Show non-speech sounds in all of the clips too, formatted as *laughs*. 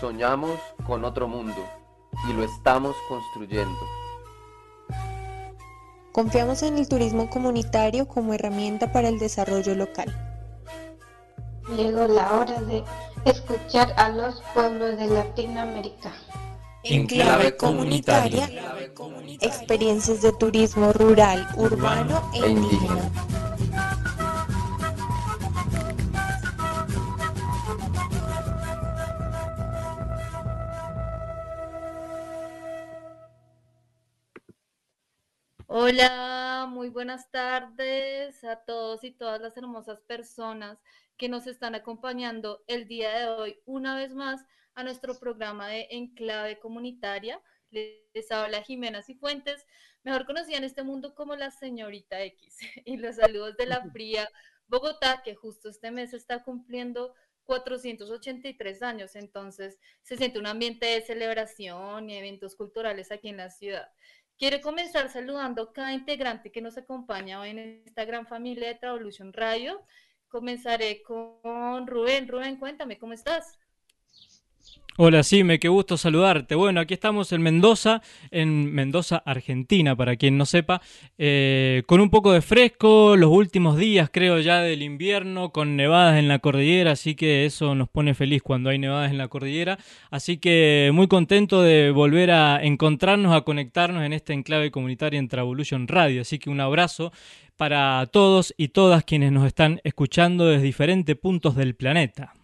Soñamos con otro mundo y lo estamos construyendo. Confiamos en el turismo comunitario como herramienta para el desarrollo local. Llegó la hora de escuchar a los pueblos de Latinoamérica. En clave comunitaria, experiencias de turismo rural, urbano e indígena. Hola, muy buenas tardes a todos y todas las hermosas personas que nos están acompañando el día de hoy una vez más a nuestro programa de Enclave Comunitaria. Les habla Jimena Cifuentes, mejor conocida en este mundo como la señorita X. *laughs* Y los saludos de la *laughs* fría Bogotá, que justo este mes está cumpliendo 483 años, entonces se siente un ambiente de celebración y eventos culturales aquí en la ciudad. Quiero comenzar saludando a cada integrante que nos acompaña hoy en esta gran familia de Travolution Radio. Comenzaré con Rubén. Rubén, cuéntame, ¿cómo estás? Hola, sí, me qué gusto saludarte. Bueno, aquí estamos en Mendoza, en Mendoza, Argentina, para quien no sepa, eh, con un poco de fresco, los últimos días creo ya del invierno, con nevadas en la cordillera, así que eso nos pone feliz cuando hay nevadas en la cordillera. Así que muy contento de volver a encontrarnos, a conectarnos en esta enclave comunitaria en Travolution Radio. Así que un abrazo para todos y todas quienes nos están escuchando desde diferentes puntos del planeta.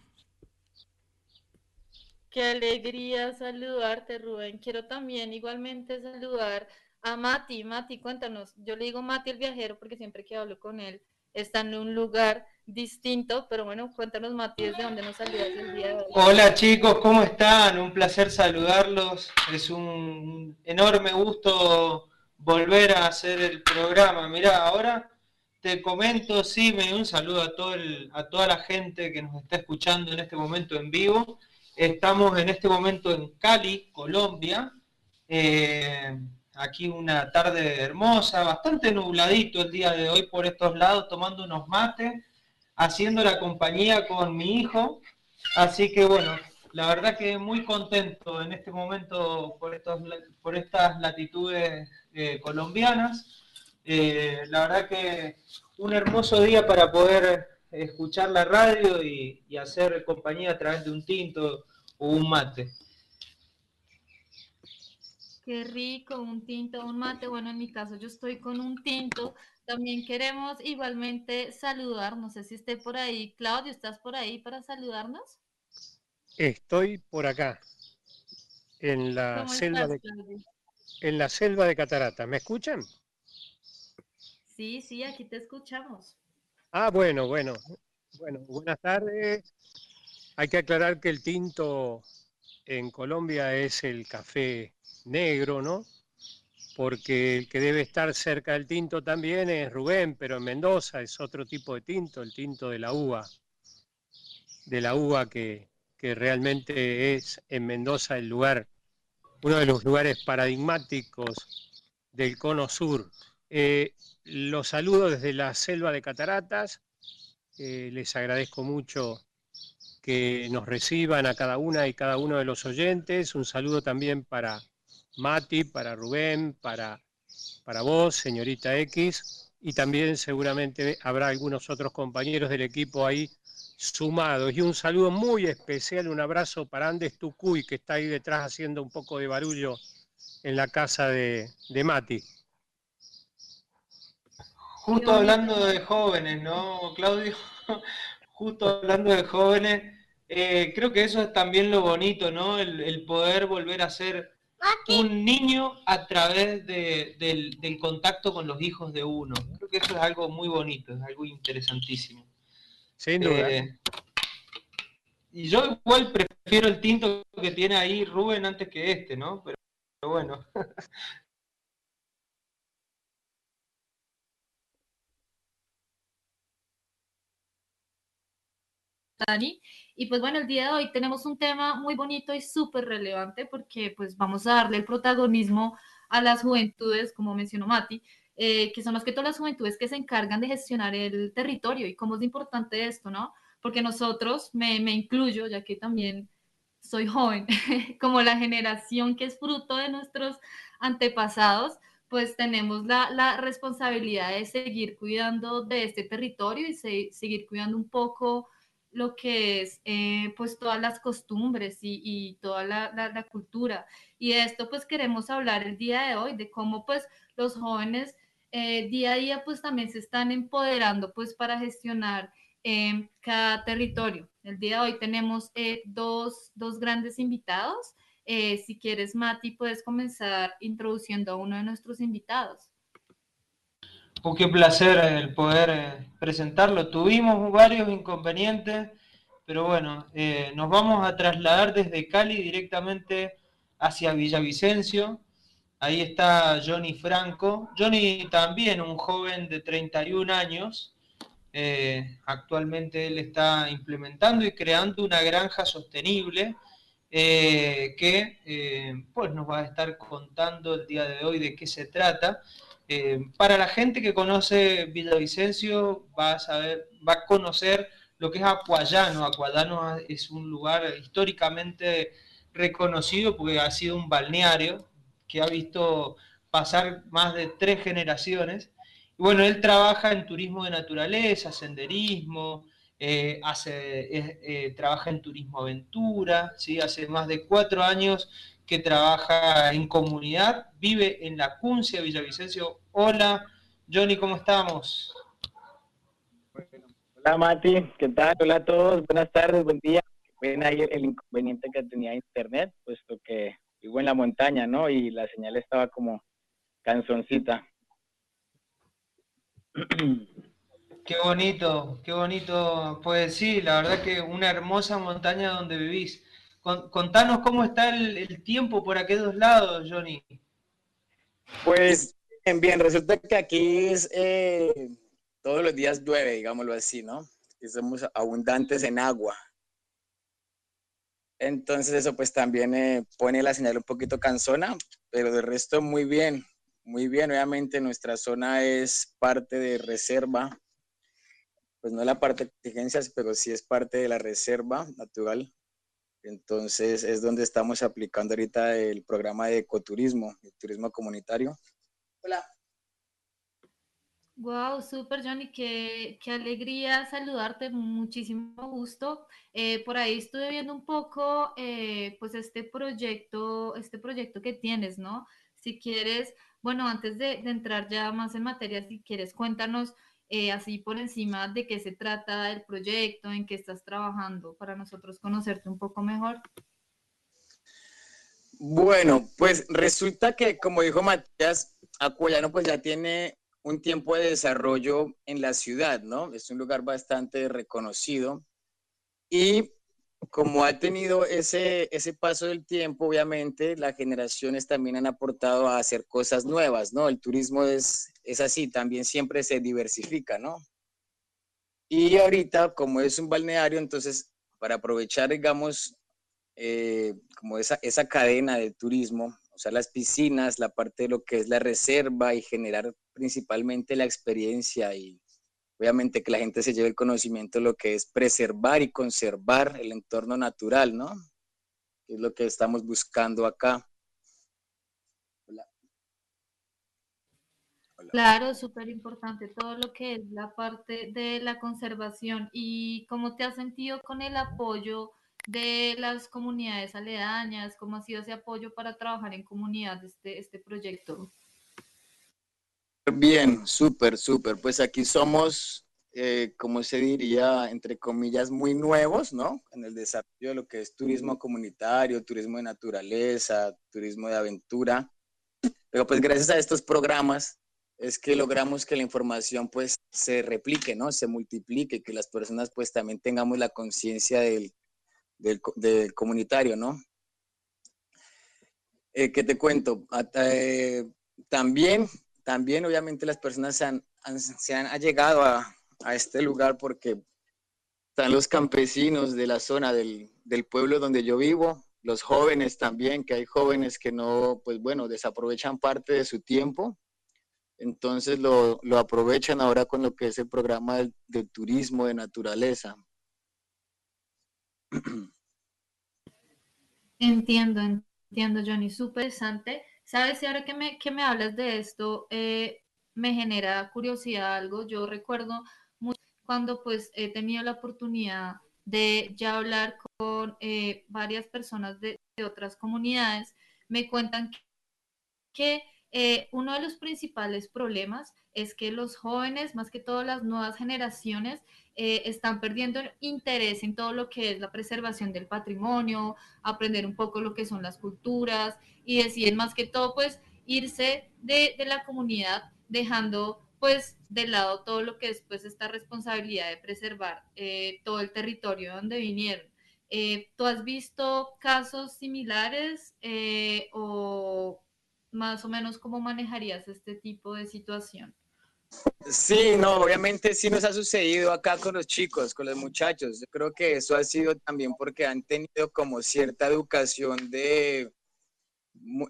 Qué alegría saludarte, Rubén. Quiero también igualmente saludar a Mati. Mati, cuéntanos. Yo le digo Mati el viajero porque siempre que hablo con él está en un lugar distinto, pero bueno, cuéntanos Mati desde dónde nos saludas el día de hoy. Hola chicos, ¿cómo están? Un placer saludarlos. Es un enorme gusto volver a hacer el programa. Mirá, ahora te comento, sí, me un saludo a, todo a toda la gente que nos está escuchando en este momento en vivo. Estamos en este momento en Cali, Colombia. Eh, aquí una tarde hermosa, bastante nubladito el día de hoy por estos lados, tomando unos mates, haciendo la compañía con mi hijo. Así que bueno, la verdad que muy contento en este momento por, estas latitudes eh, colombianas. Eh, la verdad que un hermoso día para poder escuchar la radio y, hacer compañía a través de un tinto o un mate. Qué rico, un tinto, un mate. Bueno, en mi caso yo estoy con un tinto. También queremos igualmente saludar, no sé si esté por ahí. Claudio, ¿estás por ahí para saludarnos? Estoy por acá, en la selva de en la selva de Catarata. ¿Me escuchan? Sí, sí, aquí te escuchamos. Ah, bueno, bueno. Bueno, buenas tardes. Hay que aclarar que el tinto en Colombia es el café negro, ¿no? Porque el que debe estar cerca del tinto también es Rubén, pero en Mendoza es otro tipo de tinto, el tinto de la uva, de la uva que, que realmente es en Mendoza el lugar, uno de los lugares paradigmáticos del cono sur. Eh, los saludo desde la selva de Cataratas. Eh, les agradezco mucho que nos reciban a cada una y cada uno de los oyentes. Un saludo también para Mati, para Rubén, para, para vos, señorita X, y también seguramente habrá algunos otros compañeros del equipo ahí sumados. Y un saludo muy especial, un abrazo para Andes Tucuy, que está ahí detrás haciendo un poco de barullo en la casa de, de Mati. Justo hablando de jóvenes, ¿no, Claudio? *laughs* Justo hablando de jóvenes, eh, creo que eso es también lo bonito, ¿no? El, poder volver a ser un niño a través del, contacto con los hijos de uno. Creo que eso es algo muy bonito, es algo interesantísimo. Sin duda. Eh, y yo igual prefiero el tinto que tiene ahí Rubén antes que este, ¿no? pero bueno. *laughs* Dani. Y pues bueno, el día de hoy tenemos un tema muy bonito y súper relevante porque pues vamos a darle el protagonismo a las juventudes, como mencionó Mati, eh, que son más que todas las juventudes que se encargan de gestionar el territorio y cómo es importante esto, ¿no? Porque nosotros, me, me incluyo, ya que también soy joven, *laughs* como la generación que es fruto de nuestros antepasados, pues tenemos la, responsabilidad de seguir cuidando de este territorio y seguir cuidando un poco lo que es eh, pues todas las costumbres y, toda la, cultura. Y de esto pues queremos hablar el día de hoy, de cómo pues los jóvenes eh, día a día pues también se están empoderando pues para gestionar eh, cada territorio. El día de hoy tenemos dos, dos grandes invitados. Eh, si quieres, Mati, puedes comenzar introduciendo a uno de nuestros invitados. Oh, qué placer el poder eh, presentarlo. Tuvimos varios inconvenientes, pero bueno, eh, nos vamos a trasladar desde Cali directamente hacia Villavicencio. Ahí está Johnny Franco. Johnny también, un joven de 31 años. actualmente él está implementando y creando una granja sostenible eh, que eh, pues nos va a estar contando el día de hoy de qué se trata. Eh, para la gente que conoce Villavicencio va a saber, va a conocer lo que es Acuayano. Acuayano es un lugar históricamente reconocido porque ha sido un balneario que ha visto pasar más de tres generaciones. Bueno, él trabaja en turismo de naturaleza, senderismo, eh, hace, eh, trabaja en turismo aventura, ¿sí? hace más de cuatro años que trabaja en comunidad, vive en la Cuncia, Villavicencio. Hola, Johnny, ¿cómo estamos? hola Mati, ¿qué tal? Hola a todos, buenas tardes, buen día. Ven ahí el inconveniente que tenía internet, puesto que vivo en la montaña, ¿no? Y la señal estaba como canzoncita. Qué bonito, qué bonito. Pues sí, la verdad que una hermosa montaña donde vivís. Contanos cómo está el, tiempo por aquellos lados, Johnny. Pues bien, bien, resulta que aquí eh, todos los días llueve, digámoslo así, ¿no? Que somos abundantes en agua. Entonces eso pues también eh, pone la señal un poquito cansona, pero de resto muy bien, muy bien. Obviamente nuestra zona es parte de reserva pues no la parte de exigencias, pero sí es parte de la reserva natural. Entonces es donde estamos aplicando ahorita el programa de ecoturismo, el turismo comunitario. Hola. Wow, súper Johnny, qué, qué, alegría saludarte, muchísimo gusto. Eh, por ahí estuve viendo un poco, eh, pues este proyecto, este proyecto que tienes, ¿no? Si quieres, bueno, antes de, de entrar ya más en materia, si quieres, cuéntanos eh, así por encima de qué se trata el proyecto, en qué estás trabajando, para nosotros conocerte un poco mejor. Bueno, pues resulta que, como dijo Matías, Acuayano pues ya tiene un tiempo de desarrollo en la ciudad, ¿no? Es un lugar bastante reconocido. Y como ha tenido ese, ese paso del tiempo, obviamente las generaciones también han aportado a hacer cosas nuevas, ¿no? El turismo es, es así, también siempre se diversifica, ¿no? Y ahorita, como es un balneario, entonces, para aprovechar, digamos, eh, como esa, esa cadena de turismo, o sea, las piscinas, la parte de lo que es la reserva y generar principalmente la experiencia y obviamente que la gente se lleve el conocimiento de lo que es preservar y conservar el entorno natural, ¿no? es lo que estamos buscando acá. Claro, súper importante todo lo que es la parte de la conservación y cómo te has sentido con el apoyo de las comunidades aledañas, cómo ha sido ese apoyo para trabajar en comunidad este, este proyecto. Bien, súper, súper. Pues aquí somos, eh, como se diría, entre comillas, muy nuevos, ¿no? En el desarrollo de lo que es turismo comunitario, turismo de naturaleza, turismo de aventura. Pero pues gracias a estos programas es que logramos que la información pues se replique, ¿no? Se multiplique, que las personas pues también tengamos la conciencia del, del, comunitario, ¿no? Eh, ¿Qué te cuento? Eh, también también obviamente las personas se han, se han llegado a, a, este lugar porque están los campesinos de la zona del, del, pueblo donde yo vivo, los jóvenes también, que hay jóvenes que no, pues bueno, desaprovechan parte de su tiempo, entonces lo, lo aprovechan ahora con lo que es el programa de, turismo de naturaleza. *clears throat* Entiendo, entiendo, Johnny, súper interesante. ¿Sabes? Y ahora que me, que me hablas de esto, eh, me genera curiosidad algo. Yo recuerdo cuando pues he tenido la oportunidad de ya hablar con eh, varias personas de, de otras comunidades, me cuentan que eh, uno de los principales problemas es que los jóvenes, más que todas las nuevas generaciones, eh, están perdiendo interés en todo lo que es la preservación del patrimonio, aprender un poco lo que son las culturas y deciden más que todo pues irse de, de la comunidad dejando pues de lado todo lo que es pues esta responsabilidad de preservar eh, todo el territorio donde vinieron. Eh, ¿Tú has visto casos similares eh, o más o menos cómo manejarías este tipo de situación? Sí, no, obviamente sí nos ha sucedido acá con los chicos, con los muchachos. Yo creo que eso ha sido también porque han tenido como cierta educación de,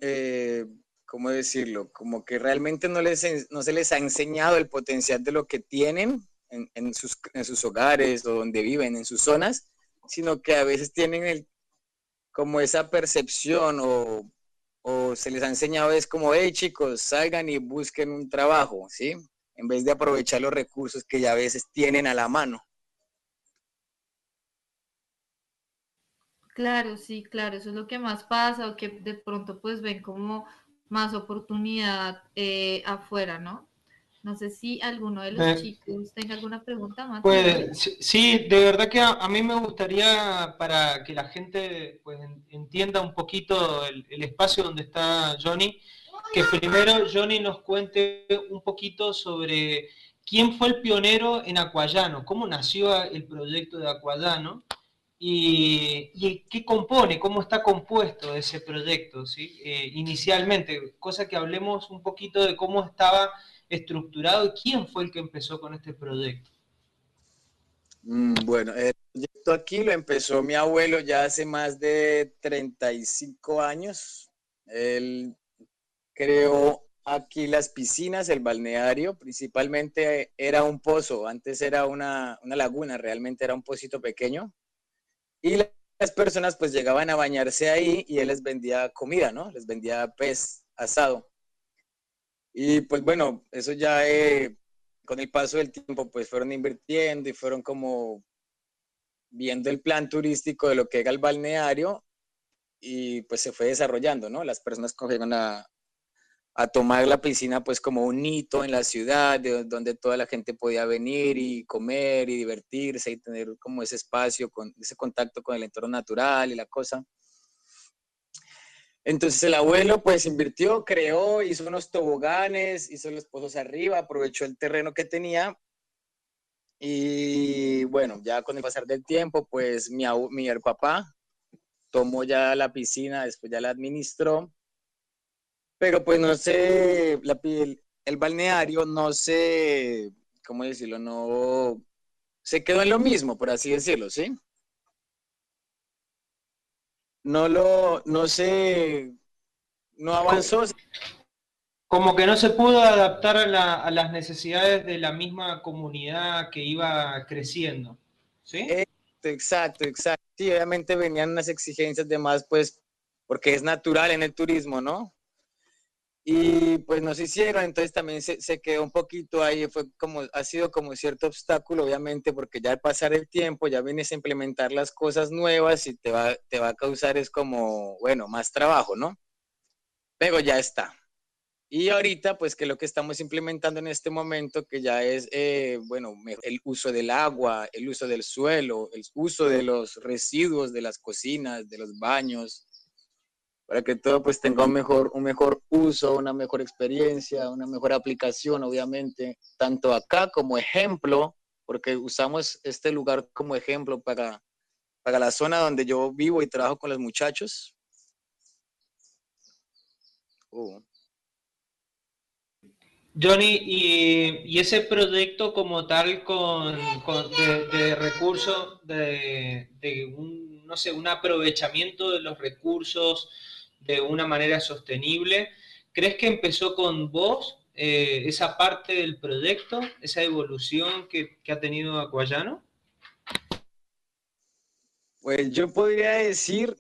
eh, ¿cómo decirlo? Como que realmente no, les, no se les ha enseñado el potencial de lo que tienen en, en, sus, en sus hogares o donde viven, en sus zonas, sino que a veces tienen el, como esa percepción o o se les ha enseñado es como, hey chicos, salgan y busquen un trabajo, ¿sí? En vez de aprovechar los recursos que ya a veces tienen a la mano. Claro, sí, claro, eso es lo que más pasa o que de pronto pues ven como más oportunidad eh, afuera, ¿no? No sé si alguno de los Eh, chicos tenga alguna pregunta, Matías. Pues sí, de verdad que a, a mí me gustaría para que la gente pues, en- entienda un poquito el, el espacio donde está Johnny, que primero Johnny nos cuente un poquito sobre quién fue el pionero en Aquayano, cómo nació el proyecto de Aquayano y, y qué compone, cómo está compuesto ese proyecto, ¿sí? Eh, inicialmente, cosa que hablemos un poquito de cómo estaba estructurado quién fue el que empezó con este proyecto. Mm, bueno, el proyecto aquí lo empezó mi abuelo ya hace más de 35 años. Él creó aquí las piscinas, el balneario, principalmente era un pozo, antes era una, una laguna, realmente era un pocito pequeño. Y la- las personas pues llegaban a bañarse ahí y él les vendía comida, ¿no? Les vendía pez asado. Y pues bueno, eso ya eh, con el paso del tiempo pues fueron invirtiendo y fueron como viendo el plan turístico de lo que era el balneario y pues se fue desarrollando, ¿no? Las personas cogieron a, a tomar la piscina pues como un hito en la ciudad, de donde toda la gente podía venir y comer y divertirse y tener como ese espacio, con ese contacto con el entorno natural y la cosa. Entonces el abuelo pues invirtió, creó, hizo unos toboganes, hizo los pozos arriba, aprovechó el terreno que tenía y bueno, ya con el pasar del tiempo pues mi, mi papá tomó ya la piscina, después ya la administró, pero pues no sé, la, el, el balneario no sé, ¿cómo decirlo? No, se quedó en lo mismo, por así decirlo, ¿sí? No lo, no sé, no avanzó, Como que no se pudo adaptar a, la- a las necesidades de la misma comunidad que iba creciendo. ¿Sí? Exacto, exacto. Sí, obviamente venían unas exigencias de más, pues, porque es natural en el turismo, ¿no? Y pues no se hicieron, entonces también se, se quedó un poquito ahí, fue como, ha sido como cierto obstáculo, obviamente, porque ya al pasar el tiempo ya vienes a implementar las cosas nuevas y te va, te va a causar es como, bueno, más trabajo, ¿no? Pero ya está. Y ahorita, pues que lo que estamos implementando en este momento, que ya es, eh, bueno, el uso del agua, el uso del suelo, el uso de los residuos de las cocinas, de los baños, para que todo pues tenga un mejor, un mejor uso, una mejor experiencia, una mejor aplicación, obviamente, tanto acá como ejemplo, porque usamos este lugar como ejemplo para, para la zona donde yo vivo y trabajo con los muchachos. Uh. Johnny, y, ese proyecto como tal con, con- de, de recursos, de, de un, no sé, un aprovechamiento de los recursos de una manera sostenible, ¿crees que empezó con vos eh, esa parte del proyecto, esa evolución que, que ha tenido Aquayano? Pues yo podría decir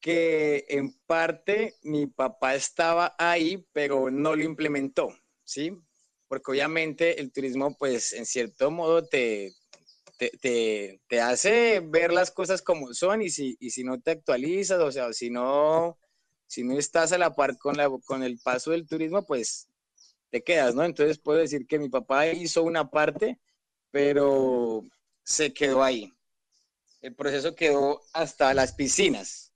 que en parte mi papá estaba ahí, pero no lo implementó, ¿sí? Porque obviamente el turismo, pues en cierto modo te, te, te, hace ver las cosas como son y si, y si no te actualizas, o sea, si no, si no estás a la par con, la, con el paso del turismo, pues te quedas, ¿no? Entonces puedo decir que mi papá hizo una parte, pero se quedó ahí. El proceso quedó hasta las piscinas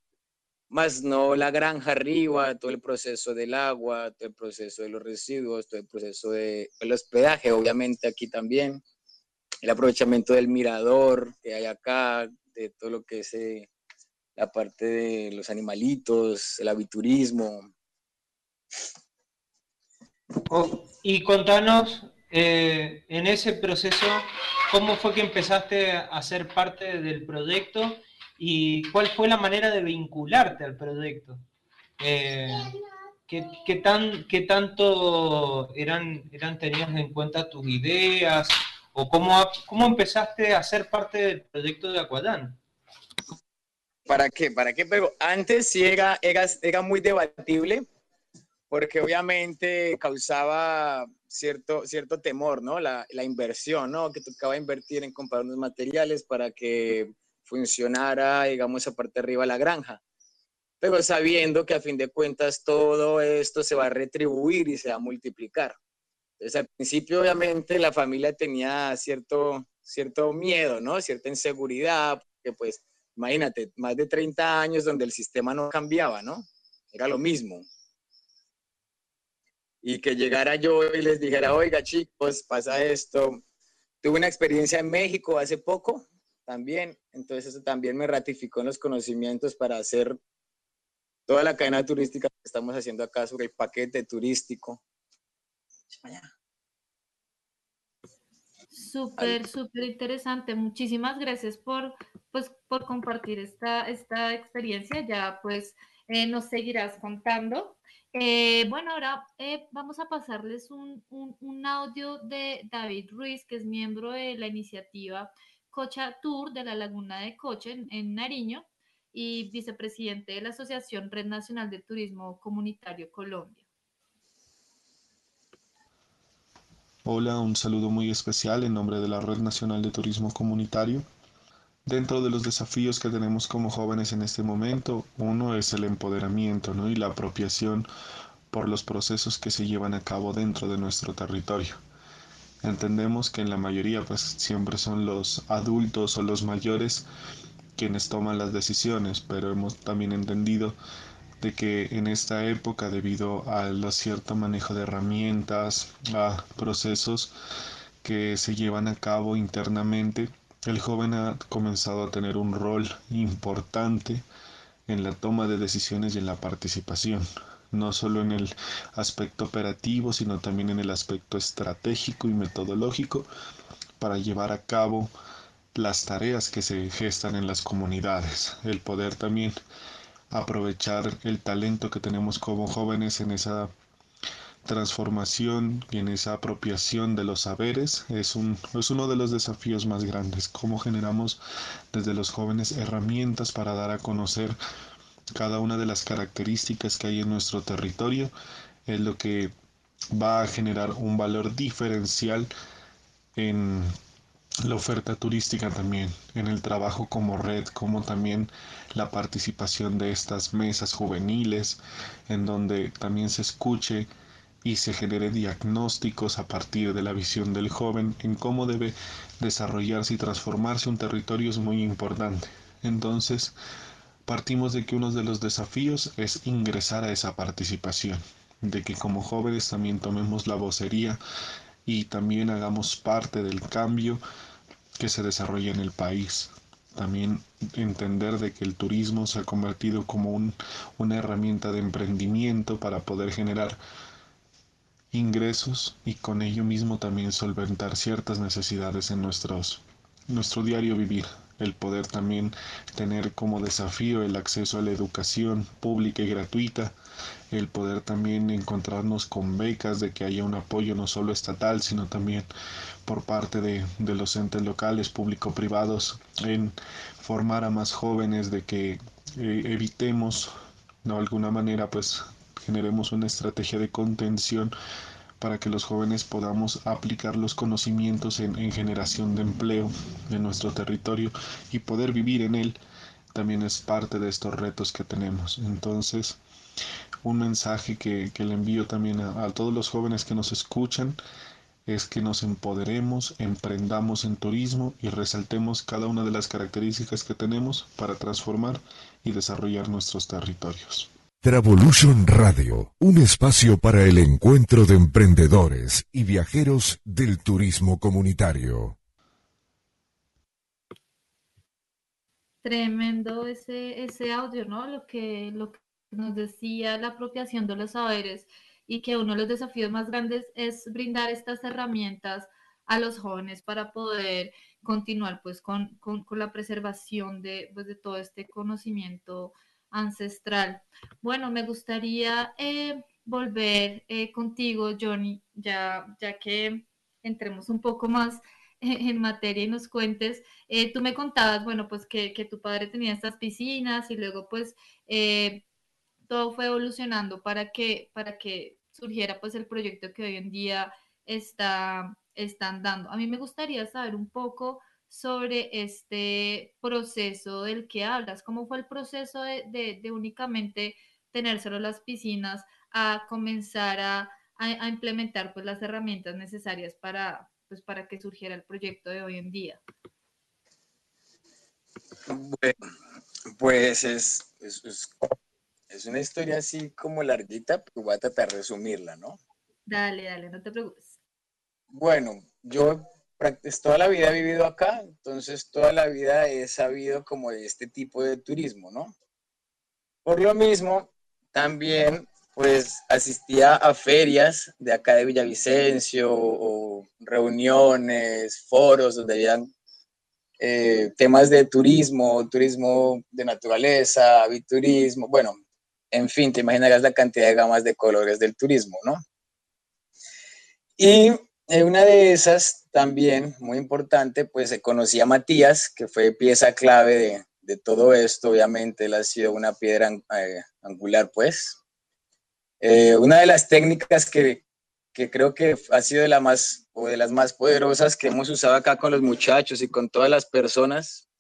más no la granja arriba, todo el proceso del agua, todo el proceso de los residuos, todo el proceso del hospedaje, obviamente aquí también, el aprovechamiento del mirador que hay acá, de todo lo que es eh, la parte de los animalitos, el aviturismo. Oh, y contanos, eh, en ese proceso, ¿cómo fue que empezaste a ser parte del proyecto y cuál fue la manera de vincularte al proyecto. Eh, ¿qué, tan, ¿Qué tanto eran, eran tenías en cuenta tus ideas o cómo, cómo empezaste a ser parte del proyecto de Aquadán? ¿Para qué? ¿Para qué? Pero antes sí era, era, era muy debatible porque obviamente causaba cierto, cierto temor, ¿no? La, inversión, ¿no? Que tocaba invertir en comprar unos materiales para que funcionara, digamos, esa parte de arriba la granja. Pero sabiendo que a fin de cuentas todo esto se va a retribuir y se va a multiplicar. Entonces, al principio, obviamente, la familia tenía cierto, cierto miedo, ¿no? Cierta inseguridad, que pues, imagínate, más de 30 años donde el sistema no cambiaba, ¿no? Era lo mismo. Y que llegara yo y les dijera, oiga, chicos, pasa esto. Tuve una experiencia en México hace poco, también. Entonces eso también me ratificó en los conocimientos para hacer toda la cadena turística que estamos haciendo acá sobre el paquete turístico. Súper, súper interesante. Muchísimas gracias por, pues, por compartir esta, esta experiencia. Ya pues eh, nos seguirás contando. Eh, bueno, ahora eh, vamos a pasarles un, un, audio de David Ruiz, que es miembro de la iniciativa Cocha Tour de la Laguna de Coche en, Nariño y vicepresidente de la Asociación Red Nacional de Turismo Comunitario Colombia. Hola, un saludo muy especial en nombre de la Red Nacional de Turismo Comunitario. Dentro de los desafíos que tenemos como jóvenes en este momento, uno es el empoderamiento ¿no? y la apropiación por los procesos que se llevan a cabo dentro de nuestro territorio. Entendemos que en la mayoría pues siempre son los adultos o los mayores quienes toman las decisiones, pero hemos también entendido que en esta época debido al cierto manejo de herramientas, a procesos que se llevan a cabo internamente, el joven ha comenzado a tener un rol importante en la toma de decisiones y en la participación no solo en el aspecto operativo, sino también en el aspecto estratégico y metodológico para llevar a cabo las tareas que se gestan en las comunidades, el poder también aprovechar el talento que tenemos como jóvenes en esa transformación y en esa apropiación de los saberes es, un, es uno de los desafíos más grandes, cómo generamos desde los jóvenes herramientas para dar a conocer cada una de las características que hay en nuestro territorio es lo que va a generar un valor diferencial en la oferta turística también, en el trabajo como red, como también la participación de estas mesas juveniles, en donde también se escuche y se genere diagnósticos a partir de la visión del joven en cómo debe desarrollarse y transformarse un territorio es muy importante. Entonces, partimos de que uno de los desafíos es ingresar a esa participación, de que como jóvenes también tomemos la vocería y también hagamos parte del cambio que se desarrolla en el país. También entender de que el turismo se ha convertido como un, una herramienta de emprendimiento para poder generar ingresos y con ello mismo también solventar ciertas necesidades en nuestros, nuestro diario vivir el poder también tener como desafío el acceso a la educación pública y gratuita, el poder también encontrarnos con becas, de que haya un apoyo no solo estatal, sino también por parte de, de los entes locales, público-privados, en formar a más jóvenes, de que eh, evitemos, de alguna manera, pues generemos una estrategia de contención para que los jóvenes podamos aplicar los conocimientos en, en, generación de empleo en nuestro territorio y poder vivir en él también es parte de estos retos que tenemos. Entonces, un mensaje que, que le envío también a, a todos los jóvenes que nos escuchan es que nos empoderemos, emprendamos en turismo y resaltemos cada una de las características que tenemos para transformar y desarrollar nuestros territorios. Travolution Radio, un espacio para el encuentro de emprendedores y viajeros del turismo comunitario. Tremendo ese, ese audio, ¿no? Lo que, lo que nos decía la apropiación de los saberes y que uno de los desafíos más grandes es brindar estas herramientas a los jóvenes para poder continuar pues con, con, con la preservación de, pues, de todo este conocimiento ancestral. Bueno, me gustaría eh, volver eh, contigo, Johnny, ya, ya que entremos un poco más en materia y nos cuentes. Eh, tú me contabas, bueno, pues que, que, tu padre tenía estas piscinas y luego pues eh, todo fue evolucionando para que, para que surgiera pues el proyecto que hoy en día está, están dando. A mí me gustaría saber un poco sobre este proceso del que hablas. ¿Cómo fue el proceso de, de, únicamente tener solo las piscinas a comenzar a, a, implementar pues las herramientas necesarias para, pues, para que surgiera el proyecto de hoy en día? Bueno, pues es, es, es, es una historia así como larguita, pero voy a tratar de resumirla, ¿no? Dale, dale, no te preocupes. Bueno, yo toda la vida he vivido acá, entonces toda la vida he sabido como de este tipo de turismo, ¿no? Por lo mismo, también pues asistía a ferias de acá de Villavicencio o reuniones, foros donde habían eh, temas de turismo, turismo de naturaleza, aviturismo, bueno, en fin, te imaginarás la cantidad de gamas de colores del turismo, ¿no? Y una de esas también, muy importante, pues se conocía a Matías, que fue pieza clave de, de todo esto, obviamente él ha sido una piedra eh, angular, pues. Eh, una de las técnicas que, que, creo que ha sido de, la más, o de las más poderosas que hemos usado acá con los muchachos y con todas las personas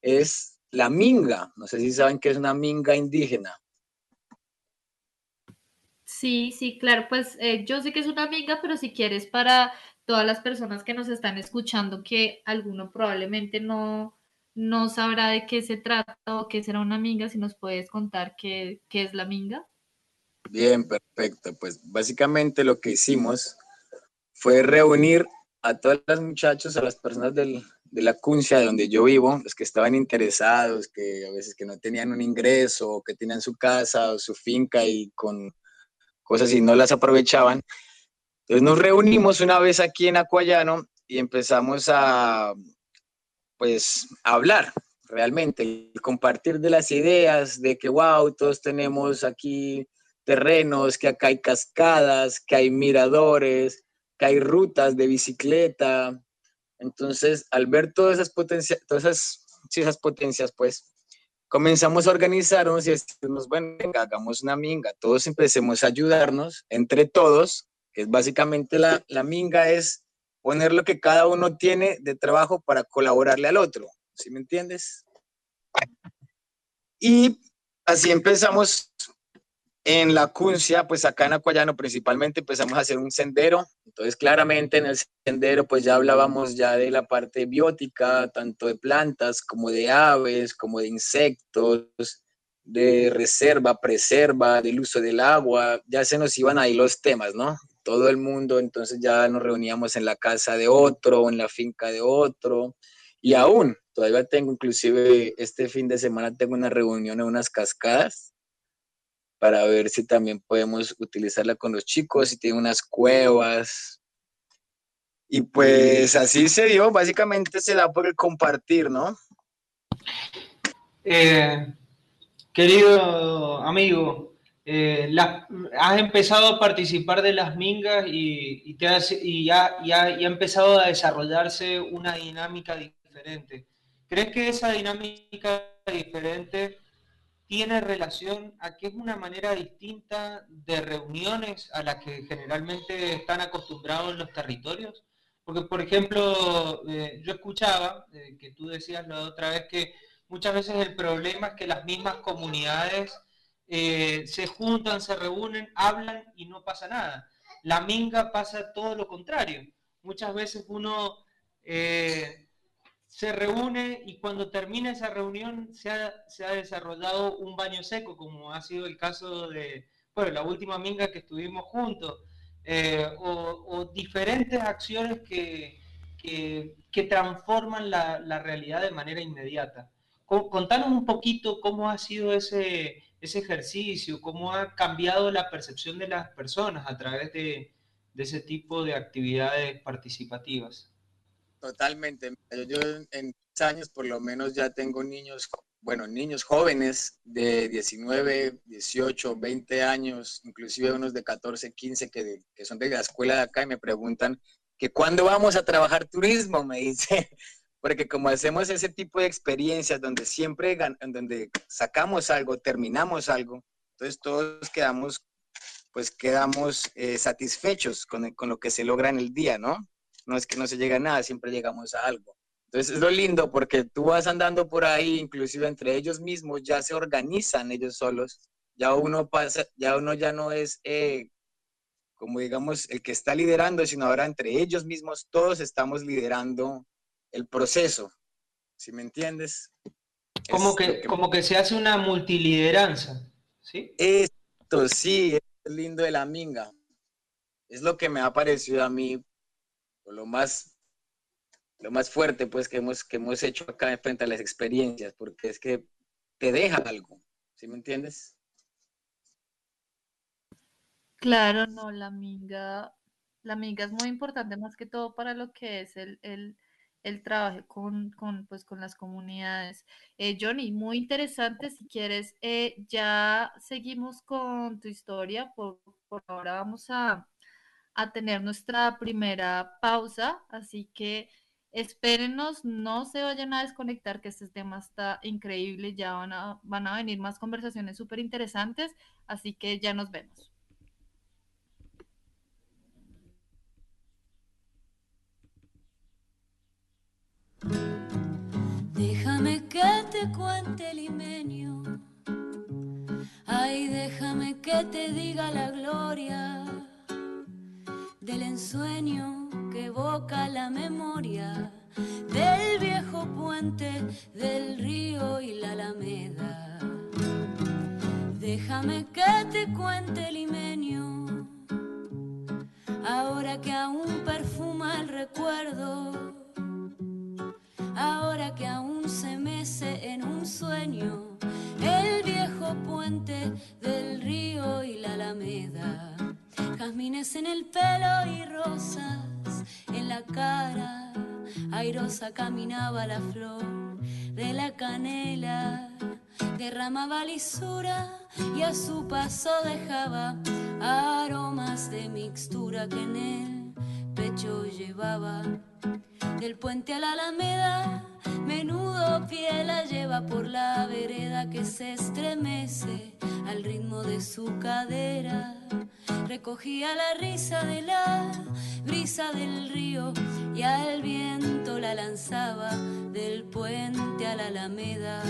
es la minga. No sé si saben qué es una minga indígena. Sí, sí, claro, pues eh, yo sé que es una minga, pero si quieres para todas las personas que nos están escuchando, que alguno probablemente no, no sabrá de qué se trata o qué será una minga, si nos puedes contar qué, qué es la minga. Bien, perfecto. Pues básicamente lo que hicimos fue reunir a todos los muchachos, a las personas del, de la cuncia de donde yo vivo, los que estaban interesados, que a veces que no tenían un ingreso, que tenían su casa o su finca y con cosas y no las aprovechaban. Entonces nos reunimos una vez aquí en Acuayano y empezamos a, pues, hablar realmente, compartir de las ideas, de que, wow, todos tenemos aquí terrenos, que acá hay cascadas, que hay miradores, que hay rutas de bicicleta. Entonces, al ver todas esas potencias, todas esas, sí, esas potencias, pues, comenzamos a organizarnos y decimos, bueno, hagamos una minga, todos empecemos a ayudarnos entre todos, es básicamente la, la minga es poner lo que cada uno tiene de trabajo para colaborarle al otro, ¿sí me entiendes? Y así empezamos en la Cuncia, pues acá en Acuayano principalmente empezamos a hacer un sendero, entonces claramente en el sendero pues ya hablábamos ya de la parte biótica, tanto de plantas como de aves, como de insectos, de reserva, preserva, del uso del agua, ya se nos iban ahí los temas, ¿no? Todo el mundo, entonces ya nos reuníamos en la casa de otro, en la finca de otro, y aún, todavía tengo, inclusive este fin de semana tengo una reunión en unas cascadas, para ver si también podemos utilizarla con los chicos, si tiene unas cuevas. Y pues así se dio, básicamente se da por el compartir, ¿no? Eh, querido amigo, eh, has empezado a participar de las mingas y, te y ya, ya, ya, ha empezado a desarrollarse una dinámica diferente. ¿Crees que esa dinámica diferente tiene relación a que es una manera distinta de reuniones a las que generalmente están acostumbrados los territorios? Porque, por ejemplo, eh, yo escuchaba eh, que tú decías la otra vez que muchas veces el problema es que las mismas comunidades eh, se juntan, se reúnen, hablan y no pasa nada. La minga pasa todo lo contrario. Muchas veces uno se reúne y cuando termina esa reunión se ha, se ha, desarrollado un baño seco, como ha sido el caso de, bueno, la última minga que estuvimos juntos. Eh, o, diferentes acciones que, que, transforman la, la, realidad de manera inmediata. Contanos un poquito cómo ha sido ese, ese ejercicio, cómo ha cambiado la percepción de las personas a través de, de ese tipo de actividades participativas. Totalmente. Yo, en años por lo menos ya tengo niños bueno, niños jóvenes de 19, 18, 20 años, inclusive unos de 14, 15 que, que son de la escuela de acá y me preguntan que cuándo vamos a trabajar turismo, me dice, *laughs* porque como hacemos ese tipo de experiencias donde siempre, donde sacamos algo, terminamos algo, entonces todos quedamos, pues quedamos eh, satisfechos con, con lo que se logra en el día, ¿no? No es que no se llegue a nada, siempre llegamos a algo. Entonces es lo lindo porque tú vas andando por ahí, inclusive entre ellos mismos ya se organizan ellos solos, ya uno pasa, ya uno ya no es eh, como digamos el que está liderando, sino ahora entre ellos mismos todos estamos liderando el proceso, ¿sí me entiendes? Como que, como que se hace una multilideranza, ¿sí? Esto sí, es lindo de la minga. Es lo que me ha parecido a mí lo más lo más fuerte pues que hemos, que hemos hecho acá frente a las experiencias, porque es que te deja algo, ¿sí me entiendes? Claro, no, la minga, la minga es muy importante más que todo para lo que es el, el, trabajo con, con, pues, con las comunidades. Eh, Johnny, muy interesante, si quieres, eh, ya seguimos con tu historia, por, por ahora vamos a, a tener nuestra primera pausa, así que Espérenos, no se vayan a desconectar, que este tema está increíble. Ya van a, van a venir más conversaciones súper interesantes, así que ya nos vemos. Déjame que te cuente el limenio. Ay, déjame que te diga la gloria del ensueño que evoca la memoria del viejo puente del río y la alameda. Déjame que te cuente el limenio, ahora que aún perfuma el recuerdo, ahora que aún se mece en un sueño el viejo puente del río y la alameda jazmines en el pelo y rosas en la cara. Airosa caminaba la flor de la canela, derramaba lisura y a su paso dejaba aromas de mixtura que en el pecho llevaba. Del puente a la alameda, menudo pie la lleva por la vereda que se estremece al ritmo de su cadera recogía la risa de la brisa del río y al viento la lanzaba del puente a la alameda.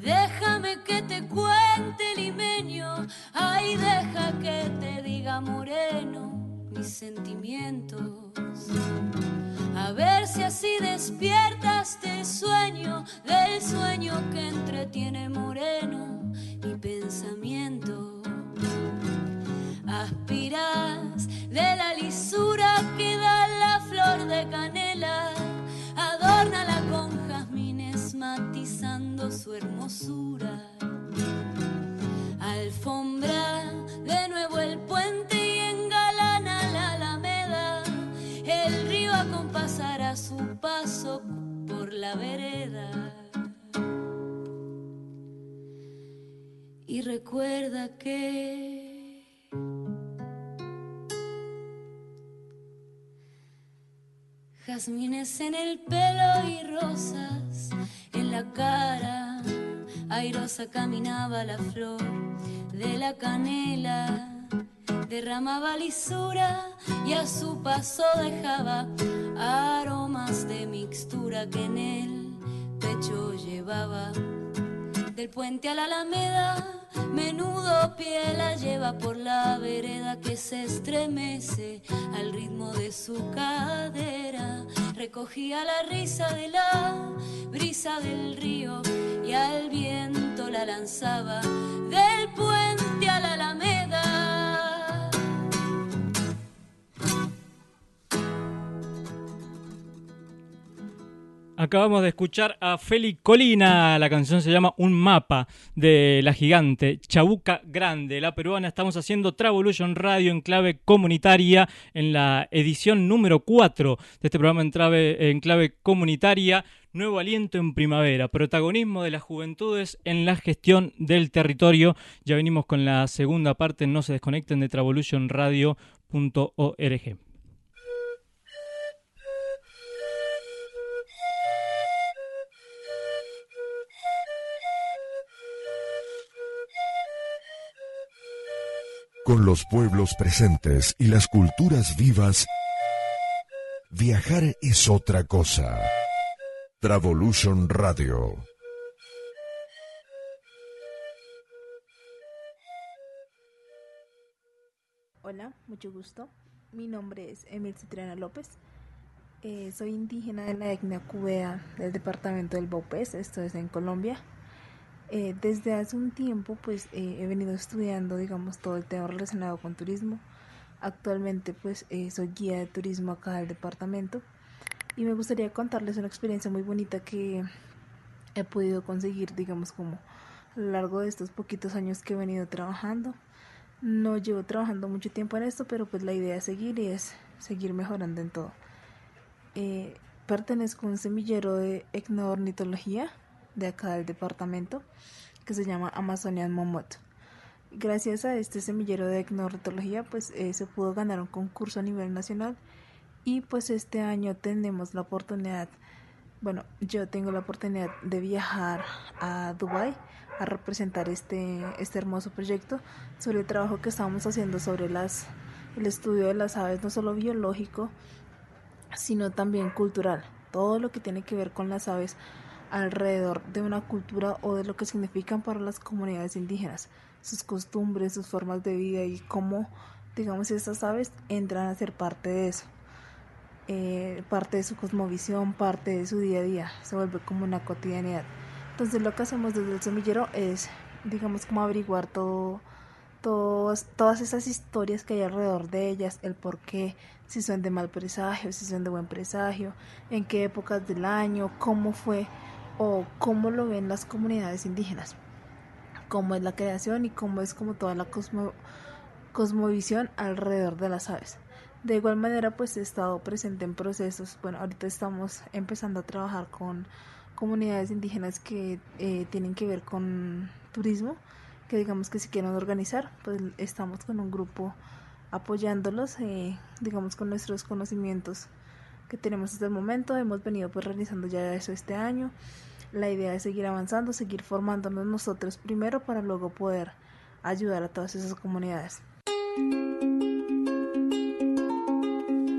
Déjame que te cuente limeño, ay deja que te diga moreno sentimientos. A ver si así despiertas del sueño, del sueño que entretiene moreno mi pensamiento aspiras de la lisura que da la flor de canela, adórnala con jazmines matizando su hermosura. Alfombra de nuevo el puente su paso por la vereda. y recuerda que Jazmines en el pelo y rosas en la cara. Airosa caminaba la flor de la canela. Derramaba lisura y a su paso dejaba aromas de mixtura que en el pecho llevaba. Del puente a la alameda Menudo pie la lleva por la vereda que se estremece al ritmo de su cadera. Recogía la risa de la brisa del río y al viento la lanzaba del puente a la alameda. Acabamos de escuchar a Feli Colina, la canción se llama Un mapa de la gigante Chabuca Grande, la peruana. Estamos haciendo Travolution Radio en clave comunitaria en la edición número 4 de este programa en en clave comunitaria. Nuevo aliento en primavera, protagonismo de las juventudes en la gestión del territorio. Ya venimos con la segunda parte, no se desconecten de travolutionradio.org. Con los pueblos presentes y las culturas vivas, viajar es otra cosa. Travolution Radio. Hola, mucho gusto. Mi nombre es Emil Citriana López. Eh, soy indígena de la etnia cubea del departamento del Baupés, esto es en Colombia. Eh, desde hace un tiempo pues eh, he venido estudiando digamos todo el tema relacionado con turismo. Actualmente pues eh, soy guía de turismo acá del departamento y me gustaría contarles una experiencia muy bonita que he podido conseguir digamos como a lo largo de estos poquitos años que he venido trabajando. No llevo trabajando mucho tiempo en esto, pero pues la idea es seguir y es seguir mejorando en todo. pertenezco a un semillero de etnoornitología de acá del departamento que se llama Amazonian Momot. Gracias a este semillero de etnorretología pues eh, se pudo ganar un concurso a nivel nacional y pues este año tenemos la oportunidad, bueno, yo tengo la oportunidad de viajar a Dubai a representar este, este hermoso proyecto sobre el trabajo que estamos haciendo sobre las, el estudio de las aves, no solo biológico, sino también cultural. Todo lo que tiene que ver con las aves alrededor de una cultura o de lo que significan para las comunidades indígenas, sus costumbres, sus formas de vida y cómo, digamos, estas aves entran a ser parte de eso. Eh, parte de su cosmovisión, parte de su día a día, se vuelve como una cotidianidad. Entonces lo que hacemos desde el semillero es, digamos, como averiguar todo, todas esas historias que hay alrededor de ellas, el por qué, si son de mal presagio, si son de buen presagio, en qué épocas del año, cómo fue o cómo lo ven las comunidades indígenas, cómo es la creación y cómo es como toda la cosmovisión alrededor de las aves. De igual manera, pues he estado presente en procesos, bueno, ahorita estamos empezando a trabajar con comunidades indígenas que eh, tienen que ver con turismo, que digamos que si quieren organizar, pues estamos con un grupo apoyándolos, eh, digamos con nuestros conocimientos que tenemos hasta el momento. Hemos venido pues realizando ya eso este año. La idea es seguir avanzando, seguir formándonos nosotros primero para luego poder ayudar a todas esas comunidades.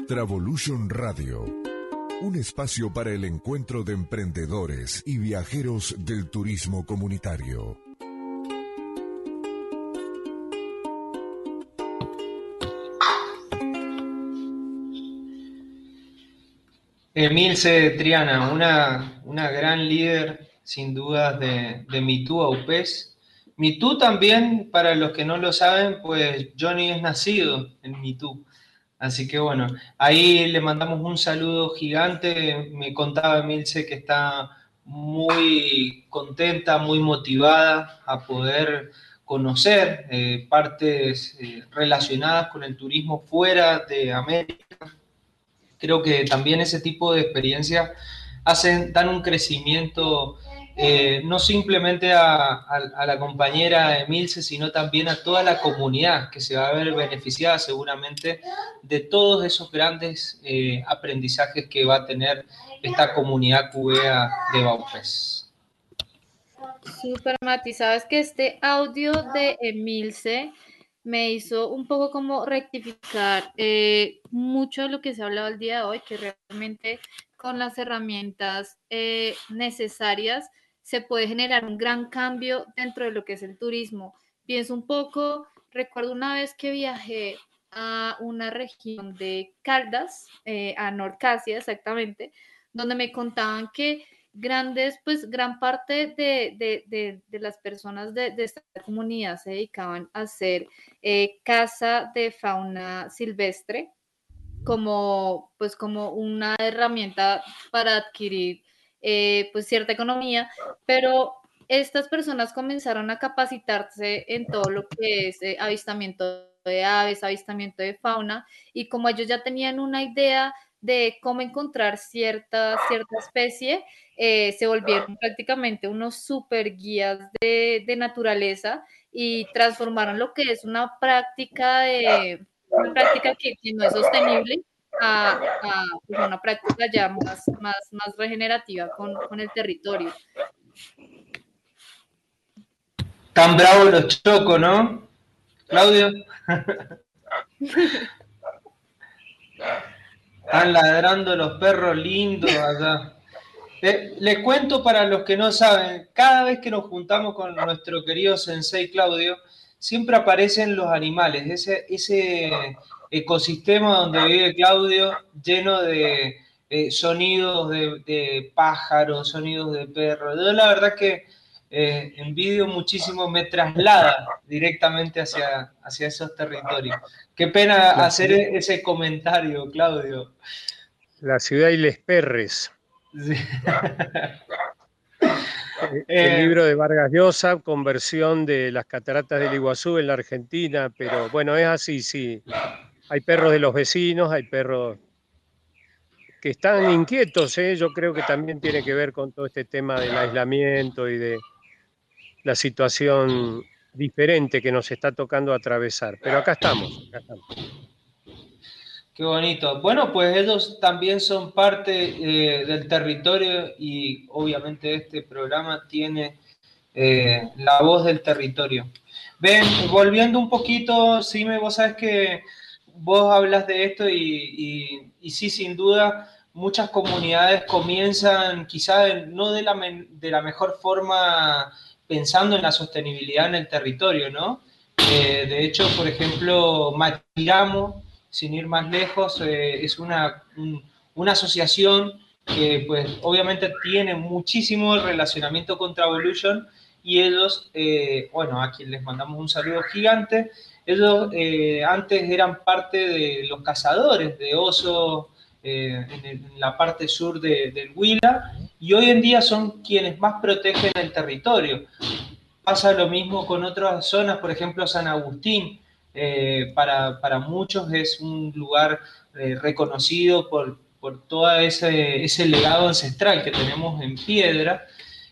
Travolution Radio, un espacio para el encuentro de emprendedores y viajeros del turismo comunitario. Emilce Triana, una, una gran líder sin dudas de, de AUPES. MeToo también, para los que no lo saben, pues Johnny es nacido en MeToo. Así que bueno, ahí le mandamos un saludo gigante. Me contaba Emilce que está muy contenta, muy motivada a poder conocer eh, partes eh, relacionadas con el turismo fuera de América creo que también ese tipo de experiencias hacen, dan un crecimiento eh, no simplemente a, la compañera Emilce, sino también a toda la comunidad que se va a ver beneficiada seguramente de todos esos grandes eh, aprendizajes que va a tener esta comunidad cubea de Baupés. Super Mati, sabes que este audio de Emilce me hizo un poco como rectificar eh, mucho de lo que se ha hablado el día de hoy, que realmente con las herramientas eh, necesarias se puede generar un gran cambio dentro de lo que es el turismo. Pienso un poco, recuerdo una vez que viajé a una región de Caldas, eh, a Norcasia exactamente, donde me contaban que grandes, pues gran parte de, las personas de, esta comunidad se dedicaban a hacer eh, caza de fauna silvestre como, pues, como una herramienta para adquirir eh, pues cierta economía, pero estas personas comenzaron a capacitarse en todo lo que es eh, avistamiento de aves, avistamiento de fauna, y como ellos ya tenían una idea de cómo encontrar cierta, cierta especie, eh, se volvieron prácticamente unos super guías de, naturaleza y transformaron lo que es una práctica de una práctica que, no es sostenible a, pues, una práctica ya más, más, más regenerativa con, con el territorio. Tan bravo los choco, ¿no? Claudio. *laughs* Están ladrando los perros lindos allá. les cuento para los que no saben, cada vez que nos juntamos con nuestro querido Sensei Claudio, siempre aparecen los animales, ese, ese ecosistema donde vive Claudio lleno de eh, sonidos de, pájaros, sonidos de perros. Yo la verdad que eh, envidio muchísimo, me traslada directamente hacia, hacia esos territorios. Qué pena hacer ese comentario, Claudio. La ciudad y les perres. *laughs* El eh, libro de Vargas Llosa, conversión de las cataratas del Iguazú en la Argentina, pero bueno, es así, sí. Hay perros de los vecinos, hay perros que están inquietos, ¿eh? yo creo que también tiene que ver con todo este tema del aislamiento y de la situación diferente que nos está tocando atravesar. Pero acá estamos, acá estamos. Qué bonito. Bueno, pues ellos también son parte eh, del territorio y obviamente este programa tiene eh, la voz del territorio. Ven, volviendo un poquito, Sime, vos sabes que vos hablas de esto y, y, sí, sin duda, muchas comunidades comienzan quizá no de la, de la mejor forma pensando en la sostenibilidad en el territorio, ¿no? Eh, de hecho, por ejemplo, Matiramo, sin ir más lejos, eh, es una, una asociación que pues obviamente tiene muchísimo relacionamiento con Travolution y ellos, eh, bueno, a quien les mandamos un saludo gigante, ellos antes eran parte de los cazadores de oso en, la parte sur del Huila y hoy en día son quienes más protegen el territorio. Pasa lo mismo con otras zonas, por ejemplo San Agustín, eh, para, para, muchos es un lugar eh, reconocido por, por todo ese, ese, legado ancestral que tenemos en piedra.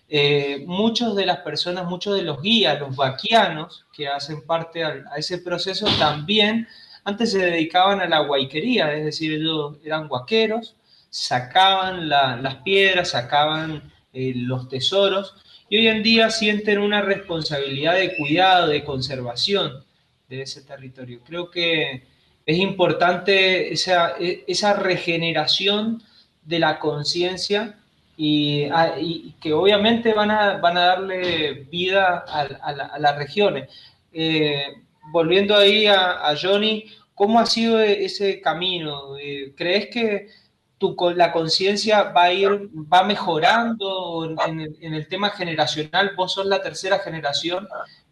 Eh, muchos de las personas, muchos de los guías, los vaquianos que hacen parte a, a ese proceso también antes se dedicaban a la guaiquería, es decir, ellos eran guaqueros, sacaban las piedras, sacaban eh, los tesoros y hoy en día sienten una responsabilidad de cuidado, de conservación de ese territorio. Creo que es importante esa, e, esa regeneración de la conciencia y, que obviamente van a, van a darle vida a, las regiones. Eh, volviendo ahí a, Johnny, ¿cómo ha sido ese camino? Eh, ¿Crees que la conciencia va a ir, va mejorando en el, tema generacional. Vos sos la tercera generación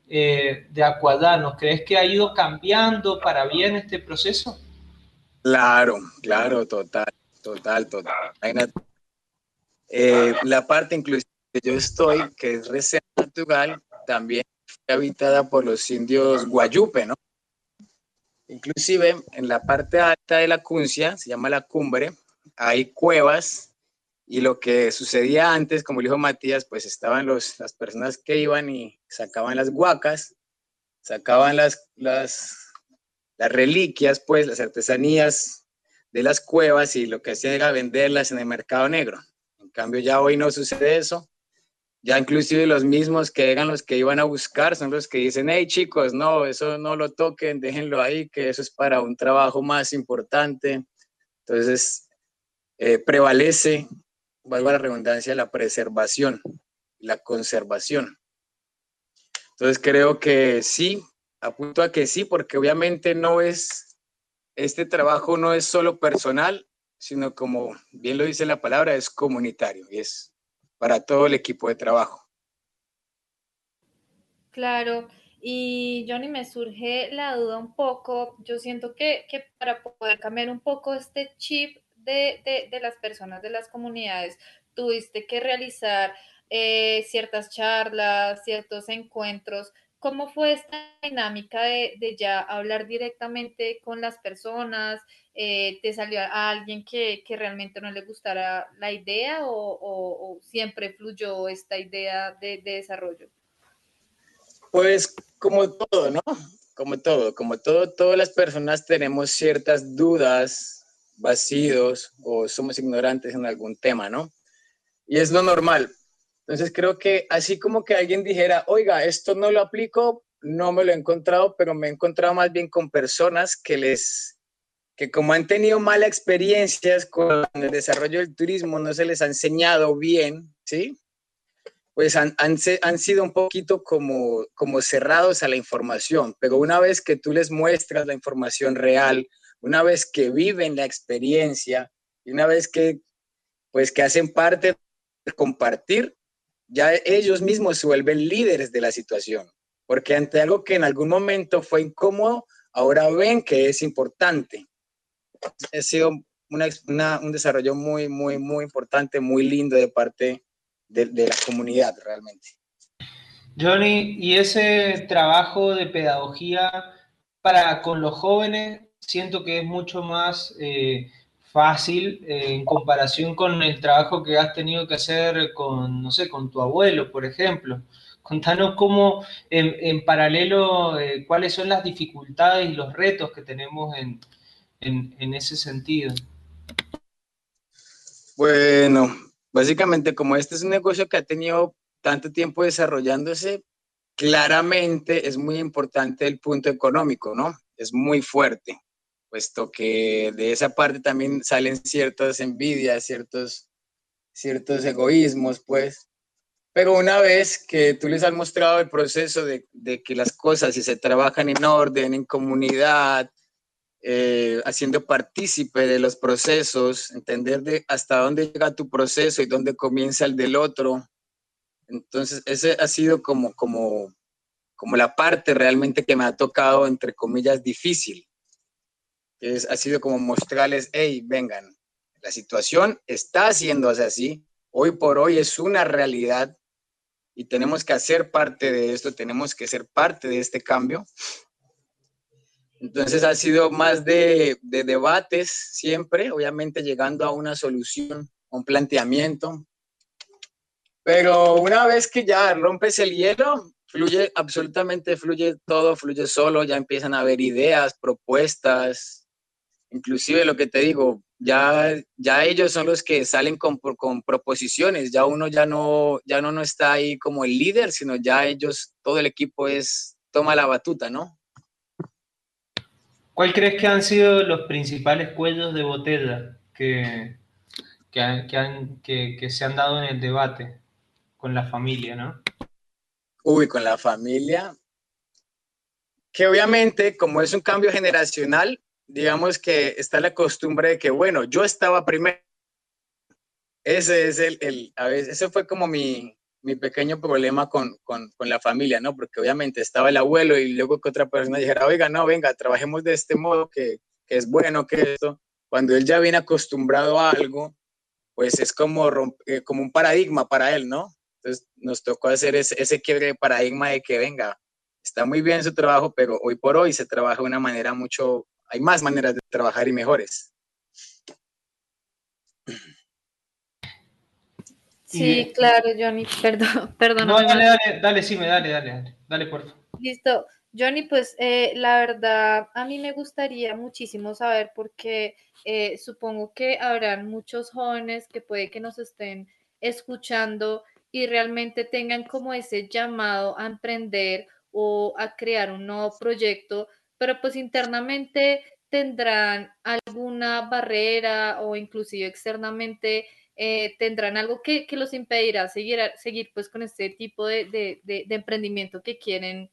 eh, de Acuadanos. ¿Crees que ha ido cambiando para bien este proceso? Claro, claro, total, total, total. Eh, la parte inclusive que yo estoy, que es Reserva Natural, también fue habitada por los indios Guayupe, ¿no? Inclusive en la parte alta de la cuncia, se llama la cumbre, hay cuevas Y lo que sucedía antes, como dijo Matías, pues estaban los, las personas que iban y sacaban las guacas, sacaban las, las, las reliquias, pues las artesanías de las cuevas y lo que hacían era venderlas en el mercado negro. En cambio, ya hoy no sucede eso. Ya inclusive los mismos que eran los que iban a buscar son los que dicen, hey chicos, no, eso no lo toquen, déjenlo ahí, que eso es para un trabajo más importante. Entonces, eh, prevalece, valga la redundancia, la preservación, la conservación. Entonces creo que sí, apunto a que sí, porque obviamente no es, este trabajo no es solo personal, sino como bien lo dice la palabra, es comunitario y es para todo el equipo de trabajo. Claro, y Johnny, me surge la duda un poco, yo siento que, que para poder cambiar un poco este chip de, las personas, de las comunidades, tuviste que realizar eh, ciertas charlas, ciertos encuentros ¿Cómo fue esta dinámica de, ya hablar directamente con las personas? Eh, ¿Te salió a alguien que, que, realmente no le gustara la idea o siempre fluyó esta idea de, de, desarrollo? Pues como todo, ¿no? Como todo, como todo, todas las personas tenemos ciertas dudas, vacíos o somos ignorantes en algún tema, ¿no? Y es lo normal, entonces creo que así como que alguien dijera, oiga, esto no lo aplico, no me lo he encontrado, pero me he encontrado más bien con personas que les, que como han tenido malas experiencias con el desarrollo del turismo, no se les ha enseñado bien, ¿sí? Pues han, han, han sido un poquito como, como cerrados a la información, pero una vez que tú les muestras la información real, una vez que viven la experiencia y una vez que, pues, que hacen parte de compartir, ya ellos mismos se vuelven líderes de la situación, porque ante algo que en algún momento fue incómodo, ahora ven que es importante. Ha sido una, una, un desarrollo muy, muy, muy importante, muy lindo de parte de, de, la comunidad realmente. Johnny, y ese trabajo de pedagogía para con los jóvenes, siento que es mucho más... Eh, fácil eh, en comparación con el trabajo que has tenido que hacer con, no sé, con tu abuelo, por ejemplo. Contanos cómo, en, paralelo, eh, cuáles son las dificultades y los retos que tenemos en, en, en ese sentido. Bueno, básicamente como este es un negocio que ha tenido tanto tiempo desarrollándose, claramente es muy importante el punto económico, ¿no? Es muy fuerte puesto que de esa parte también salen ciertas envidias, ciertos, ciertos egoísmos, pues. Pero una vez que tú les has mostrado el proceso de, de que las cosas, si se trabajan en orden, en comunidad, eh, haciendo partícipe de los procesos, entender de hasta dónde llega tu proceso y dónde comienza el del otro. Entonces, ese ha sido como, como, como la parte realmente que me ha tocado, entre comillas, difícil es, ha sido como mostrarles, hey, vengan, la situación está haciéndose así, hoy por hoy es una realidad y tenemos que hacer parte de esto, tenemos que ser parte de este cambio. Entonces ha sido más de, de debates siempre, obviamente llegando a una solución, un planteamiento. Pero una vez que ya rompes el hielo, fluye, absolutamente fluye todo, fluye solo, ya empiezan a haber ideas, propuestas, inclusive lo que te digo, ya, ya ellos son los que salen con, con proposiciones, ya uno ya no, ya no, no está ahí como el líder, sino ya ellos, todo el equipo es, toma la batuta, ¿no? ¿Cuál crees que han sido los principales cuellos de botella que, que, han, que, han, que, que se han dado en el debate con la familia, no? Uy, con la familia, que obviamente como es un cambio generacional, digamos que está la costumbre de que, bueno, yo estaba primero. Ese es el, el a veces, ese fue como mi, mi pequeño problema con, con, con, la familia, ¿no? Porque obviamente estaba el abuelo y luego que otra persona dijera, oiga, no, venga, trabajemos de este modo, que, que es bueno, que esto. Cuando él ya viene acostumbrado a algo, pues es como, eh, como un paradigma para él, ¿no? Entonces nos tocó hacer ese, ese quiebre de paradigma de que, venga, está muy bien su trabajo, pero hoy por hoy se trabaja de una manera mucho hay más maneras de trabajar y mejores. Sí, claro, Johnny, perdón, *laughs* perdón. No, dale, dale, dale, sí, me dale, dale, dale, dale, por favor. Listo. Johnny, pues eh, la verdad, a mí me gustaría muchísimo saber porque eh, supongo que habrán muchos jóvenes que puede que nos estén escuchando y realmente tengan como ese llamado a emprender o a crear un nuevo proyecto, pero pues internamente tendrán alguna barrera o inclusive externamente eh, tendrán algo que, los impedirá seguir, seguir pues con este tipo de, emprendimiento que quieren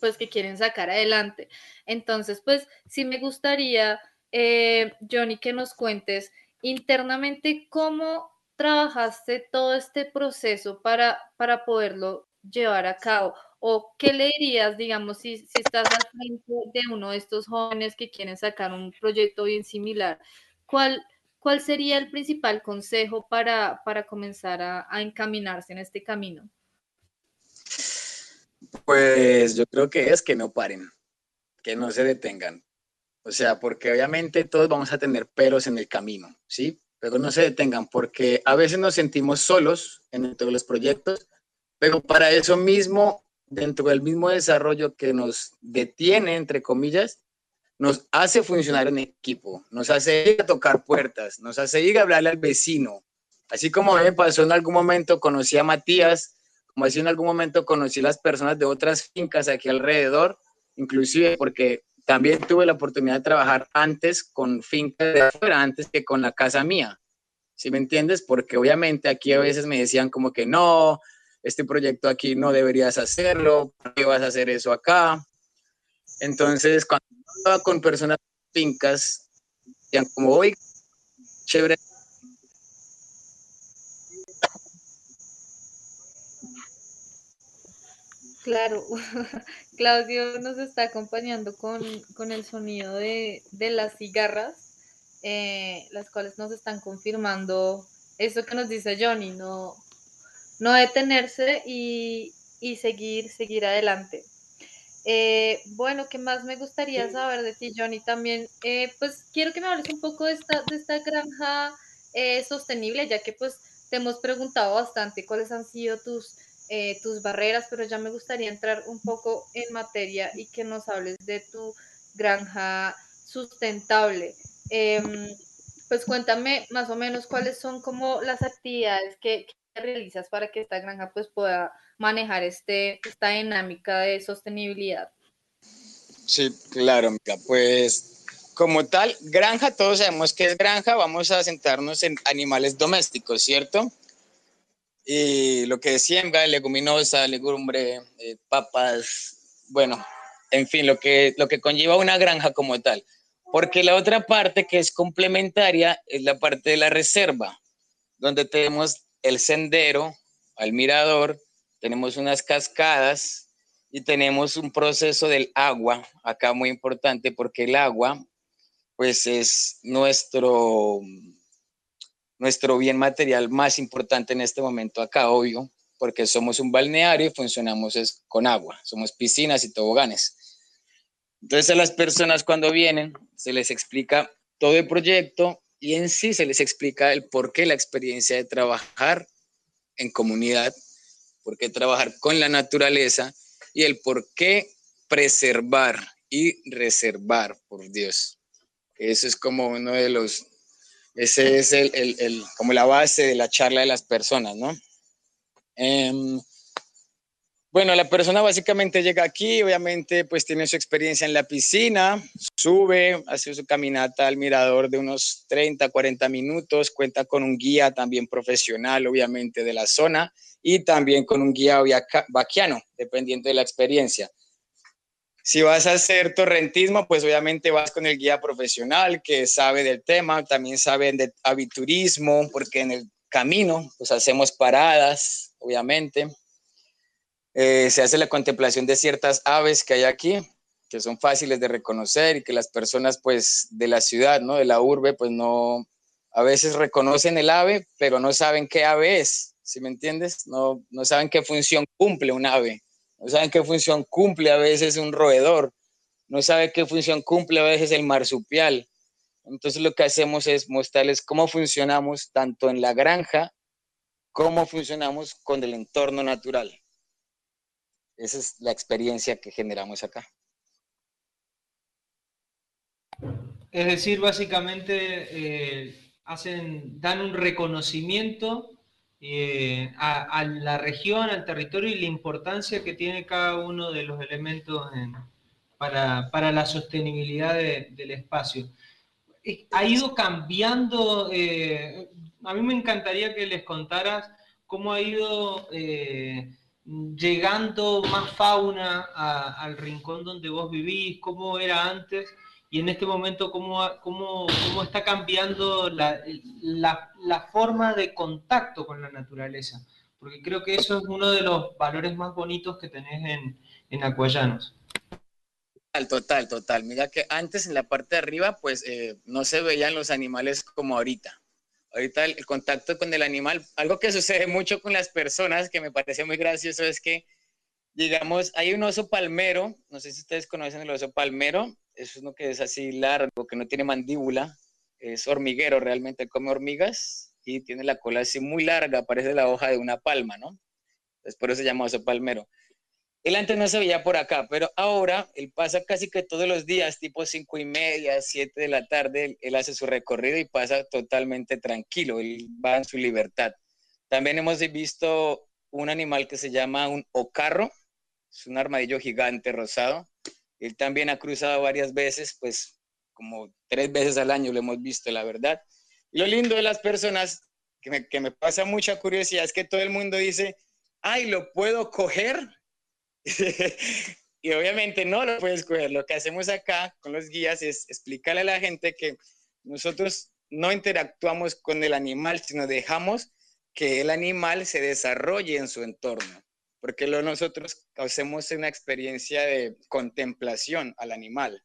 pues que quieren sacar adelante. Entonces, pues sí me gustaría, eh, Johnny, que nos cuentes internamente cómo trabajaste todo este proceso para, para poderlo llevar a cabo? ¿O qué le dirías, digamos, si, si estás al frente de uno de estos jóvenes que quieren sacar un proyecto bien similar? ¿Cuál, cuál sería el principal consejo para, para comenzar a, a encaminarse en este camino? Pues yo creo que es que no paren, que no se detengan. O sea, porque obviamente todos vamos a tener peros en el camino, ¿sí? Pero no se detengan, porque a veces nos sentimos solos en todos los proyectos, pero para eso mismo, dentro del mismo desarrollo que nos detiene, entre comillas, nos hace funcionar en equipo, nos hace ir a tocar puertas, nos hace ir a hablarle al vecino. Así como me pasó en algún momento, conocí a Matías, como así en algún momento conocí las personas de otras fincas aquí alrededor, inclusive porque también tuve la oportunidad de trabajar antes con fincas de afuera, antes que con la casa mía. ¿Sí me entiendes? Porque obviamente aquí a veces me decían como que no, este proyecto aquí no deberías hacerlo, ¿por qué vas a hacer eso acá? Entonces, cuando estaba con personas fincas, decían como, hoy chévere. Claro, *laughs* Claudio nos está acompañando con, el sonido de, las cigarras, eh, las cuales nos están confirmando eso que nos dice Johnny, no, no detenerse y, seguir, seguir adelante. Eh, bueno, ¿qué más me gustaría saber de ti, Johnny? También, eh, pues quiero que me hables un poco de esta, de esta granja sostenible, ya que pues te hemos preguntado bastante cuáles han sido tus eh, tus barreras, pero ya me gustaría entrar un poco en materia y que nos hables de tu granja sustentable. Em, pues cuéntame más o menos cuáles son como las actividades que, realizas para que esta granja pues pueda manejar este, esta dinámica de sostenibilidad. Sí, claro, pues como tal, granja, todos sabemos que es granja, vamos a sentarnos en animales domésticos, ¿cierto? y lo que siembra, leguminosa, legumbre, eh, papas, bueno, en fin, lo que, lo que conlleva una granja como tal. Porque la otra parte que es complementaria es la parte de la reserva, donde tenemos el sendero, al mirador, tenemos unas cascadas y tenemos un proceso del agua, acá muy importante porque el agua pues es nuestro nuestro bien material más importante en este momento acá, obvio, porque somos un balneario y funcionamos es con agua, somos piscinas y toboganes. Entonces a las personas cuando vienen se les explica todo el proyecto y en sí se les explica el por qué la experiencia de trabajar en comunidad, por qué trabajar con la naturaleza y el por qué preservar y reservar, por Dios. Eso es como uno de los ese es el, el, como la base de la charla de las personas, ¿no? Em, bueno, la persona básicamente llega aquí, obviamente pues tiene su experiencia en la piscina, sube, hace su caminata al mirador de unos 30, 40 minutos, cuenta con un guía también profesional, obviamente, de la zona y también con un guía vaquiano, dependiendo de la experiencia. Si vas a hacer torrentismo, pues obviamente vas con el guía profesional que sabe del tema, también sabe de aviturismo, porque en el camino pues hacemos paradas, obviamente. Eh, se hace la contemplación de ciertas aves que hay aquí, que son fáciles de reconocer y que las personas pues de la ciudad, ¿no? De la urbe, pues no, a veces reconocen el ave, pero no saben qué ave es, ¿sí me entiendes? No, no saben qué función cumple un ave no saben qué función cumple a veces un roedor, no saben qué función cumple a veces el marsupial. Entonces lo que hacemos es mostrarles cómo funcionamos tanto en la granja cómo funcionamos con el entorno natural. Esa es la experiencia que generamos acá. Es decir, básicamente eh, hacen, dan un reconocimiento eh, a, la región, al territorio y la importancia que tiene cada uno de los elementos para, la sostenibilidad del espacio. Eh, ha ido cambiando, a mí me encantaría que les contaras cómo ha ido llegando más fauna al rincón donde vos vivís, cómo era antes y en este momento cómo, cómo, cómo está cambiando la, la, forma de contacto con la naturaleza. Porque creo que eso es uno de los valores más bonitos que tenés en, en Acuayanos. Total, total, total. Mira que antes en la parte de arriba pues eh, no se veían los animales como ahorita. Ahorita el, contacto con el animal, algo que sucede *laughs* mucho con las personas que me parece muy gracioso es que, digamos, hay un oso palmero, no sé si ustedes conocen el oso palmero, es uno que es así largo, que no tiene mandíbula, es hormiguero, realmente come hormigas y tiene la cola así muy larga, parece la hoja de una palma, ¿no? Entonces por eso se llama oso palmero. Él antes no se veía por acá, pero ahora él pasa casi que todos los días, tipo cinco y media, siete de la tarde, él, hace su recorrido y pasa totalmente tranquilo, él va en su libertad. También hemos visto un animal que se llama un ocarro, es un armadillo gigante rosado, él también ha cruzado varias veces, pues como tres veces al año lo hemos visto, la verdad. Lo lindo de las personas, que me, que me pasa mucha curiosidad, es que todo el mundo dice, ay, ¿lo puedo coger? *laughs* y obviamente no lo puedes coger. Lo que hacemos acá con los guías es explicarle a la gente que nosotros no interactuamos con el animal, sino dejamos que el animal se desarrolle en su entorno porque lo nosotros hacemos una experiencia de contemplación al animal,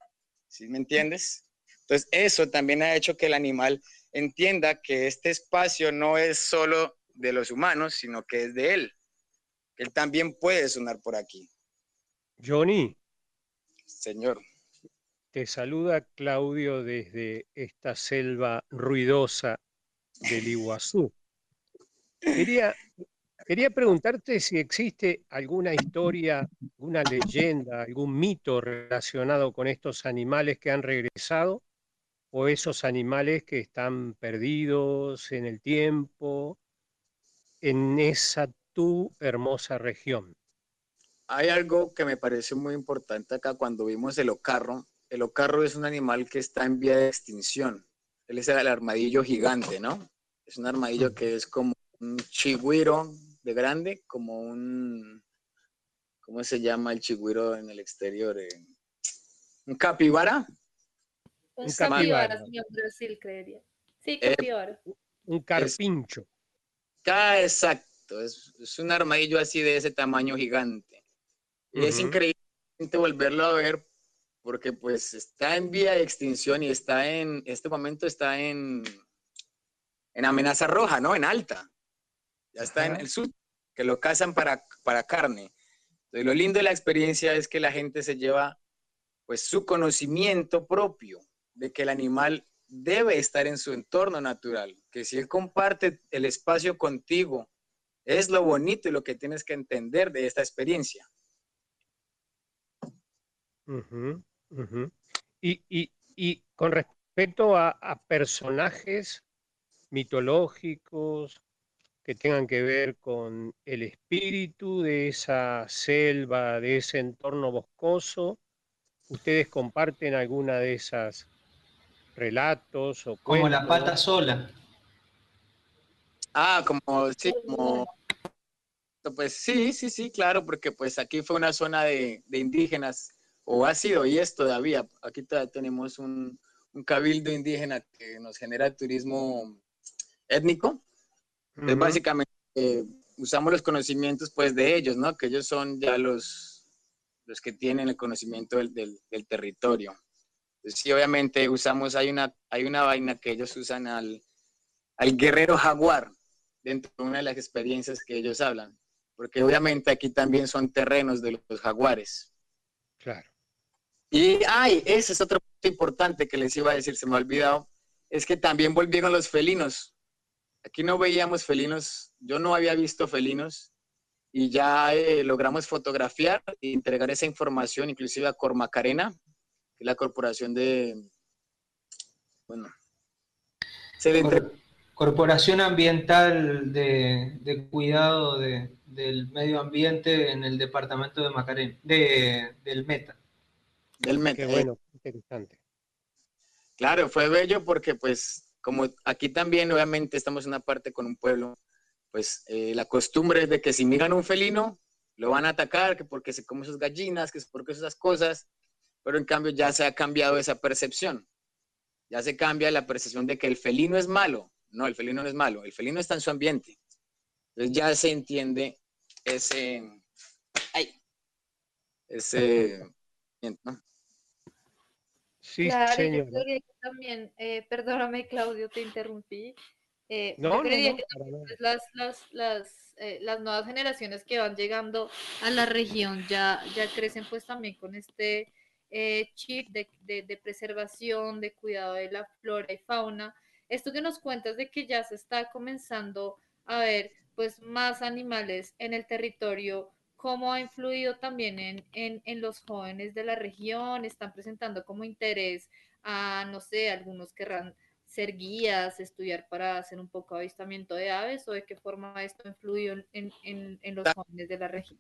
¿sí me entiendes? Entonces, eso también ha hecho que el animal entienda que este espacio no es solo de los humanos, sino que es de él. Él también puede sonar por aquí. Johnny. Señor. Te saluda Claudio desde esta selva ruidosa del Iguazú. Quería Quería preguntarte si existe alguna historia, alguna leyenda, algún mito relacionado con estos animales que han regresado o esos animales que están perdidos en el tiempo en esa tu hermosa región. Hay algo que me parece muy importante acá cuando vimos el ocarro. El ocarro es un animal que está en vía de extinción. Él es el armadillo gigante, ¿no? Es un armadillo que es como un chigüiro de grande, como un, ¿cómo se llama el chigüiro en el exterior? Eh, ¿Un capibara? Un, capibara, señor Brasil, creería. Sí, eh, capibara. un carpincho. ah, exacto, es, un armadillo así de ese tamaño gigante. Y es increíble volverlo a ver porque pues está en vía de extinción y está en, este momento está en, en amenaza roja, ¿no? En alta ya está en el sur, que lo cazan para, para carne. Entonces, lo lindo de la experiencia es que la gente se lleva pues su conocimiento propio de que el animal debe estar en su entorno natural, que si él comparte el espacio contigo, es lo bonito y lo que tienes que entender de esta experiencia. Y, con respecto a, a personajes mitológicos, que tengan que ver con el espíritu de esa selva, de ese entorno boscoso. ¿Ustedes comparten alguna de esas relatos o Como la pata sola. Ah, como, sí, como... Pues sí, sí, sí, claro, porque pues aquí fue una zona de, indígenas, o ha sido y es todavía. Aquí todavía tenemos un, un cabildo indígena que nos genera turismo étnico básicamente eh, usamos los conocimientos pues de ellos, ¿no? Que ellos son ya los, los que tienen el conocimiento del, del, territorio. sí, obviamente usamos, hay una, hay una vaina que ellos usan al, al guerrero jaguar dentro de una de las experiencias que ellos hablan, porque obviamente aquí también son terrenos de los jaguares. Claro. Y, ay, ese es otro punto importante que les iba a decir, se me ha olvidado, es que también volvieron los felinos. Aquí no veíamos felinos, yo no había visto felinos. Y ya eh, logramos fotografiar e entregar esa información inclusive a Cormacarena, que es la corporación de, bueno, Corporación Ambiental de, Cuidado del Medio Ambiente en el departamento de Macarena, de, del Meta. Del Meta. Qué bueno, interesante. Claro, fue bello porque pues como aquí también obviamente estamos en una parte con un pueblo, pues eh, la costumbre es de que si miran un felino, lo van a atacar, que porque se come sus gallinas, que es porque esas cosas, pero en cambio ya se ha cambiado esa percepción. Ya se cambia la percepción de que el felino es malo. No, el felino no es malo, el felino está en su ambiente. Entonces ya se entiende ese, ay, ese, ¿no? Sí, señor. también, eh, perdóname Claudio, te interrumpí. Eh, no, no, que las, las, las, eh, las, nuevas generaciones que van llegando a la región ya, ya crecen pues también con este chip de, de, de, preservación, de cuidado de la flora y fauna. Esto que nos cuentas de que ya se está comenzando a ver pues más animales en el territorio, cómo ha influido también en, los jóvenes de la región, están presentando como interés a, no sé, algunos querrán ser guías, estudiar para hacer un poco avistamiento de aves o de qué forma esto ha influido en, en los jóvenes de la región.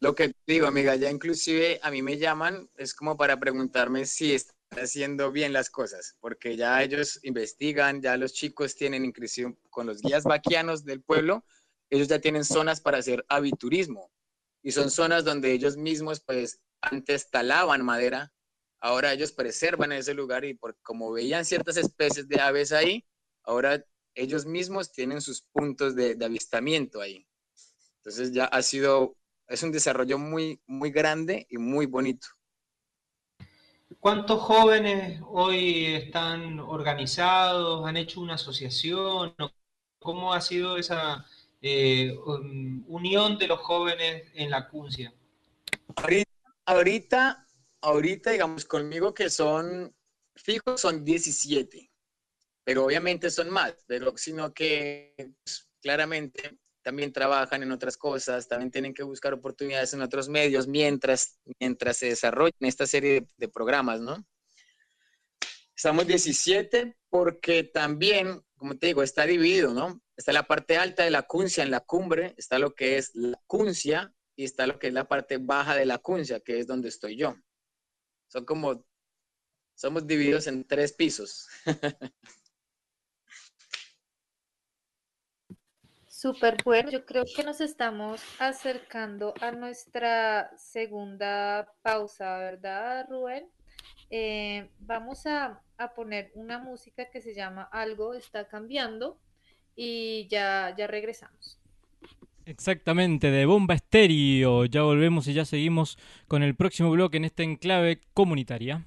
Lo que digo, amiga, ya inclusive a mí me llaman, es como para preguntarme si están haciendo bien las cosas, porque ya ellos investigan, ya los chicos tienen inclusive con los guías vaquianos del pueblo, ellos ya tienen zonas para hacer aviturismo y son zonas donde ellos mismos pues antes talaban madera, ahora ellos preservan ese lugar y por, como veían ciertas especies de aves ahí, ahora ellos mismos tienen sus puntos de, de avistamiento ahí. Entonces ya ha sido, es un desarrollo muy, muy grande y muy bonito. ¿Cuántos jóvenes hoy están organizados, han hecho una asociación? ¿Cómo ha sido esa, eh, unión de los jóvenes en la CUNCIA? Ahorita, ahorita, digamos, conmigo que son fijos son 17, pero obviamente son más, pero sino que pues, claramente también trabajan en otras cosas, también tienen que buscar oportunidades en otros medios mientras, mientras se desarrollan esta serie de, de programas, ¿no? Estamos 17 porque también, como te digo, está dividido, ¿no? Está la parte alta de la cuncia en la cumbre, está lo que es la cuncia y está lo que es la parte baja de la cuncia, que es donde estoy yo. Son como, somos divididos en tres pisos. *laughs* Súper bueno, yo creo que nos estamos acercando a nuestra segunda pausa, ¿verdad, Rubén? Eh, vamos a, a poner una música que se llama Algo está cambiando y ya, ya regresamos. Exactamente, de Bomba Estéreo. Ya volvemos y ya seguimos con el próximo bloque en esta enclave comunitaria.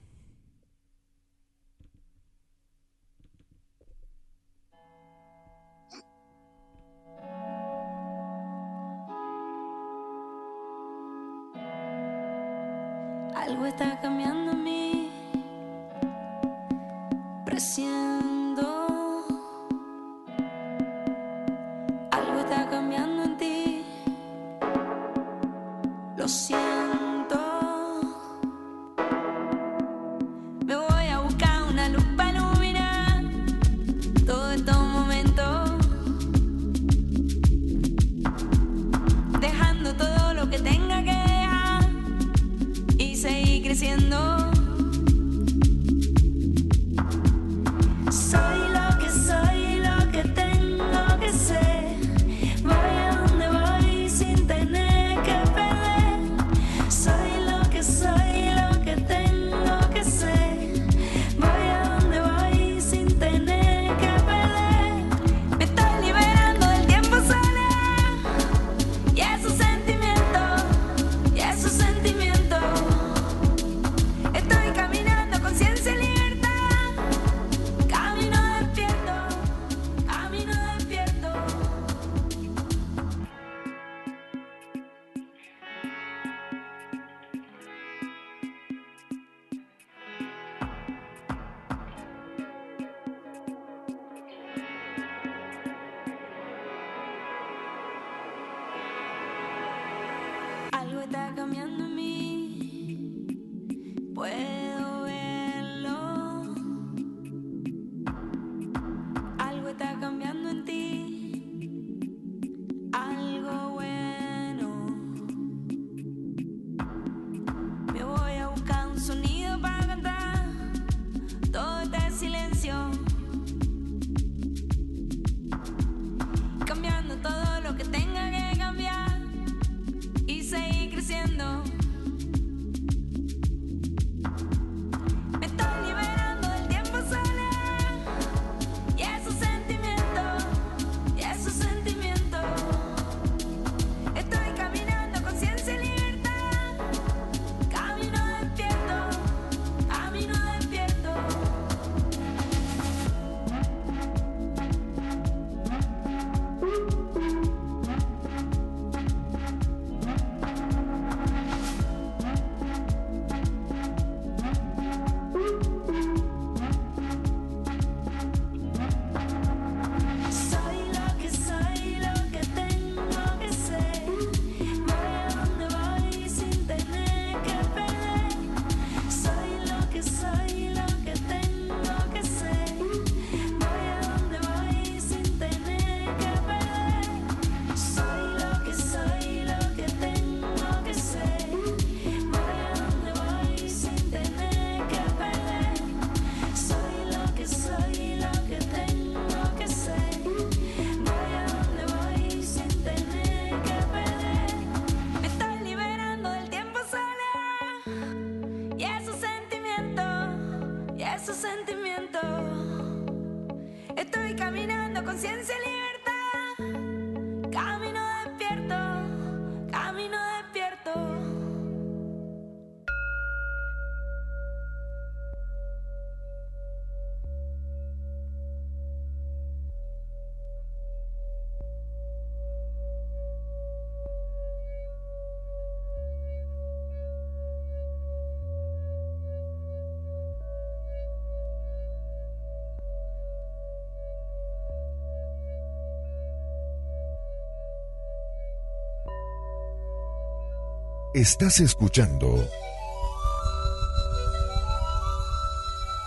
Estás escuchando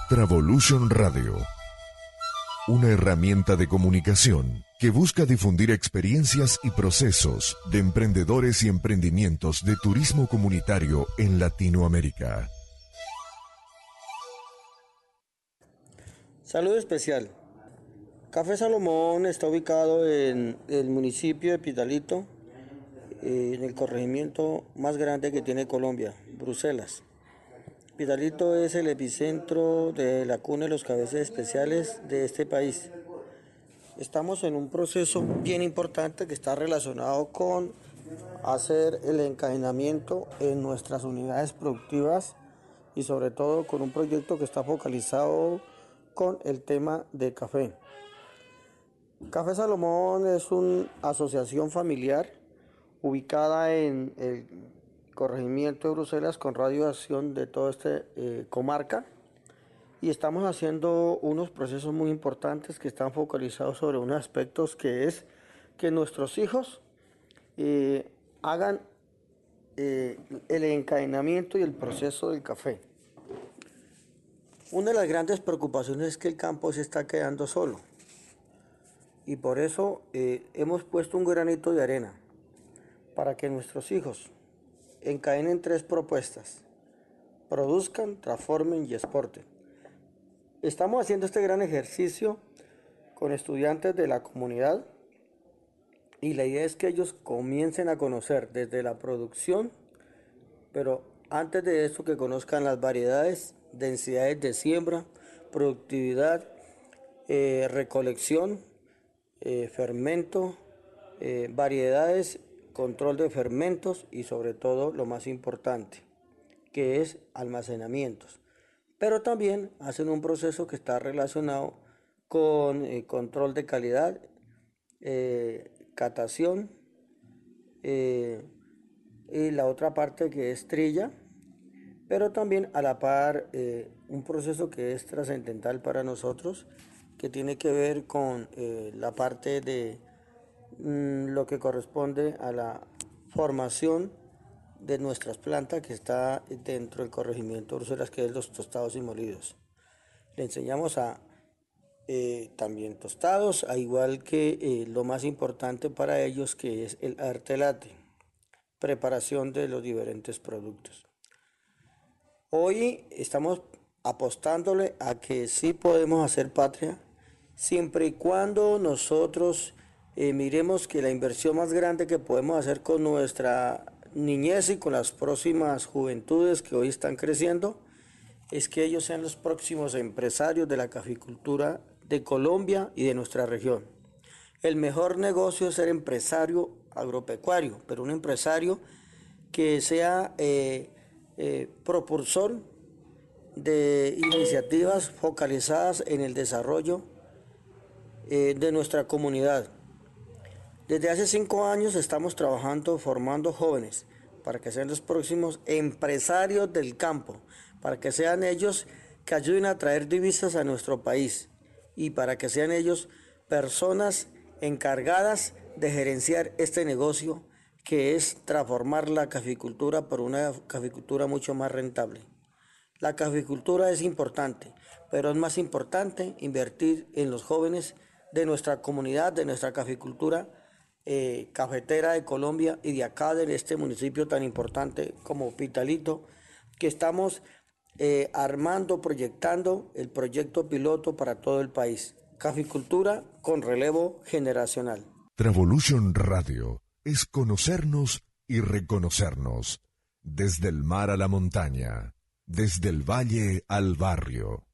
Travolution Radio, una herramienta de comunicación que busca difundir experiencias y procesos de emprendedores y emprendimientos de turismo comunitario en Latinoamérica. Saludo especial. Café Salomón está ubicado en el municipio de Pitalito, en el corregimiento más grande que tiene Colombia, Bruselas. Pitalito es el epicentro de la cuna de los cabezas especiales de este país. Estamos en un proceso bien importante que está relacionado con hacer el encadenamiento en nuestras unidades productivas y sobre todo con un proyecto que está focalizado con el tema de café. Café Salomón es una asociación familiar ubicada en el corregimiento de Bruselas con radioacción de toda esta eh, comarca. Y estamos haciendo unos procesos muy importantes que están focalizados sobre unos aspectos que es que nuestros hijos eh, hagan eh, el encadenamiento y el proceso del café. Una de las grandes preocupaciones es que el campo se está quedando solo. Y por eso hemos puesto un granito de arena para que nuestros hijos encadenen tres propuestas. Produzcan, transformen y exporten. Estamos haciendo este gran ejercicio con estudiantes de la comunidad y la idea es que ellos comiencen a conocer desde la producción, pero antes de eso que conozcan las variedades, densidades de siembra, productividad, eh, recolección, eh, fermento, eh, variedades control de fermentos y sobre todo lo más importante, que es almacenamientos. Pero también hacen un proceso que está relacionado con eh, control de calidad, eh, catación eh, y la otra parte que es trilla, pero también a la par un proceso que es trascendental para nosotros, que tiene que ver con la parte de lo que corresponde a la formación de nuestras plantas que está dentro del corregimiento Bruselas, que es los tostados y molidos. Le enseñamos a eh, también tostados, a igual que eh, lo más importante para ellos que es el artelate, preparación de los diferentes productos. Hoy estamos apostándole a que sí podemos hacer patria siempre y cuando nosotros eh, miremos que la inversión más grande que podemos hacer con nuestra niñez y con las próximas juventudes que hoy están creciendo es que ellos sean los próximos empresarios de la caficultura de Colombia y de nuestra región. El mejor negocio es ser empresario agropecuario, pero un empresario que sea eh, eh, propulsor de iniciativas focalizadas en el desarrollo de nuestra comunidad. Desde hace cinco años estamos trabajando formando jóvenes para que sean los próximos empresarios del campo, para que sean ellos que ayuden a traer divisas a nuestro país y para que sean ellos personas encargadas de gerenciar este negocio que es transformar la caficultura por una caficultura mucho más rentable. La caficultura es importante, pero es más importante invertir en los jóvenes de nuestra comunidad, de nuestra caficultura, eh, cafetera de Colombia y de acá de este municipio tan importante como Pitalito, que estamos eh, armando, proyectando el proyecto piloto para todo el país. Caficultura con relevo generacional. Travolution Radio es conocernos y reconocernos, desde el mar a la montaña, desde el valle al barrio.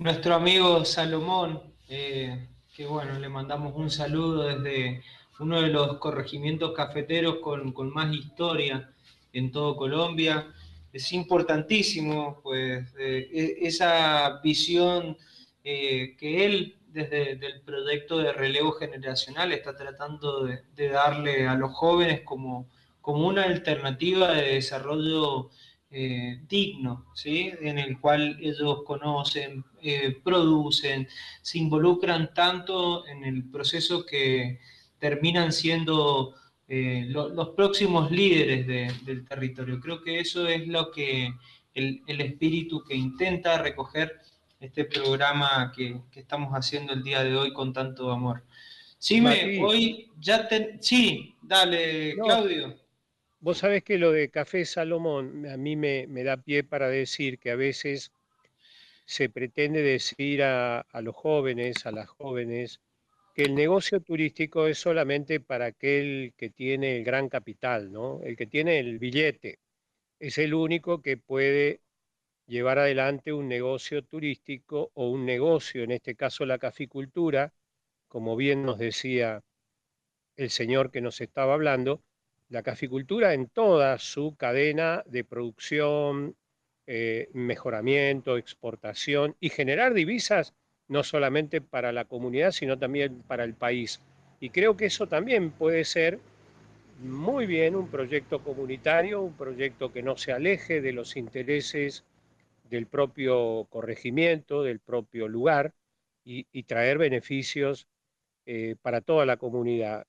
nuestro amigo Salomón, eh, que bueno, le mandamos un saludo desde uno de los corregimientos cafeteros con, más historia en todo Colombia. Es importantísimo, pues, eh, e, esa visión eh, que él desde el proyecto de relevo generacional está tratando de, de darle a los jóvenes como, como una alternativa de desarrollo eh, digno, ¿sí? en el cual ellos conocen, eh, producen, se involucran tanto en el proceso que terminan siendo eh, lo, los próximos líderes de, del territorio. Creo que eso es lo que el, el espíritu que intenta recoger este programa que, que, estamos haciendo el día de hoy con tanto amor. Sí, me, hoy ya te... Sí, dale, no. Claudio. Vos sabés que lo de Café Salomón a mí me, me, da pie para decir que a veces se pretende decir a, a, los jóvenes, a las jóvenes, que el negocio turístico es solamente para aquel que tiene el gran capital, ¿no? El que tiene el billete. Es el único que puede llevar adelante un negocio turístico o un negocio, en este caso la caficultura, como bien nos decía el señor que nos estaba hablando, la caficultura en toda su cadena de producción, eh, mejoramiento, exportación y generar divisas no solamente para la comunidad, sino también para el país. Y creo que eso también puede ser muy bien un proyecto comunitario, un proyecto que no se aleje de los intereses del propio corregimiento, del propio lugar, y, y traer beneficios eh, para toda la comunidad.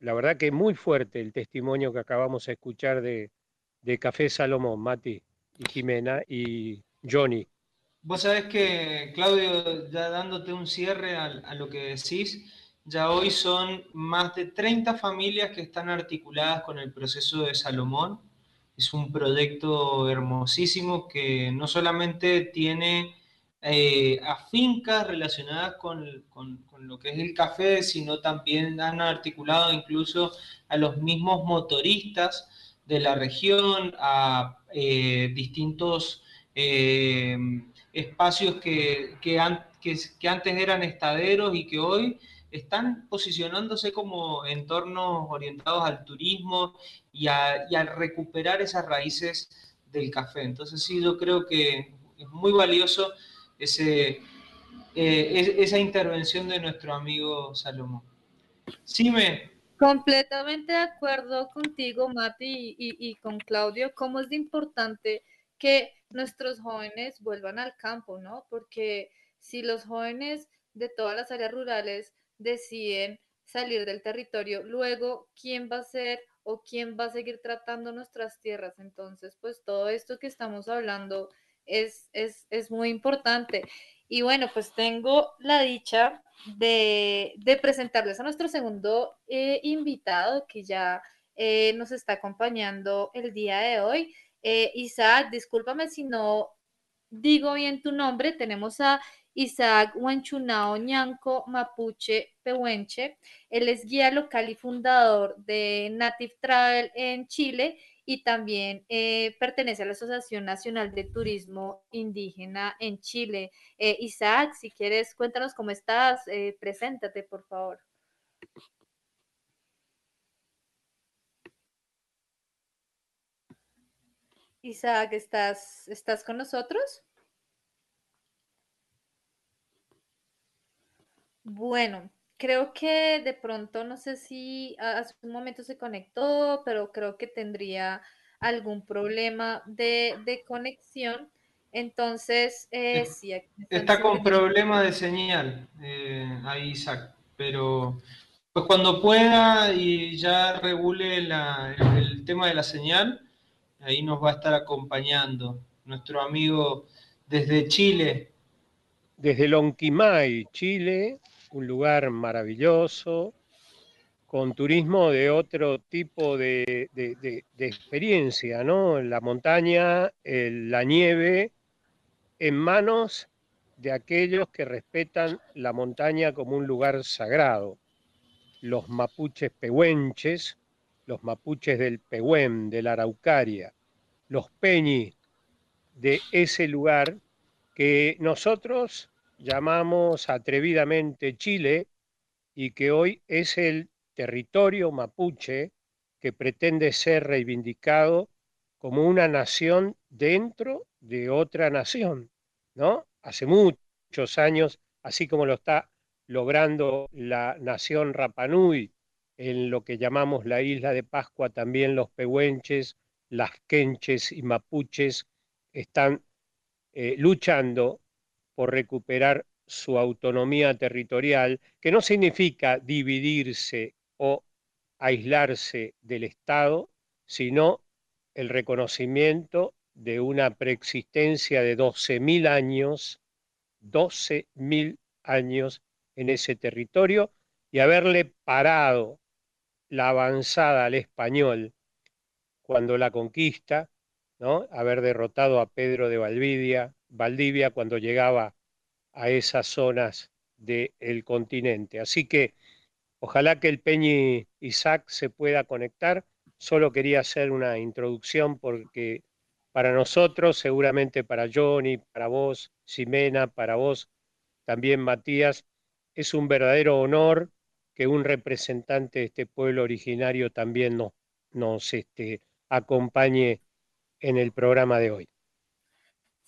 La verdad que muy fuerte el testimonio que acabamos de escuchar de, de Café Salomón, Mati y Jimena y Johnny. Vos sabés que, Claudio, ya dándote un cierre a, lo que decís, ya hoy son más de 30 familias que están articuladas con el proceso de Salomón. Es un proyecto hermosísimo que no solamente tiene eh, a fincas relacionadas con, con, lo que es el café, sino también han articulado incluso a los mismos motoristas de la región, a eh, distintos eh, espacios que, que, antes eran estaderos y que hoy están posicionándose como entornos orientados al turismo y a, y a recuperar esas raíces del café. Entonces sí, yo creo que es muy valioso ese, eh, esa intervención de nuestro amigo Salomón. Sí, me... Completamente de acuerdo contigo, Mati, y, y, con Claudio, cómo es de importante que nuestros jóvenes vuelvan al campo, ¿no? Porque si los jóvenes de todas las áreas rurales deciden salir del territorio, luego, ¿quién va a ser o quién va a seguir tratando nuestras tierras? Entonces, pues todo esto que estamos hablando es, es, es muy importante. Y bueno, pues tengo la dicha de, de presentarles a nuestro segundo eh, invitado que ya eh, nos está acompañando el día de hoy. Eh, Isaac, discúlpame si no digo bien tu nombre. Tenemos a Isaac Huanchunao Ñanco Mapuche Pehuenche. Él es guía local y fundador de Native Travel en Chile y también eh, pertenece a la Asociación Nacional de Turismo Indígena en Chile. Eh, Isaac, si quieres, cuéntanos cómo estás, eh, preséntate, por favor. Isaac, ¿estás, ¿estás con nosotros? Bueno, creo que de pronto, no sé si hace un momento se conectó, pero creo que tendría algún problema de, de conexión. Entonces, eh, sí. Está con problema de señal, eh, ahí Isaac, pero pues cuando pueda y ya regule la, el, el tema de la señal, ahí nos va a estar acompañando nuestro amigo desde Chile. Desde Lonquimay, Chile, un lugar maravilloso, con turismo de otro tipo de, de, experiencia, ¿no? La montaña, la nieve, en manos de aquellos que respetan la montaña como un lugar sagrado. Los mapuches pehuenches, los mapuches del Pehuén, de la Araucaria, los peñi de ese lugar que nosotros llamamos atrevidamente Chile y que hoy es el territorio mapuche que pretende ser reivindicado como una nación dentro de otra nación, ¿no? Hace muchos años, así como lo está logrando la nación Rapanui en lo que llamamos la isla de Pascua, también los pehuenches, las quenches y mapuches están eh, luchando por recuperar su autonomía territorial, que no significa dividirse o aislarse del Estado, sino el reconocimiento de una preexistencia de 12.000 años, 12.000 años en ese territorio y haberle parado la avanzada al español cuando la conquista, ¿no? haber derrotado a Pedro de Valdivia, Valdivia cuando llegaba a esas zonas del continente. Así que ojalá que el Peñi Isaac se pueda conectar. Solo quería hacer una introducción porque para nosotros, seguramente para Johnny, para vos, Ximena, para vos también, Matías, es un verdadero honor que un representante de este pueblo originario también nos, este, acompañe en el programa de hoy.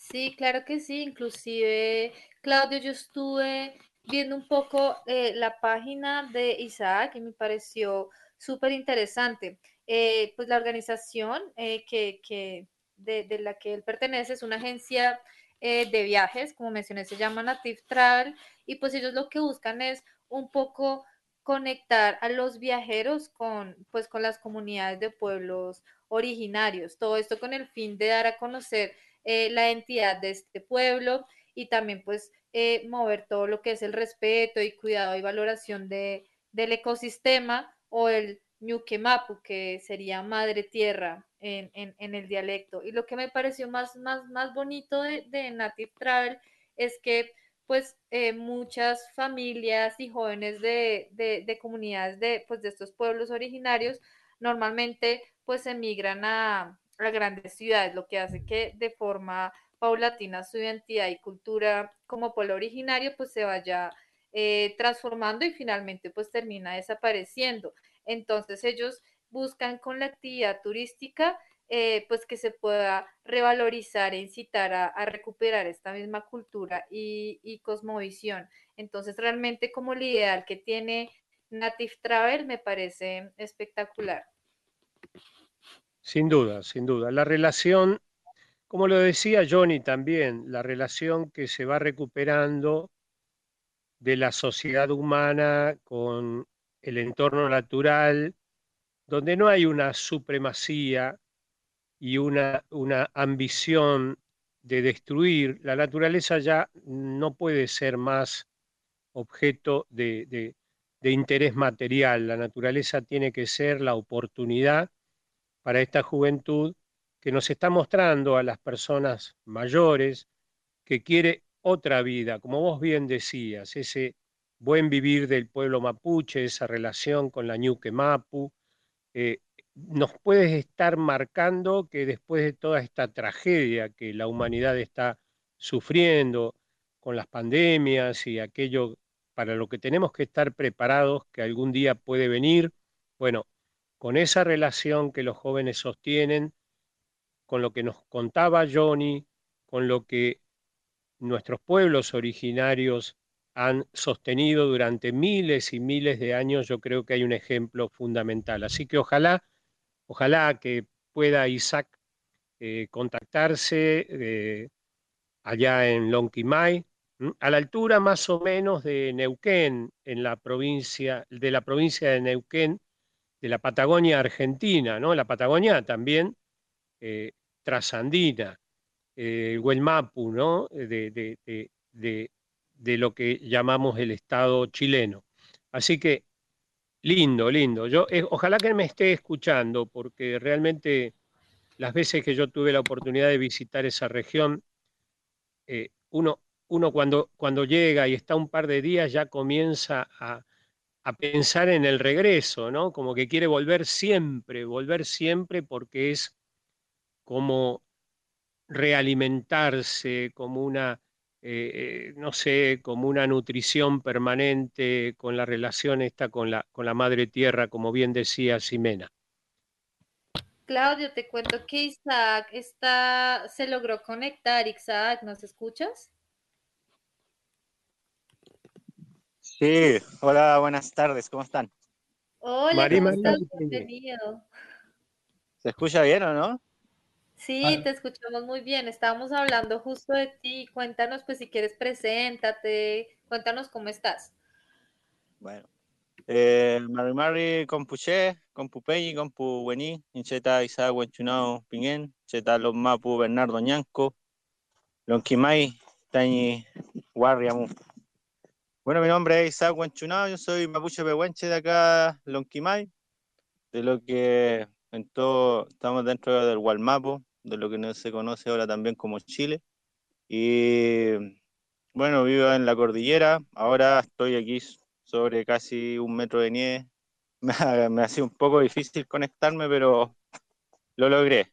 Sí, claro que sí. Inclusive, Claudio, yo estuve viendo un poco eh, la página de Isaac y me pareció súper interesante. Eh, pues la organización eh, que, de, la que él pertenece es una agencia de viajes, como mencioné, se llama Native Travel y pues ellos lo que buscan es un poco conectar a los viajeros con, pues, con las comunidades de pueblos originarios. Todo esto con el fin de dar a conocer eh, la entidad de este pueblo y también pues eh, mover todo lo que es el respeto y cuidado y valoración de, del ecosistema o el Ñuquemapu, que sería madre tierra en, en, el dialecto. Y lo que me pareció más, más, más bonito de, de Native Travel es que pues eh, muchas familias y jóvenes de, de, de, comunidades de, pues, de estos pueblos originarios normalmente pues emigran a, a grandes ciudades, lo que hace que de forma paulatina su identidad y cultura como pueblo originario pues se vaya eh, transformando y finalmente pues termina desapareciendo. Entonces ellos buscan con la actividad turística eh, pues que se pueda revalorizar e incitar a, recuperar esta misma cultura y, y, cosmovisión. Entonces realmente como el ideal que tiene Native Travel me parece espectacular. Sin duda, sin duda. La relación, como lo decía Johnny también, la relación que se va recuperando de la sociedad humana con el entorno natural, donde no hay una supremacía y una, una ambición de destruir, la naturaleza ya no puede ser más objeto de, de interés material, la naturaleza tiene que ser la oportunidad para esta juventud que nos está mostrando a las personas mayores que quiere otra vida, como vos bien decías, ese buen vivir del pueblo mapuche, esa relación con la Ñuque Mapu, eh, nos puede estar marcando que después de toda esta tragedia que la humanidad está sufriendo con las pandemias y aquello para lo que tenemos que estar preparados que algún día puede venir, bueno, con esa relación que los jóvenes sostienen, con lo que nos contaba Johnny, con lo que nuestros pueblos originarios han sostenido durante miles y miles de años, yo creo que hay un ejemplo fundamental. Así que ojalá, ojalá que pueda Isaac eh, contactarse eh, allá en Lonquimay, a la altura más o menos de Neuquén, en la provincia, de la provincia de Neuquén, de la Patagonia argentina, ¿no? La Patagonia también eh, trasandina, eh, el Huelmapu, ¿no? De, de, lo que llamamos el Estado chileno. Así que, lindo, lindo. Yo, eh, ojalá que me esté escuchando, porque realmente las veces que yo tuve la oportunidad de visitar esa región, uno, uno cuando, cuando llega y está un par de días ya comienza a, a pensar en el regreso, ¿no? Como que quiere volver siempre, volver siempre porque es como realimentarse, como una eh, no sé, como una nutrición permanente con la relación esta con la, con la madre tierra, como bien decía Ximena. Claudio, te cuento que Isaac está, se logró conectar. Isaac, ¿nos escuchas? Sí, hola, buenas tardes, ¿cómo están? Hola, ¿cómo estás? Bienvenido. ¿Se escucha bien o no? Sí, te escuchamos muy bien. Estábamos hablando justo de ti. Cuéntanos, pues, si quieres, preséntate. Cuéntanos cómo estás. Bueno. Eh, Mari Mari, Compuche, Compupeñi, Compuweni, Incheta Isaac Huenchunao Pinguen, Cheta Los Mapu Bernardo Ñanco, Lonquimay, Tañi Guarriamu. Bueno, mi nombre es Isaac Huenchunao, yo soy Mapuche Pehuenche de acá, Lonquimay, de lo que en todo, estamos dentro del Gualmapo, de lo que no se conoce ahora también como Chile. Y bueno, vivo en la cordillera, ahora estoy aquí sobre casi un metro de nieve. *laughs* Me ha, me ha sido un poco difícil conectarme, pero lo logré.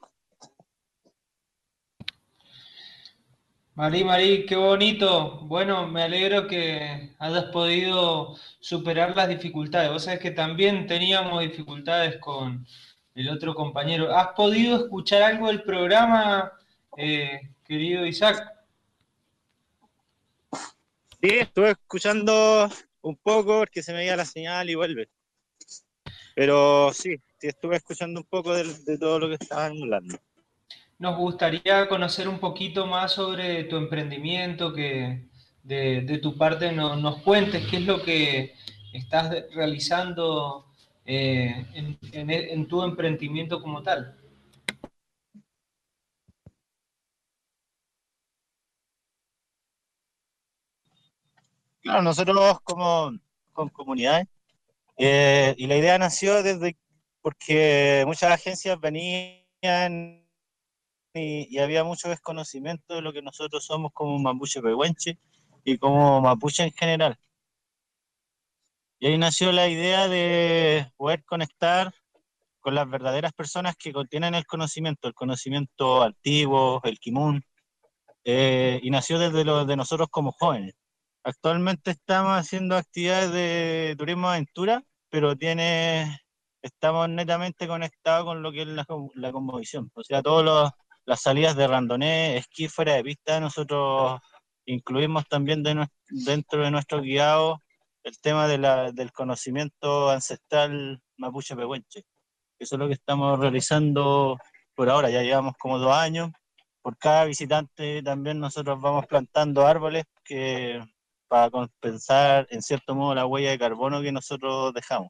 Marí, Marí, qué bonito. Bueno, me alegro que hayas podido superar las dificultades. Vos sabés que también teníamos dificultades con el otro compañero. ¿Has podido escuchar algo del programa, eh, querido Isaac? Sí, estuve escuchando un poco porque se me veía la señal y vuelve. Pero sí, sí estuve escuchando un poco de todo lo que estaban hablando. Nos gustaría conocer un poquito más sobre tu emprendimiento, que de, tu parte no- nos cuentes qué es lo que estás realizando eh, en, tu emprendimiento como tal. Claro, nosotros como con comunidades, eh, y la idea nació desde porque muchas agencias venían y, y había mucho desconocimiento de lo que nosotros somos como mapuche pehuenche y como mapuche en general. Y ahí nació la idea de poder conectar con las verdaderas personas que contienen el conocimiento, el conocimiento antiguo, el kimun, eh, y nació desde lo de nosotros como jóvenes. Actualmente estamos haciendo actividades de turismo aventura, pero tiene, estamos netamente conectados con lo que es la, la cosmovisión. O sea, todas las salidas de randonee, esquí fuera de pista, nosotros incluimos también dentro de nuestro guiado el tema del conocimiento ancestral mapuche pehuenche. Eso es lo que estamos realizando por ahora, ya llevamos como dos años. Por cada visitante también nosotros vamos plantando árboles que para compensar en cierto modo la huella de carbono que nosotros dejamos.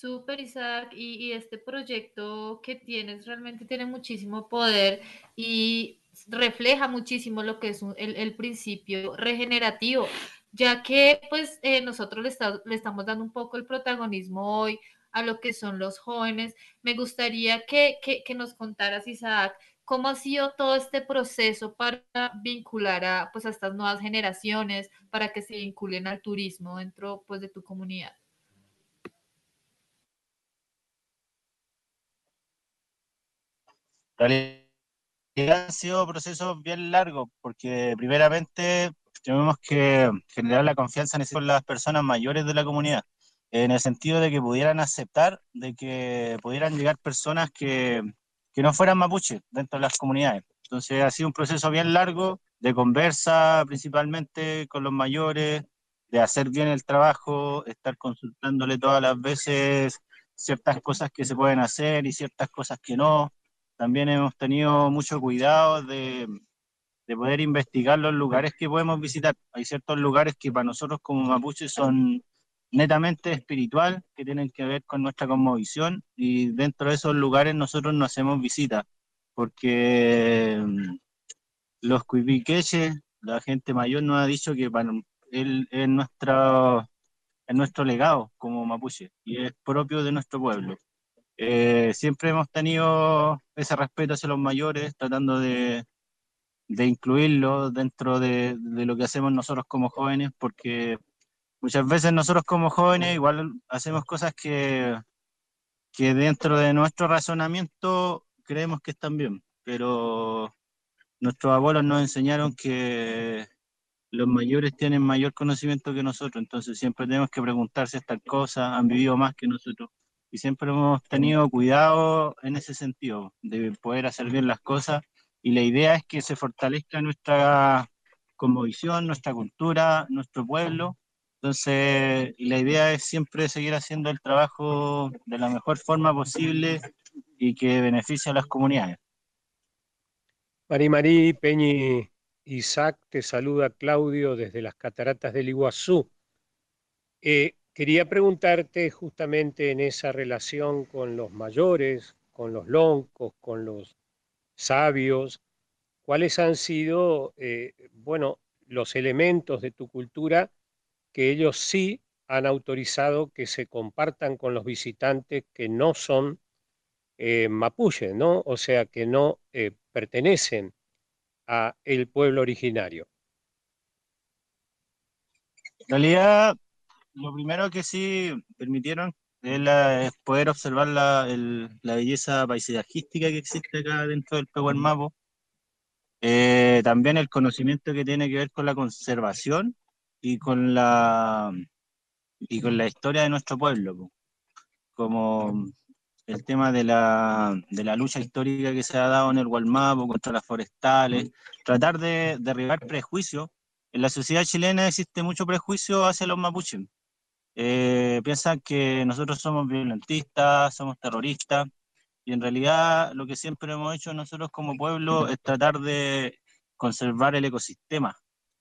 Súper, Isaac, y, este proyecto que tienes realmente tiene muchísimo poder y refleja muchísimo lo que es un- el, principio regenerativo, ya que pues eh, nosotros le, le estamos dando un poco el protagonismo hoy a lo que son los jóvenes. Me gustaría que nos contaras, Isaac, cómo ha sido todo este proceso para vincular a, pues, a estas nuevas generaciones, para que se vinculen al turismo dentro pues, de tu comunidad. Realidad han sido procesos bien largos, porque primeramente tenemos que generar la confianza con las personas mayores de la comunidad, en el sentido de que pudieran aceptar, de que pudieran llegar personas que, que no fueran mapuche dentro de las comunidades. Entonces ha sido un proceso bien largo de conversa principalmente con los mayores, de hacer bien el trabajo, estar consultándole todas las veces ciertas cosas que se pueden hacer y ciertas cosas que no. También hemos tenido mucho cuidado de, de poder investigar los lugares que podemos visitar. Hay ciertos lugares que para nosotros como mapuches son netamente espiritual, que tienen que ver con nuestra cosmovisión, y dentro de esos lugares nosotros no hacemos visitas, porque mm, los cuipiqueches, la gente mayor nos ha dicho que para él es nuestra, es nuestro legado como mapuche, y es propio de nuestro pueblo. Eh, siempre hemos tenido ese respeto hacia los mayores, tratando de, de incluirlos dentro de, de lo que hacemos nosotros como jóvenes, porque muchas veces nosotros como jóvenes igual hacemos cosas que, que dentro de nuestro razonamiento creemos que están bien, pero nuestros abuelos nos enseñaron que los mayores tienen mayor conocimiento que nosotros, entonces siempre tenemos que preguntarse estas cosas, han vivido más que nosotros y siempre hemos tenido cuidado en ese sentido, de poder hacer bien las cosas y la idea es que se fortalezca nuestra visión, nuestra cultura, nuestro pueblo. Entonces, la idea es siempre seguir haciendo el trabajo de la mejor forma posible y que beneficie a las comunidades. Mari Marí, Peñi, Isaac, te saluda Claudio desde las cataratas del Iguazú. Eh, quería preguntarte justamente en esa relación con los mayores, con los loncos, con los sabios, cuáles han sido, eh, bueno, los elementos de tu cultura que ellos sí han autorizado que se compartan con los visitantes que no son eh, mapuches, ¿no? O sea, que no eh, pertenecen a el pueblo originario. En realidad, lo primero que sí permitieron es, poder observar la, belleza paisajística que existe acá dentro del Pehuel Mapo. Eh, también el conocimiento que tiene que ver con la conservación y con la, y con la historia de nuestro pueblo, como el tema de la, de la lucha histórica que se ha dado en el Gualmapo contra las forestales, tratar de derribar prejuicios. En la sociedad chilena existe mucho prejuicio hacia los mapuches eh, piensan que nosotros somos violentistas, somos terroristas, y en realidad lo que siempre hemos hecho nosotros como pueblo es tratar de conservar el ecosistema,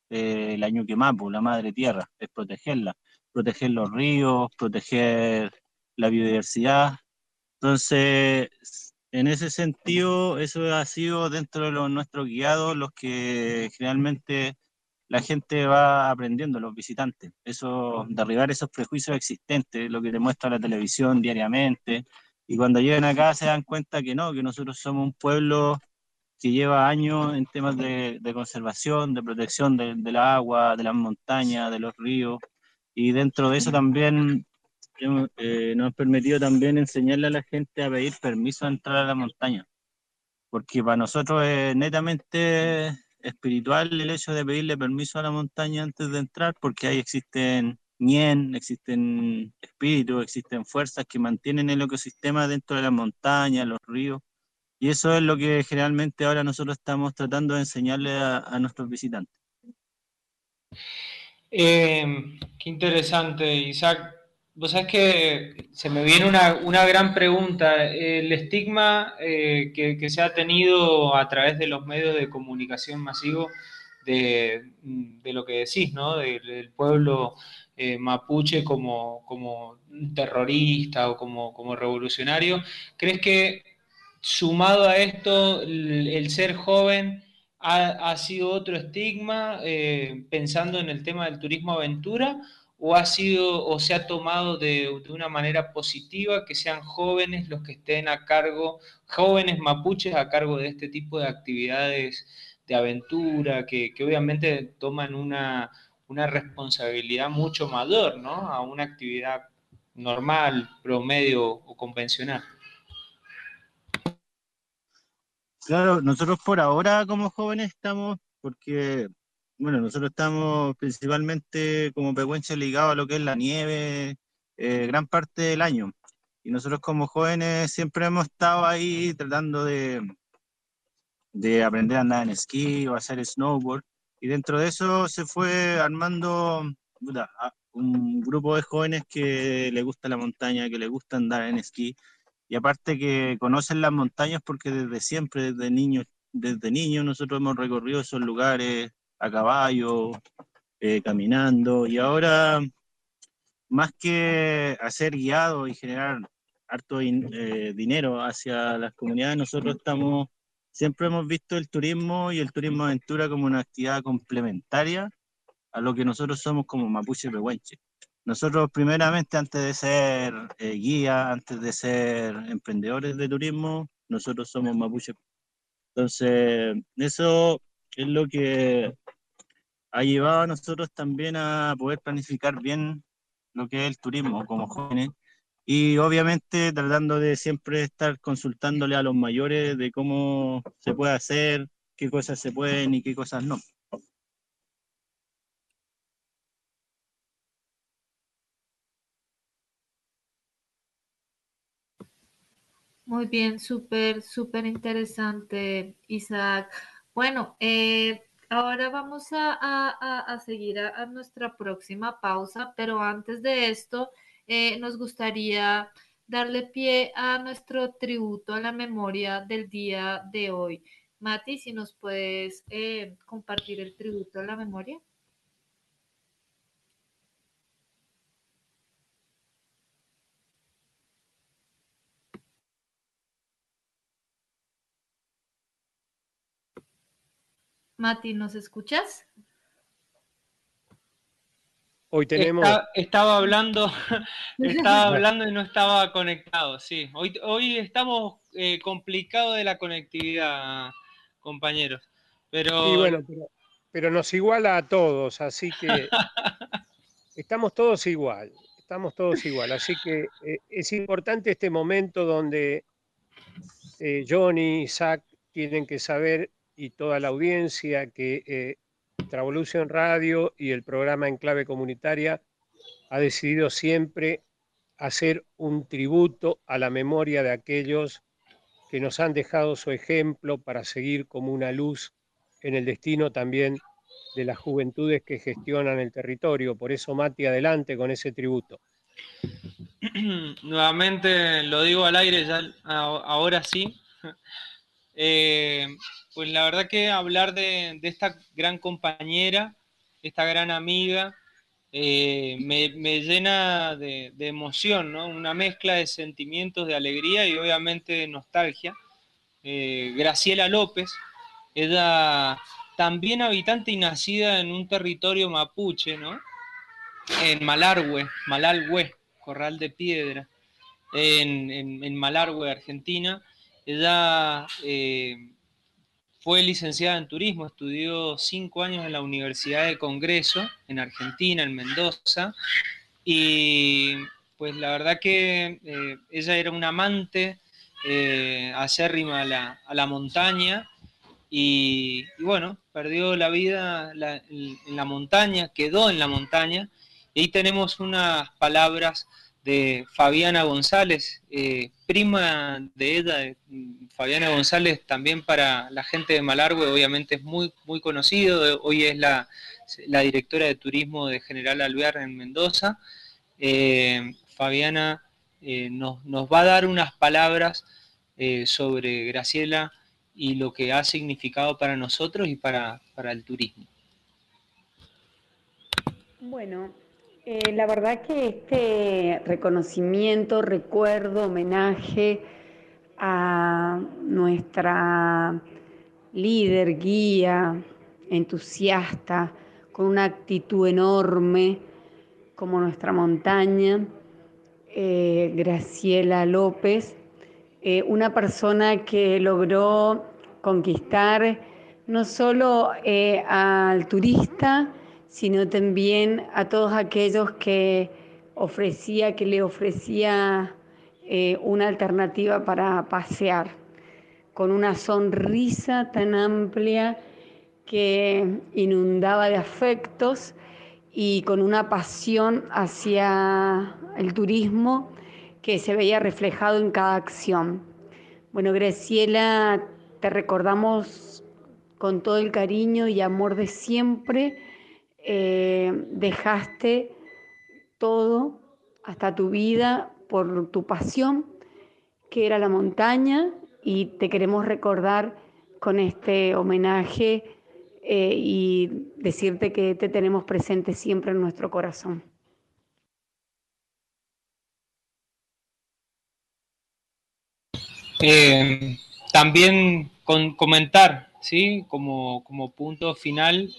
eh, la Ñuquemapu, la madre tierra, es protegerla, proteger los ríos, proteger la biodiversidad. Entonces, en ese sentido, eso ha sido dentro de nuestros guiados los que generalmente la gente va aprendiendo, los visitantes. Eso, derribar esos prejuicios existentes, lo que demuestra la televisión diariamente. Y cuando llegan acá se dan cuenta que no, que nosotros somos un pueblo que lleva años en temas de, conservación, de protección de la agua, de las montañas, de los ríos. Y dentro de eso también eh, nos ha permitido también enseñarle a la gente a pedir permiso a entrar a la montaña. Porque para nosotros es netamente espiritual el hecho de pedirle permiso a la montaña antes de entrar, porque ahí existen ñen, existen espíritus, existen fuerzas que mantienen el ecosistema dentro de la montaña, los ríos, y eso es lo que generalmente ahora nosotros estamos tratando de enseñarle a, nuestros visitantes. Eh, qué interesante, Isaac. Vos sabés que se me viene una, gran pregunta. El estigma eh, que, se ha tenido a través de los medios de comunicación masivo de, lo que decís, ¿no? Del, pueblo eh, mapuche como, como terrorista o como, como revolucionario. ¿Crees que sumado a esto, el, ser joven ha, sido otro estigma eh, pensando en el tema del turismo aventura? O ha sido o se ha tomado de, una manera positiva que sean jóvenes los que estén a cargo, jóvenes mapuches a cargo de este tipo de actividades de aventura, que, obviamente toman una, responsabilidad mucho mayor, ¿no? A una actividad normal, promedio o convencional. Claro, nosotros por ahora como jóvenes estamos, porque bueno, nosotros estamos principalmente como pehuenches ligados a lo que es la nieve eh, gran parte del año. Y nosotros como jóvenes siempre hemos estado ahí tratando de, de aprender a andar en esquí o hacer snowboard. Y dentro de eso se fue armando un grupo de jóvenes que le gusta la montaña, que le gusta andar en esquí. Y aparte que conocen las montañas porque desde siempre, desde niños, desde niños nosotros hemos recorrido esos lugares, a caballo, eh, caminando, y ahora más que hacer guiado y generar harto eh, dinero hacia las comunidades, nosotros estamos, siempre hemos visto el turismo y el turismo aventura como una actividad complementaria a lo que nosotros somos como mapuche pehuenche. Nosotros primeramente antes de ser eh, guía, antes de ser emprendedores de turismo, nosotros somos mapuche. Entonces, eso es lo que ha llevado a nosotros también a poder planificar bien lo que es el turismo como jóvenes y obviamente tratando de siempre estar consultándole a los mayores de cómo se puede hacer, qué cosas se pueden y qué cosas no. Muy bien, súper, súper interesante, Isaac. Bueno, eh, ahora vamos a, seguir a, nuestra próxima pausa, pero antes de esto, eh, nos gustaría darle pie a nuestro tributo a la memoria del día de hoy. Mati, si nos puedes eh, compartir el tributo a la memoria. Mati, ¿nos escuchas? Hoy tenemos. estaba hablando, *laughs* estaba hablando y no estaba conectado, sí. Hoy, hoy estamos eh, complicados de la conectividad, compañeros. Pero... bueno, pero, nos iguala a todos, así que *laughs* estamos todos igual, estamos todos igual. Así que eh, es importante este momento donde eh, Johnny, Isaac tienen que saber y toda la audiencia que eh, Travolución Radio y el programa En Clave Comunitaria ha decidido siempre hacer un tributo a la memoria de aquellos que nos han dejado su ejemplo para seguir como una luz en el destino también de las juventudes que gestionan el territorio. Por eso, Mati, adelante con ese tributo. *clears throat* Nuevamente lo digo al aire, ya ahora sí. Eh, pues la verdad que hablar de, esta gran compañera, esta gran amiga, eh, me, llena de, emoción, ¿no? Una mezcla de sentimientos de alegría y obviamente de nostalgia. Eh, Graciela López, ella también habitante y nacida en un territorio mapuche, ¿no? En Malargüe, Malalgüe, Corral de Piedra, en, en, Malargüe, Argentina. Ella eh, fue licenciada en turismo, estudió cinco años en la Universidad de Congreso, en Argentina, en Mendoza, y pues la verdad que eh, ella era una amante eh, acérrima a la, montaña, y, bueno, perdió la vida en la montaña, quedó en la montaña, y ahí tenemos unas palabras de Fabiana González, eh, prima de ella, Fabiana González también para la gente de Malargüe, obviamente es muy, muy conocido, hoy es la, directora de turismo de General Alvear en Mendoza. Eh, Fabiana eh, nos, va a dar unas palabras sobre Graciela y lo que ha significado para nosotros y para, para el turismo. Bueno, eh, la verdad que este reconocimiento, recuerdo, homenaje a nuestra líder, guía, entusiasta, con una actitud enorme, como nuestra montaña, eh, Graciela López, eh, una persona que logró conquistar no solo al turista, sino también a todos aquellos que ofrecía, que le ofrecía eh, una alternativa para pasear, con una sonrisa tan amplia que inundaba de afectos y con una pasión hacia el turismo que se veía reflejado en cada acción. Bueno, Graciela, te recordamos con todo el cariño y amor de siempre eh, dejaste todo, hasta tu vida, por tu pasión, que era la montaña, y te queremos recordar con este homenaje eh, y decirte que te tenemos presente siempre en nuestro corazón. Eh, también con comentar, ¿sí? como, como punto final,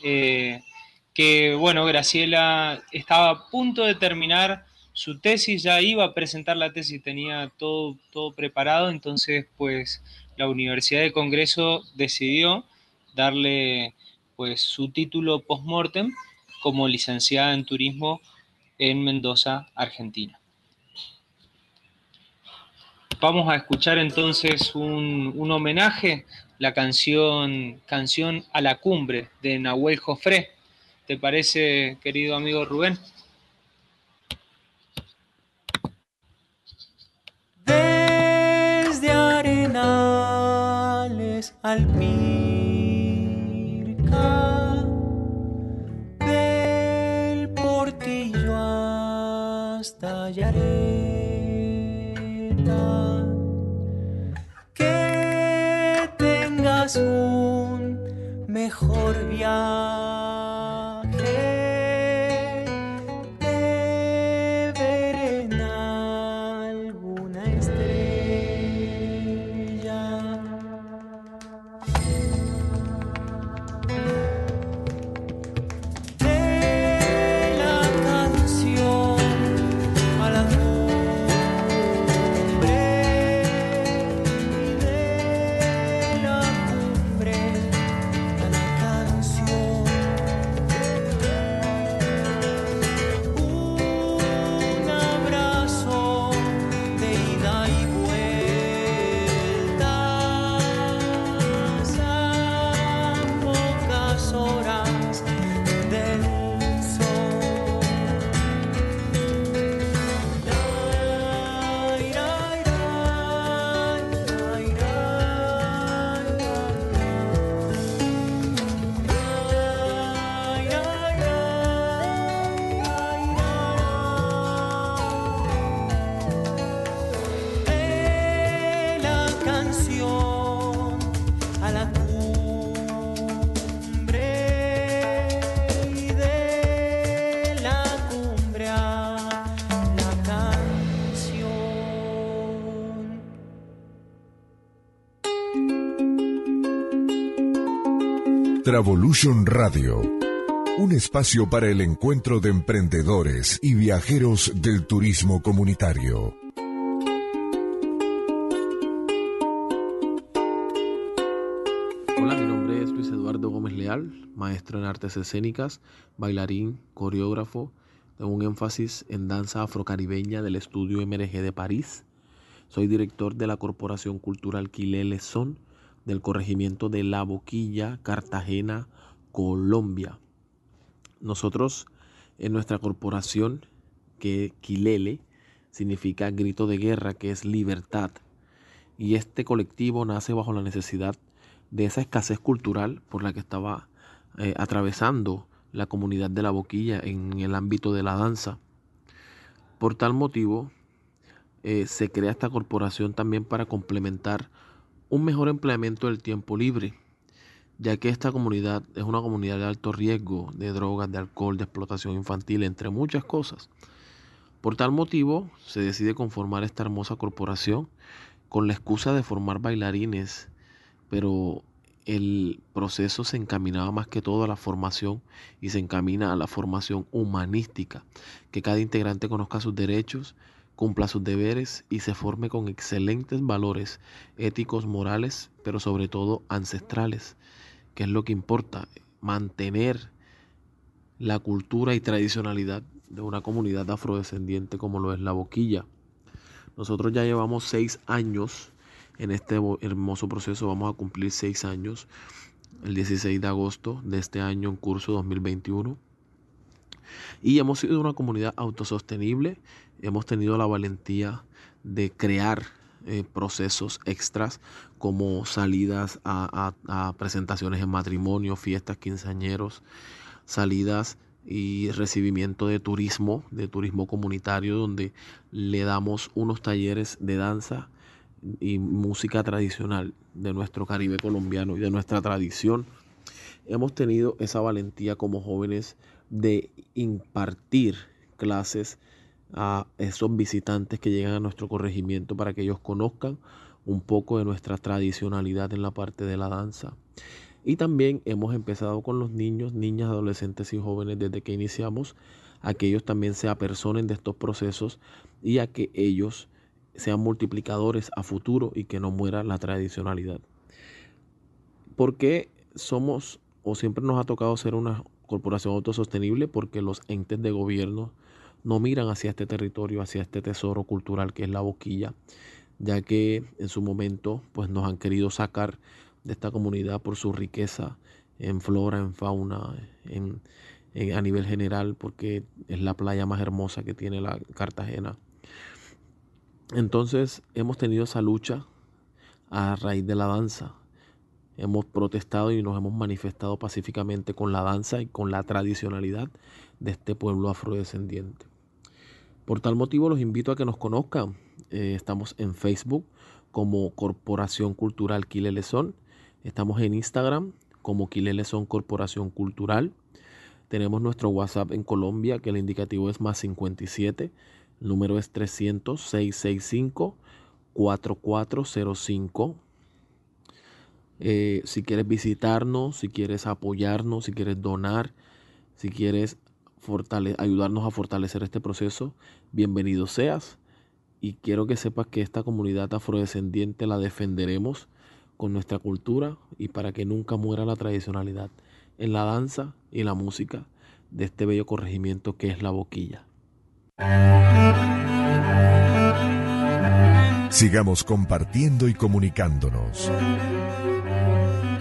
que, bueno, Graciela estaba a punto de terminar su tesis, ya iba a presentar la tesis, tenía todo, todo preparado, entonces pues la Universidad de Congreso decidió darle pues su título post-mortem como licenciada en turismo en Mendoza, Argentina. Vamos a escuchar entonces un, un homenaje, la canción, canción a la cumbre de Nahuel Jofré. ¿Te parece, querido amigo Rubén? Desde Arenales al Pirca, del Portillo hasta Yareta, que tengas un mejor viaje. Travolution Radio, un espacio para el encuentro de emprendedores y viajeros del turismo comunitario. Hola, mi nombre es Luis Eduardo Gómez Leal, maestro en artes escénicas, bailarín, coreógrafo, tengo un énfasis en danza afrocaribeña del estudio MRG de París. Soy director de la Corporación Cultural Quilele Son del corregimiento de La Boquilla, Cartagena, Colombia. Nosotros en nuestra corporación, que Quilele significa grito de guerra, que es libertad. Y este colectivo nace bajo la necesidad de esa escasez cultural por la que estaba eh, atravesando la comunidad de la boquilla en el ámbito de la danza. Por tal motivo, eh, se crea esta corporación también para complementar un mejor empleamiento del tiempo libre, ya que esta comunidad es una comunidad de alto riesgo de drogas, de alcohol, de explotación infantil, entre muchas cosas. Por tal motivo, se decide conformar esta hermosa corporación con la excusa de formar bailarines, pero el proceso se encaminaba más que todo a la formación y se encamina a la formación humanística, que cada integrante conozca sus derechos, cumpla sus deberes y se forme con excelentes valores éticos, morales, pero sobre todo ancestrales, que es lo que importa, mantener la cultura y tradicionalidad de una comunidad afrodescendiente como lo es la boquilla. Nosotros ya llevamos seis años en este hermoso proceso, vamos a cumplir seis años el 16 de agosto de este año en curso 2021. Y hemos sido una comunidad autosostenible, hemos tenido la valentía de crear eh, procesos extras como salidas a, a, presentaciones en matrimonio, fiestas, quinceañeros, salidas y recibimiento de turismo, de turismo comunitario, donde le damos unos talleres de danza y música tradicional de nuestro Caribe colombiano y de nuestra tradición. Hemos tenido esa valentía como jóvenes de impartir clases a esos visitantes que llegan a nuestro corregimiento para que ellos conozcan un poco de nuestra tradicionalidad en la parte de la danza. Y también hemos empezado con los niños, niñas, adolescentes y jóvenes desde que iniciamos, a que ellos también se apersonen de estos procesos y a que ellos sean multiplicadores a futuro y que no muera la tradicionalidad. Porque somos o siempre nos ha tocado ser una corporación autosostenible? Porque los entes de gobierno no miran hacia este territorio, hacia este tesoro cultural que es la boquilla, ya que en su momento pues nos han querido sacar de esta comunidad por su riqueza en flora, en fauna, en, a nivel general, porque es la playa más hermosa que tiene la Cartagena. Entonces hemos tenido esa lucha a raíz de la danza. Hemos protestado y nos hemos manifestado pacíficamente con la danza y con la tradicionalidad de este pueblo afrodescendiente. Por tal motivo los invito a que nos conozcan. Eh, estamos en Facebook como Corporación Cultural Quilelezón. Estamos en Instagram como Quilelezón Corporación Cultural. Tenemos nuestro WhatsApp en Colombia, que el indicativo es más 57. El número es 300 665 4405. si quieres visitarnos, si quieres apoyarnos, si quieres donar, si quieres ayudarnos a fortalecer este proceso, bienvenido seas. Y quiero que sepas que esta comunidad afrodescendiente la defenderemos con nuestra cultura y para que nunca muera la tradicionalidad en la danza y la música de este bello corregimiento que es la boquilla. Sigamos compartiendo y comunicándonos.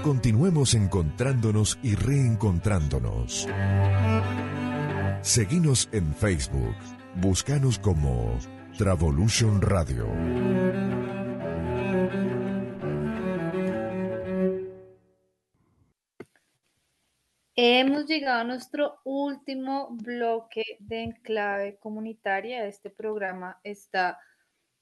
Continuemos encontrándonos y reencontrándonos. Seguinos en Facebook. Búscanos como Travolution Radio. Hemos llegado a nuestro último bloque de enclave comunitaria. Este programa está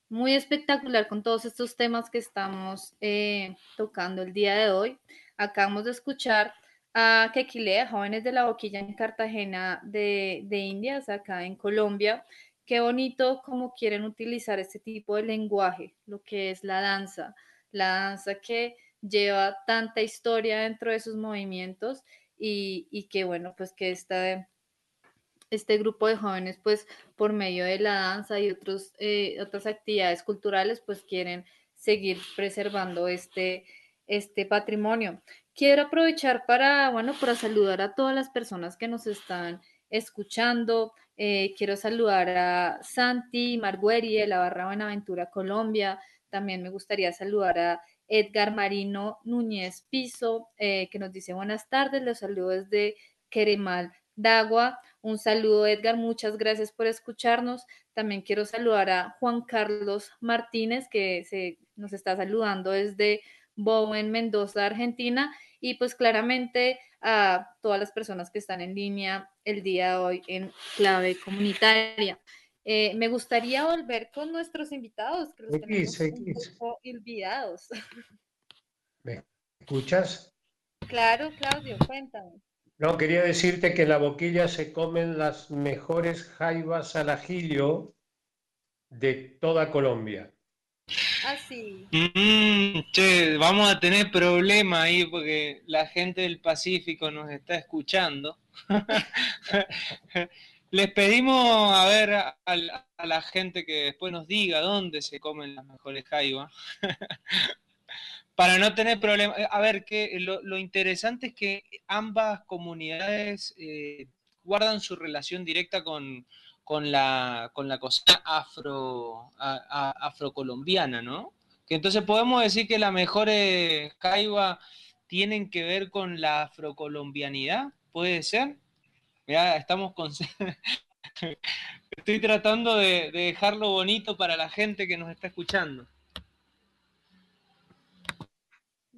muy espectacular con todos estos temas que estamos eh, tocando el día de hoy. Acabamos de escuchar a Quequilea, jóvenes de la boquilla en Cartagena de, Indias, acá en Colombia. Qué bonito cómo quieren utilizar este tipo de lenguaje, lo que es la danza, la danza que lleva tanta historia dentro de sus movimientos y, que bueno, pues que este grupo de jóvenes, pues por medio de la danza y otros, eh, otras actividades culturales, pues quieren seguir preservando este, este patrimonio. Quiero aprovechar para, bueno, para saludar a todas las personas que nos están escuchando. Eh, quiero saludar a Santi Margueri de la Barra Buenaventura, Colombia. También me gustaría saludar a Edgar Marino Núñez Piso, eh, que nos dice buenas tardes, los saludo desde Queremal Dagua. Un saludo, Edgar, muchas gracias por escucharnos. También quiero saludar a Juan Carlos Martínez, que se, nos está saludando desde Bowen, Mendoza, Argentina. Y pues claramente a todas las personas que están en línea el día de hoy en clave comunitaria. Eh, me gustaría volver con nuestros invitados, que los tenemos un poco olvidados. ¿Me escuchas? Claro, Claudio, cuéntame. No, quería decirte que en la boquilla se comen las mejores jaivas al ajillo de toda Colombia. Ah, sí. Mm, che, vamos a tener problema ahí porque la gente del Pacífico nos está escuchando. *laughs* Les pedimos a ver a, la gente que después nos diga dónde se comen las mejores jaivas. *laughs* Para no tener problemas. A ver, que lo, interesante es que ambas comunidades eh, guardan su relación directa con, la, con la cocina afro, afrocolombiana, ¿no? Que entonces podemos decir que las mejores jaivas tienen que ver con la afrocolombianidad, ¿puede ser? Ya estamos con... *laughs* Estoy tratando de, dejarlo bonito para la gente que nos está escuchando.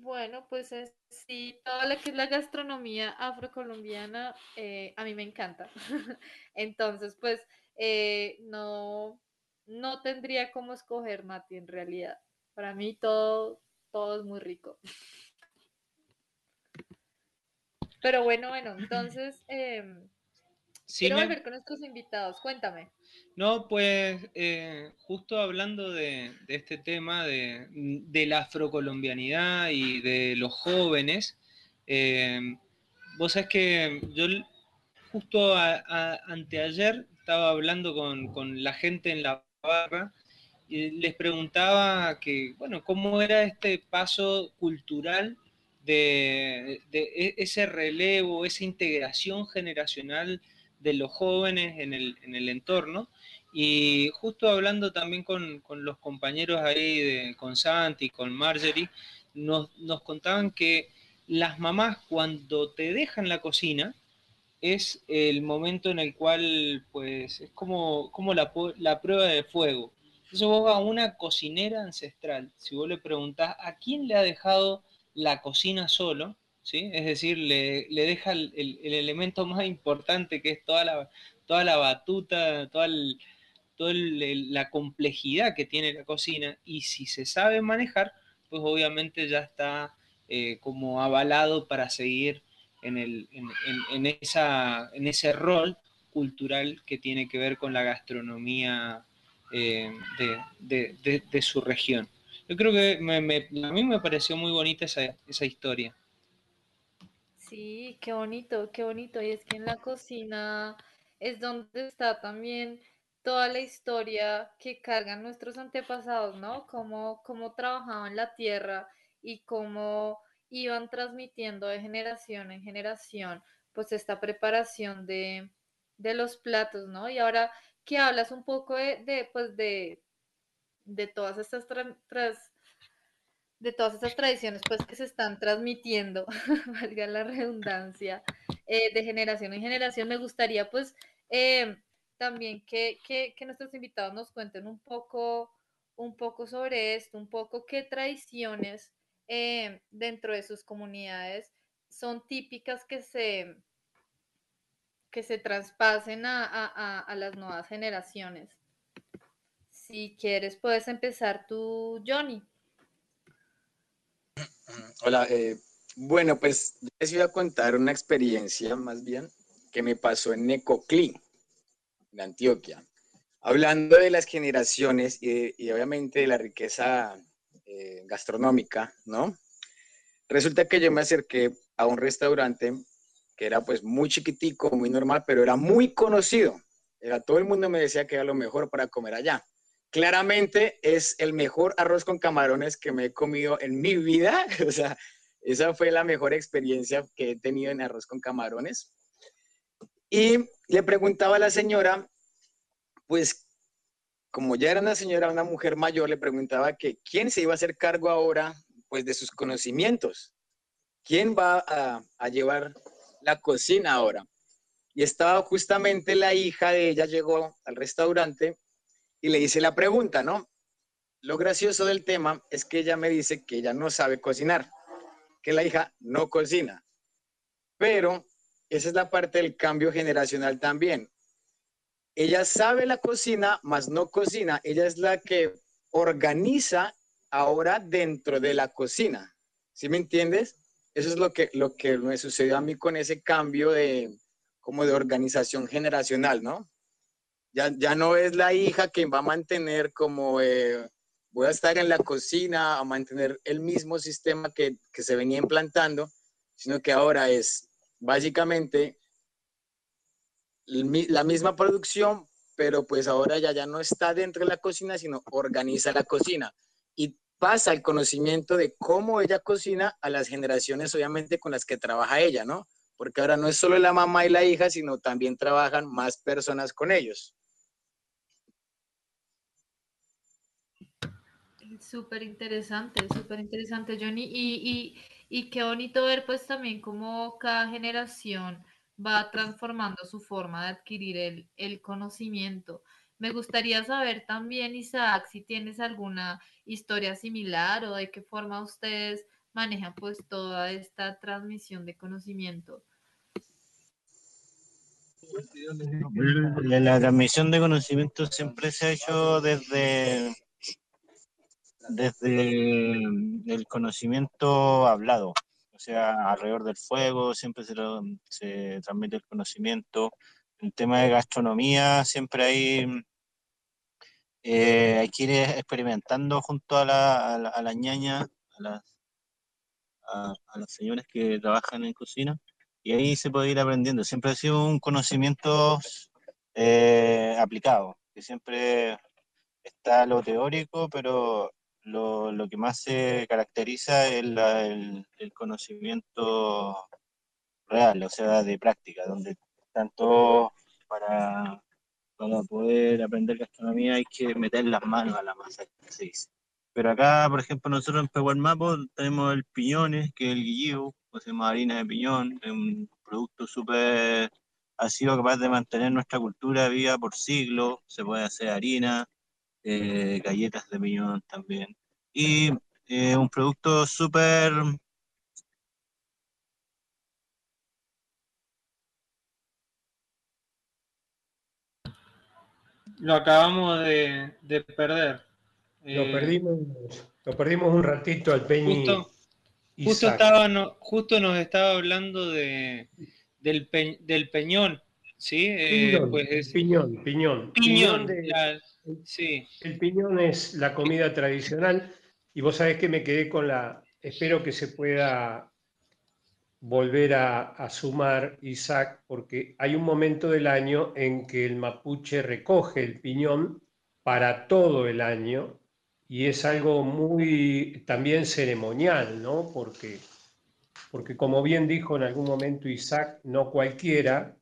Bueno, pues sí, toda lo que es la gastronomía afrocolombiana eh, a mí me encanta. *laughs* Entonces, pues eh, no, no tendría cómo escoger, Mati, en realidad. Para mí todo, todo es muy rico. Pero bueno, bueno, entonces... Em, Quiero volver con nuestros invitados, cuéntame. No, pues eh, justo hablando de, este tema de, la afrocolombianidad y de los jóvenes, eh, vos sabés que yo justo anteayer estaba hablando con, la gente en la barra y les preguntaba que, bueno, cómo era este paso cultural de, e, ese relevo, esa integración generacional de los jóvenes en el, entorno. Y justo hablando también con, con los compañeros ahí, con Santi, con Marjorie, nos, nos contaban que las mamás cuando te dejan la cocina es el momento en el cual, pues, es como, como la, la prueba de fuego. Entonces vos a una cocinera ancestral, si vos le preguntás a quién le ha dejado la cocina solo, ¿sí? Es decir, le, le deja el, el- el elemento más importante que es toda la, toda la batuta, toda el- la complejidad que tiene la cocina y si se sabe manejar, pues obviamente ya está eh, como avalado para seguir en, el, en, en- esa, en ese rol cultural que tiene que ver con la gastronomía eh, de, de- de- de su región. Yo creo que me- me- a mí me pareció muy bonita esa, esa historia. Sí, qué bonito, qué bonito. Y es que en la cocina es donde está también toda la historia que cargan nuestros antepasados, ¿no? Cómo, cómo trabajaban la tierra y cómo iban transmitiendo de generación en generación, pues esta preparación de, de los platos, ¿no? Y ahora que hablas un poco de, de, pues de, de todas estas tra- tras- de todas estas tradiciones pues que se están transmitiendo, *laughs* valga la redundancia, eh, de generación en generación. Me gustaría pues eh, también que, que, que nuestros invitados nos cuenten un poco, un poco sobre esto, un poco qué tradiciones eh, dentro de sus comunidades son típicas que se, que se traspasen a, a, a las nuevas generaciones. Si quieres, puedes empezar tú, Johnny. Hola, eh, bueno, pues les voy a contar una experiencia más bien que me pasó en Necoclí, en Antioquia. Hablando de las generaciones y, y obviamente de la riqueza eh, gastronómica, ¿no? Resulta que yo me acerqué a un restaurante que era pues muy chiquitico, muy normal, pero era muy conocido. Era, todo el mundo me decía que era lo mejor para comer allá. Claramente es el mejor arroz con camarones que me he comido en mi vida. *laughs* O sea, esa fue la mejor experiencia que he tenido en arroz con camarones. Y le preguntaba a la señora, pues como ya era una señora, una mujer mayor, le preguntaba que quién se iba a hacer cargo ahora, pues de sus conocimientos. ¿Quién va a, a llevar la cocina ahora? Y estaba justamente la hija de ella, llegó al restaurante y le hice la pregunta, ¿no? Lo gracioso del tema es que ella me dice que ella no sabe cocinar, que la hija no cocina. Pero esa es la parte del cambio generacional también. Ella sabe la cocina, mas no cocina. Ella es la que organiza ahora dentro de la cocina. ¿Sí me entiendes? Eso es lo que, lo que me sucedió a mí con ese cambio de, como de organización generacional, ¿no? Ya, ya no es la hija quien va a mantener como, eh, voy a estar en la cocina a mantener el mismo sistema que, que se venía implantando, sino que ahora es básicamente la misma producción, pero pues ahora ya, ya no está dentro de la cocina, sino organiza la cocina y pasa el conocimiento de cómo ella cocina a las generaciones, obviamente, con las que trabaja ella, ¿no? Porque ahora no es solo la mamá y la hija, sino también trabajan más personas con ellos. Súper interesante, súper interesante, Johnny. Y, y, y qué bonito ver pues también cómo cada generación va transformando su forma de adquirir el, el conocimiento. Me gustaría saber también, Isaac, si tienes alguna historia similar o de qué forma ustedes manejan pues toda esta transmisión de conocimiento. La, transmisión de conocimiento siempre se ha hecho desde, desde el conocimiento hablado, o sea, alrededor del fuego siempre se, se transmite el conocimiento. En tema de gastronomía siempre hay, eh, hay que ir experimentando junto a la, a la, a las ñañas, señoras que trabajan en cocina, y ahí se puede ir aprendiendo. Siempre ha sido un conocimiento eh, aplicado, que siempre está lo teórico, pero lo, lo que más se caracteriza es la- el, el conocimiento real, o sea, de práctica, donde todos para, para poder aprender gastronomía hay que meter las manos a la masa, que se dice. Pero acá, por ejemplo, nosotros en Pehualmapo tenemos el piñones, que es el guillío, o se llama harina de piñón, es un producto súper, ha sido capaz de mantener nuestra cultura viva por siglos, se puede hacer harina, eh, galletas de piñón también. Y eh, un producto súper Lo acabamos de, de perder. Lo Eh, perdimos, lo perdimos un ratito al Peñi. Justo, estaba, no- justo nos estaba hablando de, del, pe- del peñón, ¿sí? Eh, Piñón, pues es- piñón, piñón. piñón, de- la- sí. El piñón es la comida tradicional y vos sabés que me quedé con la, espero que se pueda volver a, sumar, Isaac, porque hay un momento del año en que el mapuche recoge el piñón para todo el año y es algo muy también ceremonial, ¿no? Porque, porque como bien dijo en algún momento Isaac, no cualquiera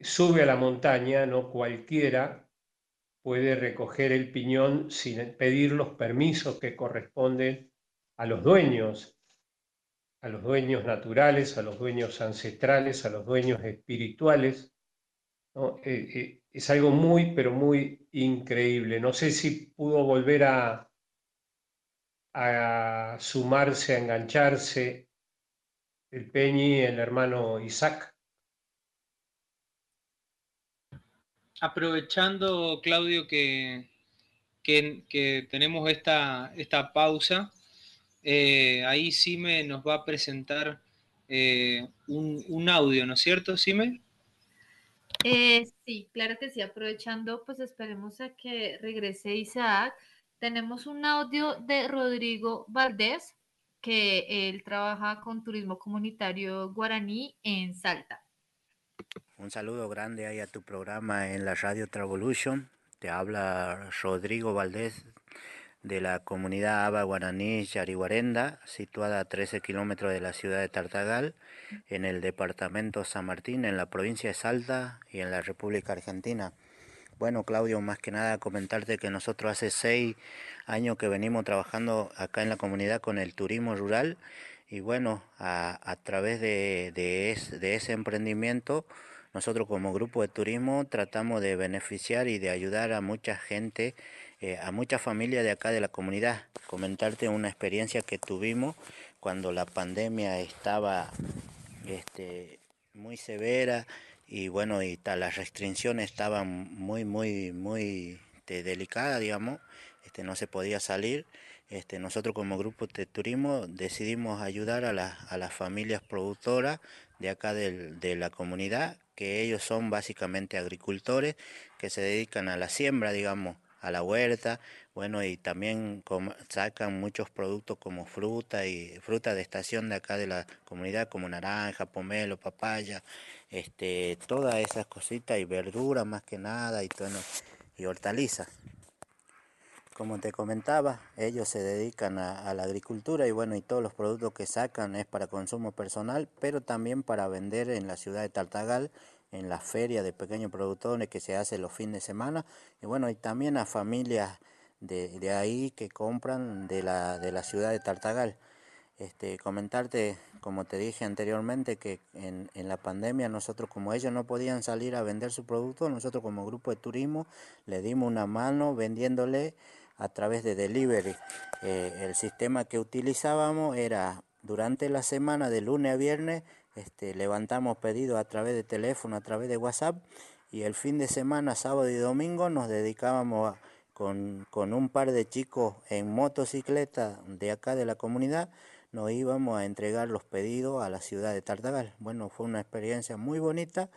sube a la montaña, no cualquiera puede recoger el piñón sin pedir los permisos que corresponden a los dueños, a los dueños naturales, a los dueños ancestrales, a los dueños espirituales. Eh, eh, es algo muy, pero muy increíble. No sé si pudo volver a sumarse, a engancharse el Peñi, el hermano Isaac. Aprovechando, Claudio, que, que, tenemos esta, esta pausa, eh, ahí Sime nos va a presentar eh, un, un audio, ¿no es cierto, Sime? Eh, sí, claro que sí, aprovechando, pues esperemos a que regrese Isaac. Tenemos un audio de Rodrigo Valdés, que él trabaja con turismo comunitario guaraní en Salta. Un saludo grande ahí a tu programa en la radio Travolution. Te habla Rodrigo Valdés de la comunidad Aba Guaraní Yariguarenda, situada a 13 kilómetros de la ciudad de Tartagal, en el departamento San Martín, en la provincia de Salta y en la República Argentina. Bueno, Claudio, más que nada comentarte que nosotros hace seis años que venimos trabajando acá en la comunidad con el turismo rural y bueno, a, través de, de, es- de ese emprendimiento, nosotros como grupo de turismo tratamos de beneficiar y de ayudar a mucha gente, eh, a muchas familias de acá de la comunidad. Comentarte una experiencia que tuvimos cuando la pandemia estaba este, muy severa y bueno, y las restricciones estaban muy, muy, muy este, delicadas, digamos, este, no se podía salir. Este, nosotros como grupo de turismo decidimos ayudar a, las familias productoras de acá de la comunidad, que ellos son básicamente agricultores que se dedican a la siembra, digamos, a la huerta, bueno, y también sacan muchos productos como fruta y fruta de estación de acá de la comunidad, como naranja, pomelo, papaya, este, todas esas cositas y verdura más que nada y, y hortalizas. Como te comentaba, ellos se dedican a, la agricultura y bueno, y todos los productos que sacan es para consumo personal, pero también para vender en la ciudad de Tartagal, en la feria de pequeños productores que se hace los fines de semana, y bueno, y también a familias de, de ahí que compran de la, de la ciudad de Tartagal. Este, comentarte, como te dije anteriormente, que en, en la pandemia nosotros como ellos no podían salir a vender su producto, nosotros como grupo de turismo le dimos una mano vendiéndole a través de delivery. Eh, el sistema que utilizábamos era durante la semana de lunes a viernes, este, levantamos pedidos a través de teléfono, a través de WhatsApp y el fin de semana, sábado y domingo, nos dedicábamos con, con un par de chicos en motocicleta de acá de la comunidad, nos íbamos a entregar los pedidos a la ciudad de Tartagal. Bueno, fue una experiencia muy bonita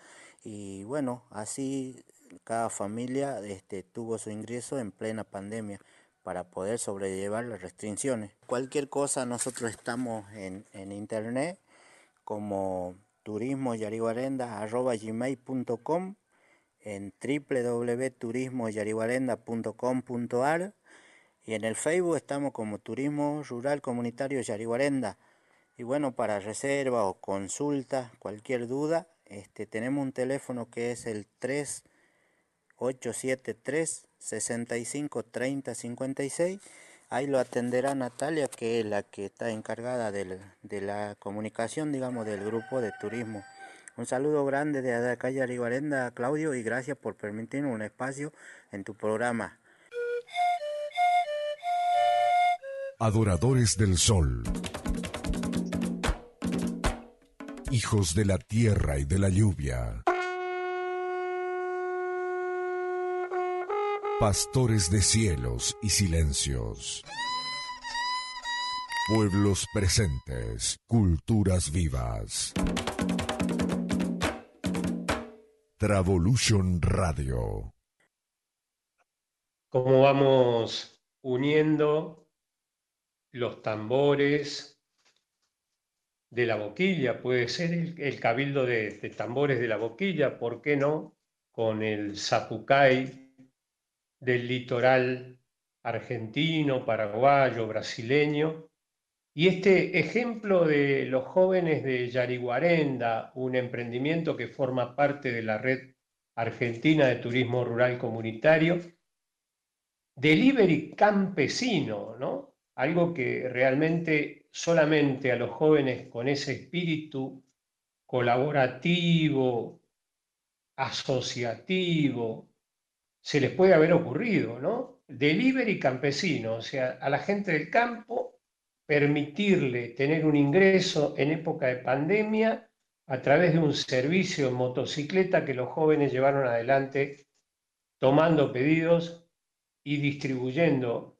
y bueno, así cada familia este, tuvo su ingreso en plena pandemia para poder sobrellevar las restricciones. Cualquier cosa, nosotros estamos en, en internet como turismoyaribarenda.gmail.com en www.turismoyaribarenda.com.ar y en el Facebook estamos como Turismo Rural Comunitario Yaribarenda. Y bueno, para reserva o consulta, cualquier duda, este, tenemos un teléfono que es el 873 65 30 56. Ahí lo atenderá Natalia, que es la que está encargada del- de la comunicación, digamos, del grupo de turismo. Un saludo grande de la calle Aribarenda, Claudio, y gracias por permitirnos un espacio en tu programa. Adoradores del sol. Hijos de la tierra y de la lluvia. Pastores de cielos y silencios. Pueblos presentes, culturas vivas. Travolution Radio. cómo vamos uniendo los tambores de la boquilla, puede ser el, cabildo de, de tambores de la boquilla, ¿por qué no? Con el zapucay del litoral argentino, paraguayo, brasileño. Y este ejemplo de los jóvenes de Yariguarenda, un emprendimiento que forma parte de la red argentina de turismo rural comunitario, delivery campesino, ¿no? Algo que realmente solamente a los jóvenes con ese espíritu colaborativo, asociativo, se les puede haber ocurrido, ¿no? Delivery campesino, o sea, a la gente del campo permitirle tener un ingreso en época de pandemia a través de un servicio en motocicleta que los jóvenes llevaron adelante tomando pedidos y distribuyendo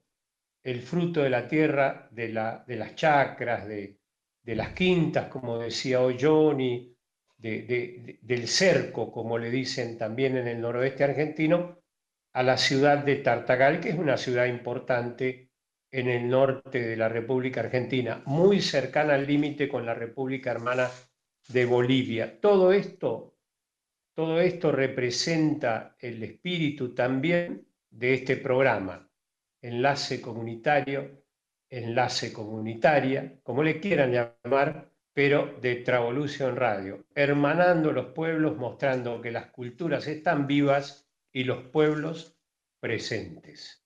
el fruto de la tierra, de, la, de las chacras, de, de las quintas, como decía hoy del cerco, como le dicen también en el noroeste argentino, a la ciudad de Tartagal, que es una ciudad importante en el norte de la República Argentina, muy cercana al límite con la República Hermana de Bolivia. Todo esto, todo esto representa el espíritu también de este programa, enlace comunitario, enlace comunitaria, como le quieran llamar, pero de Travolution Radio, hermanando los pueblos, mostrando que las culturas están vivas y los pueblos presentes.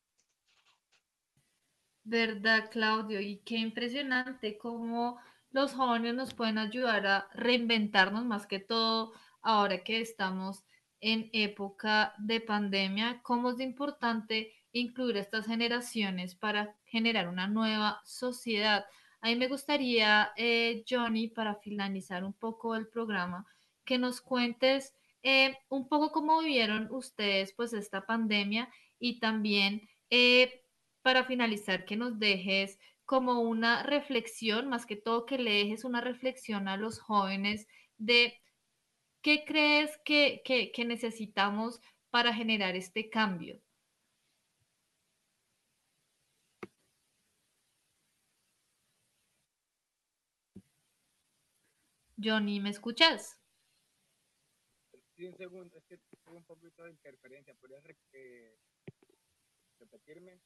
¿Verdad, Claudio? Y qué impresionante cómo los jóvenes nos pueden ayudar a reinventarnos más que todo ahora que estamos en época de pandemia, cómo es importante incluir a estas generaciones para generar una nueva sociedad. A mí me gustaría, eh, Johnny, para finalizar un poco el programa, que nos cuentes eh, un poco cómo vivieron ustedes pues esta pandemia y también eh, para finalizar que nos dejes como una reflexión, más que todo que le dejes una reflexión a los jóvenes de qué crees que, que, que necesitamos para generar este cambio. Johnny, ¿me escuchas? Sí, un segundo, es que tengo un poquito de interferencia. ¿Podrías eh, repetirme?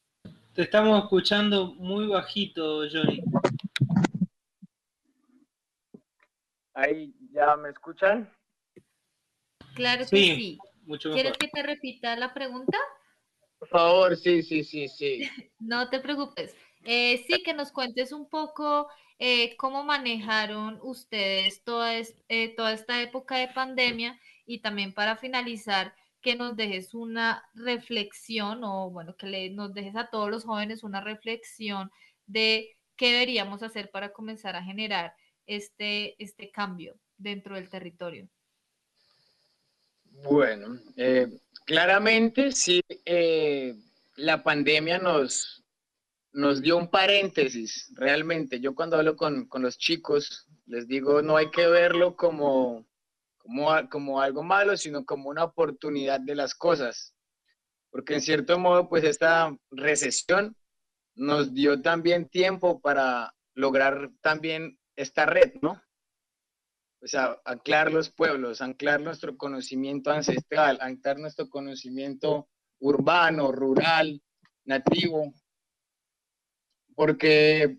Te estamos escuchando muy bajito, Johnny. Ahí, ¿ya me escuchan? Claro que Sí, sí. mucho ¿Quieres que te repita la pregunta? Por favor, sí, sí, sí, sí. *laughs* No te preocupes. Eh, sí, que nos cuentes un poco eh, cómo manejaron ustedes toda, es- eh, toda esta época de pandemia y también para finalizar, que nos dejes una reflexión o bueno, que nos dejes a todos los jóvenes una reflexión de qué deberíamos hacer para comenzar a generar este, este cambio dentro del territorio. Bueno, eh, claramente sí, eh, la pandemia nos, nos dio un paréntesis, realmente. Yo cuando hablo con, con los chicos, les digo, no hay que verlo como, como, como algo malo, sino como una oportunidad de las cosas. Porque en cierto modo, pues esta recesión nos dio también tiempo para lograr también esta red, ¿no? O sea, anclar los pueblos, anclar nuestro conocimiento ancestral, anclar nuestro conocimiento urbano, rural, nativo, porque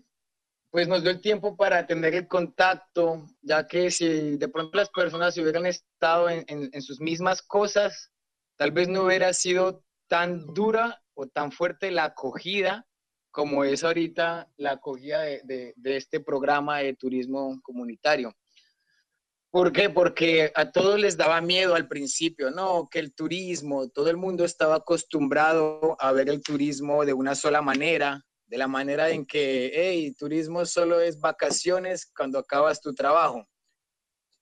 pues nos dio el tiempo para tener el contacto, ya que si de pronto las personas hubieran estado en, en- en sus mismas cosas, tal vez no hubiera sido tan dura o tan fuerte la acogida como es ahorita la acogida de, de- de este programa de turismo comunitario. ¿Por qué? Porque a todos les daba miedo al principio, no, que el turismo, todo el mundo estaba acostumbrado a ver el turismo de una sola manera, de la manera en que, hey, turismo solo es vacaciones cuando acabas tu trabajo.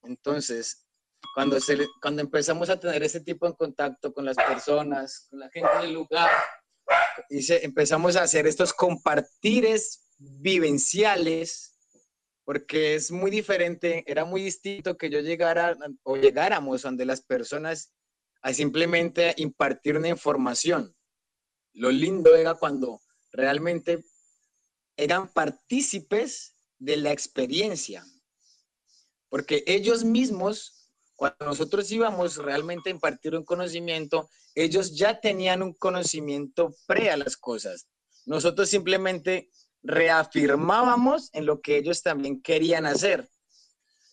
Entonces, cuando, se, cuando empezamos a tener ese tipo de contacto con las personas, con la gente del lugar, y se- empezamos a hacer estos compartires vivenciales, porque es muy diferente, era muy distinto que yo llegara o llegáramos donde las personas a simplemente impartir una información. Lo lindo era cuando realmente eran partícipes de la experiencia, porque ellos mismos, cuando nosotros íbamos realmente a impartir un conocimiento, ellos ya tenían un conocimiento pre a las cosas. Nosotros simplemente reafirmábamos en lo que ellos también querían hacer.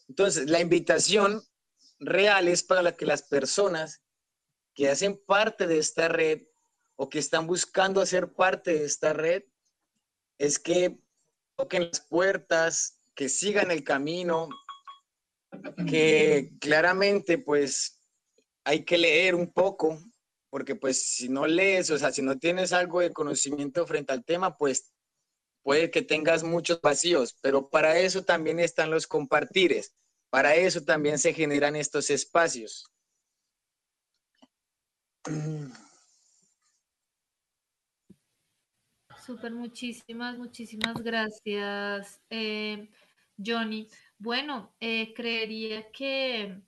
Entonces, la invitación real es para que las personas que hacen parte de esta red o que están buscando hacer parte de esta red, es que toquen las puertas, que sigan el camino, que claramente pues hay que leer un poco, porque pues si no lees, o sea, si no tienes algo de conocimiento frente al tema, pues puede que tengas muchos vacíos, pero para eso también están los compartires, para eso también se generan estos espacios. Súper, muchísimas, muchísimas gracias, eh, Johnny. Bueno, eh, creería que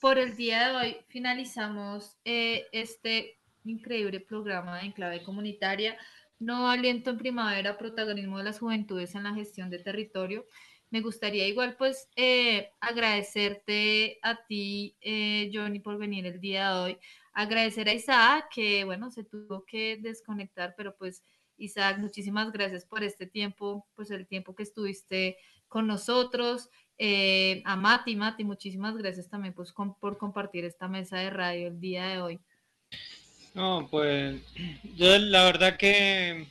por el día de hoy finalizamos eh, este increíble programa de Enclave Comunitaria. No aliento en primavera, protagonismo de las juventudes en la gestión de territorio. Me gustaría igual pues eh, agradecerte a ti, eh, Johnny, por venir el día de hoy. Agradecer a Isaac, que bueno, se tuvo que desconectar, pero pues Isaac, muchísimas gracias por este tiempo, pues el tiempo que estuviste con nosotros. Eh, a Mati, Mati, muchísimas gracias también pues, com- por compartir esta mesa de radio el día de hoy. No, pues *clears throat* yo la verdad que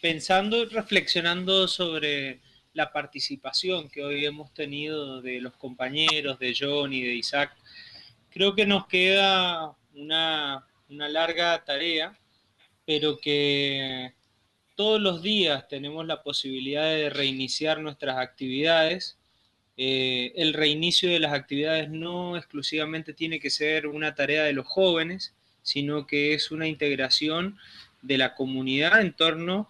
pensando, reflexionando sobre la participación que hoy hemos tenido de los compañeros, de Johnny, de Isaac, creo que nos queda una, una larga tarea, pero que todos los días tenemos la posibilidad de reiniciar nuestras actividades. Eh, el reinicio de las actividades no exclusivamente tiene que ser una tarea de los jóvenes, sino que es una integración de la comunidad en torno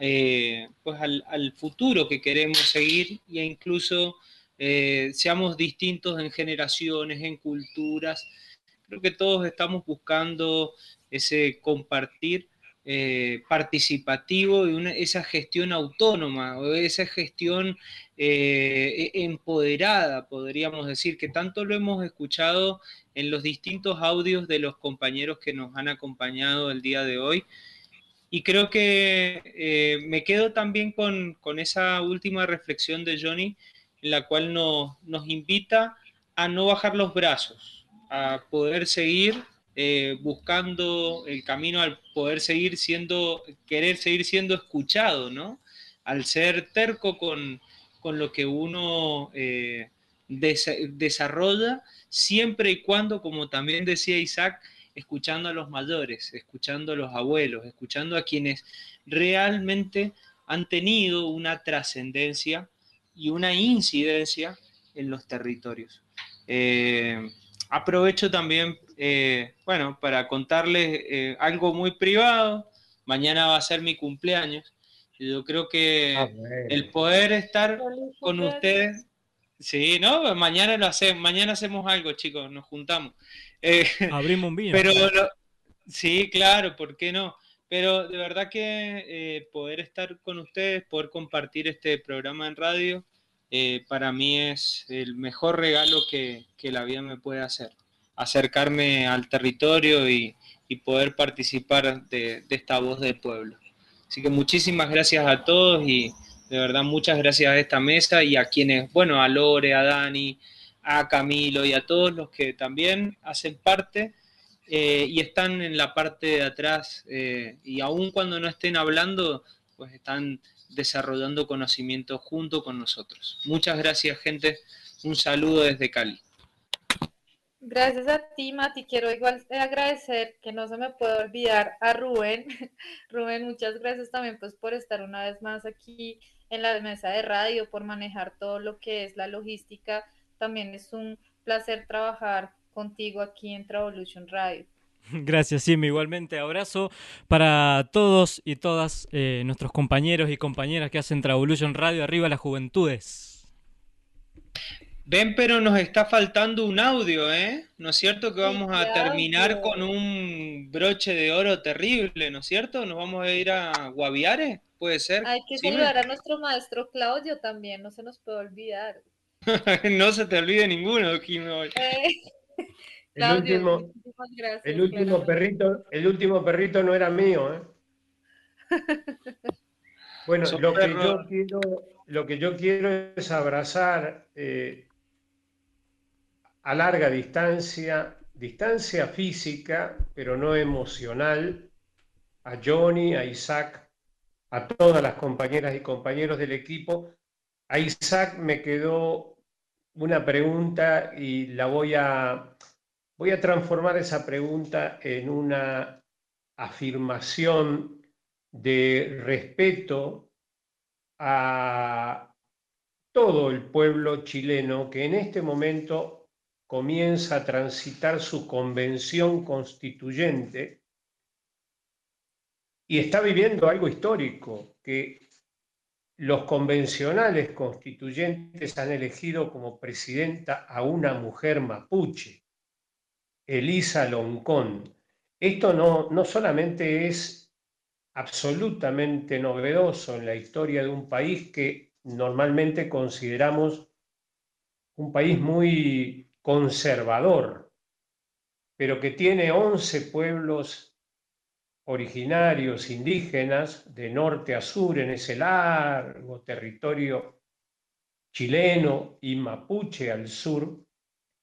eh, pues al, futuro que queremos seguir e incluso eh, seamos distintos en generaciones, en culturas. Creo que todos estamos buscando ese compartir eh, participativo y esa gestión autónoma o esa gestión eh, e- empoderada, podríamos decir, que tanto lo hemos escuchado en los distintos audios de los compañeros que nos han acompañado el día de hoy. Y creo que eh, me quedo también con, con esa última reflexión de Johnny, en la cual nos, nos invita a no bajar los brazos, a poder seguir eh, buscando el camino, al poder seguir siendo, querer seguir siendo escuchado, ¿no? Al ser terco con, con lo que uno eh, desa- desarrolla, siempre y cuando, como también decía Isaac, escuchando a los mayores, escuchando a los abuelos, escuchando a quienes realmente han tenido una trascendencia y una incidencia en los territorios. Eh, aprovecho también, eh, bueno, para contarles eh, algo muy privado. Mañana va a ser mi cumpleaños. y Yo creo que el poder estar con ustedes, sí, ¿no? Mañana lo hacemos, mañana hacemos algo, chicos, nos juntamos. Eh, *laughs* Abrimos un vino. pero lo- sí, claro, ¿por qué no? Pero de verdad que eh, poder estar con ustedes, poder compartir este programa en radio, eh, para mí es el mejor regalo que, la vida me puede hacer. Acercarme al territorio y, poder participar de, de esta voz del pueblo. Así que muchísimas gracias a todos y de verdad muchas gracias a esta mesa y a quienes, bueno, a Lore, a Dani, a Camilo y a todos los que también hacen parte eh, y están en la parte de atrás eh, y aun cuando no estén hablando, pues están desarrollando conocimiento junto con nosotros. Muchas gracias gente, un saludo desde Cali. Gracias a ti, Mati. Quiero igual agradecer, que no se me puede olvidar, a Rubén. *laughs* Rubén, muchas gracias también pues por estar una vez más aquí en la mesa de radio, por manejar todo lo que es la logística. También es un placer trabajar contigo aquí en Travolution Radio. *laughs* Gracias, Simi. Igualmente, abrazo para todos y todas eh, nuestros compañeros y compañeras que hacen Travolution Radio. Arriba las juventudes. Ven, pero nos está faltando un audio, ¿eh? ¿No es cierto que vamos a ¿qué terminar con un broche de oro terrible, ¿no es cierto? ¿Nos vamos a ir a Guaviare? ¿Puede ser? Hay que ¿Sí me- saludar a nuestro maestro Claudio también, no se nos puede olvidar. *laughs* no se te olvide ninguno, Kim, hoy. *laughs* El Claudio, último, gracias. el último claro. perrito, el último perrito no era mío, ¿eh? *laughs* Bueno, Son lo que yo quiero, lo que yo quiero es abrazar eh, a larga distancia, distancia física, pero no emocional, a Johnny, a Isaac, a todas las compañeras y compañeros del equipo. A Isaac me quedó una pregunta y la voy a, voy a transformar esa pregunta en una afirmación de respeto a todo el pueblo chileno que en este momento comienza a transitar su convención constituyente y está viviendo algo histórico, que los convencionales constituyentes han elegido como presidenta a una mujer mapuche, Elisa Loncón. Esto no, no solamente es absolutamente novedoso en la historia de un país que normalmente consideramos un país muy conservador, pero que tiene 11 pueblos originarios indígenas de norte a sur en ese largo territorio chileno y mapuche al sur,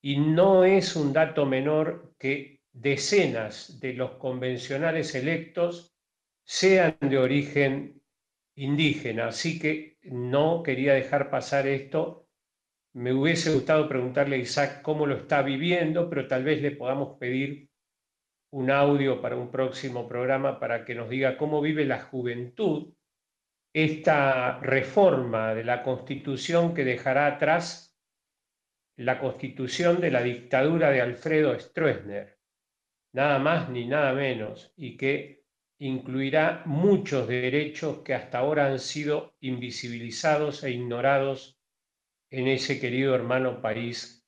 y no es un dato menor que decenas de los convencionales electos sean de origen indígena. Así que no quería dejar pasar esto. Me hubiese gustado preguntarle a Isaac cómo lo está viviendo, pero tal vez le podamos pedir un audio para un próximo programa para que nos diga cómo vive la juventud esta reforma de la Constitución que dejará atrás la Constitución de la dictadura de Alfredo Stroessner, nada más ni nada menos, y que incluirá muchos derechos que hasta ahora han sido invisibilizados e ignorados en ese querido hermano país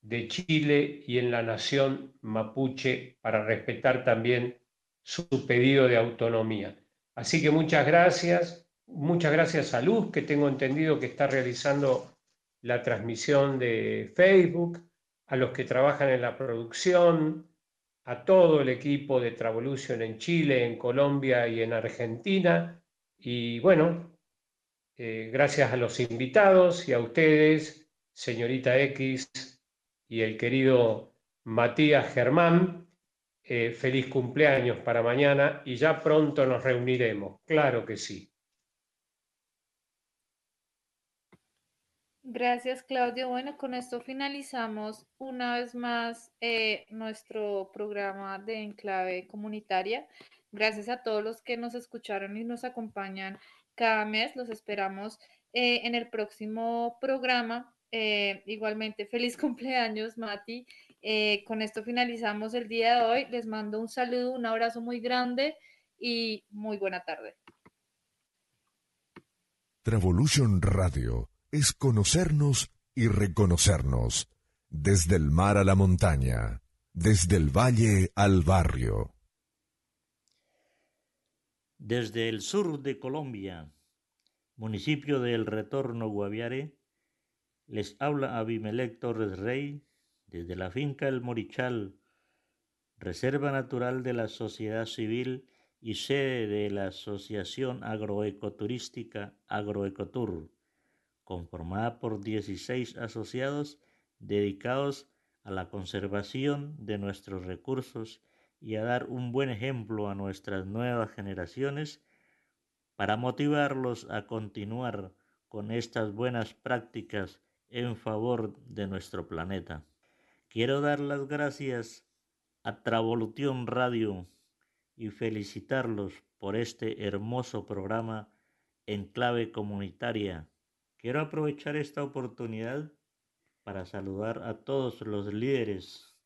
de Chile y en la nación mapuche para respetar también su pedido de autonomía. Así que muchas gracias, muchas gracias a Luz, que tengo entendido que está realizando la transmisión de Facebook, a los que trabajan en la producción, a todo el equipo de Travolution en Chile, en Colombia y en Argentina. Y bueno, eh, gracias a los invitados y a ustedes, señorita X y el querido Matías Germán. eh, feliz cumpleaños para mañana y ya pronto nos reuniremos, claro que sí. Gracias, Claudio. Bueno, con esto finalizamos una vez más eh, nuestro programa de Enclave Comunitaria. Gracias a todos los que nos escucharon y nos acompañan cada mes. Los esperamos eh, en el próximo programa. Eh, igualmente, feliz *laughs* cumpleaños, Mati. Con esto finalizamos el día de hoy. Les mando un saludo, un abrazo muy grande y muy buena tarde. Travolution Radio es conocernos y reconocernos, desde el mar a la montaña, desde el valle al barrio. Desde el sur de Colombia, municipio de El Retorno Guaviare, les habla Abimelec Torres Rey desde la finca El Morichal, reserva natural de la sociedad civil y sede de la Asociación Agroecoturística Agroecotur, conformada por 16 asociados dedicados a la conservación de nuestros recursos y a dar un buen ejemplo a nuestras nuevas generaciones para motivarlos a continuar con estas buenas prácticas en favor de nuestro planeta. Quiero dar las gracias a Travolución Radio y felicitarlos por este hermoso programa en clave comunitaria. Quiero aprovechar esta oportunidad para saludar a todos los líderes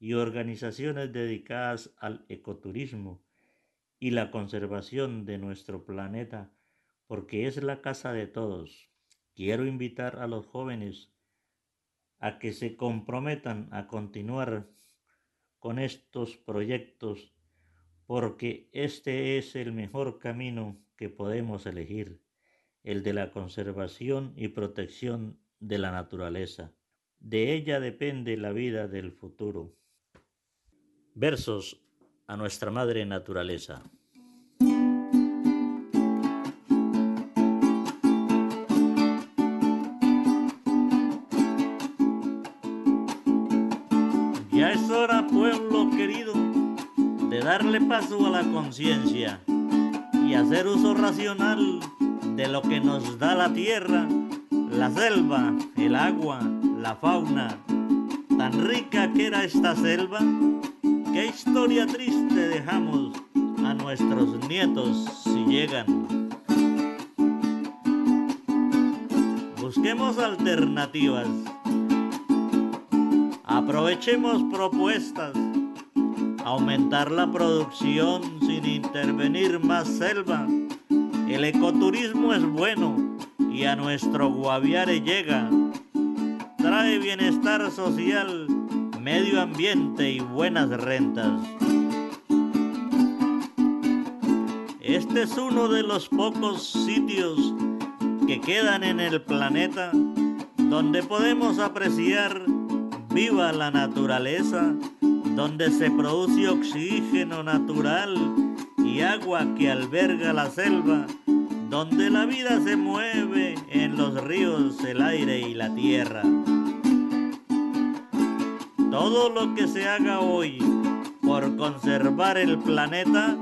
y organizaciones dedicadas al ecoturismo y la conservación de nuestro planeta, porque es la casa de todos. Quiero invitar a los jóvenes a que se comprometan a continuar con estos proyectos, porque este es el mejor camino que podemos elegir, el de la conservación y protección de la naturaleza. De ella depende la vida del futuro. Versos a nuestra madre naturaleza. Ya es hora, pueblo querido, de darle paso a la conciencia y hacer uso racional de lo que nos da la tierra, la selva, el agua, la fauna. Tan rica que era esta selva, qué historia triste dejamos a nuestros nietos si llegan. Busquemos alternativas. Aprovechemos propuestas. Aumentar la producción sin intervenir más selva. El ecoturismo es bueno y a nuestro Guaviare llega. Trae bienestar social, medio ambiente y buenas rentas. Este es uno de los pocos sitios que quedan en el planeta donde podemos apreciar viva la naturaleza, donde se produce oxígeno natural agua que alberga la selva, donde la vida se mueve en los ríos, el aire y la tierra. Todo lo que se haga hoy por conservar el planeta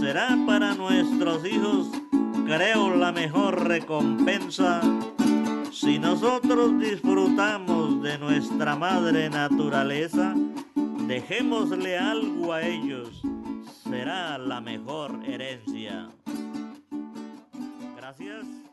será para nuestros hijos, creo, la mejor recompensa si nosotros disfrutamos de nuestra madre naturaleza, dejémosle algo a ellos, será la mejor herencia. Gracias.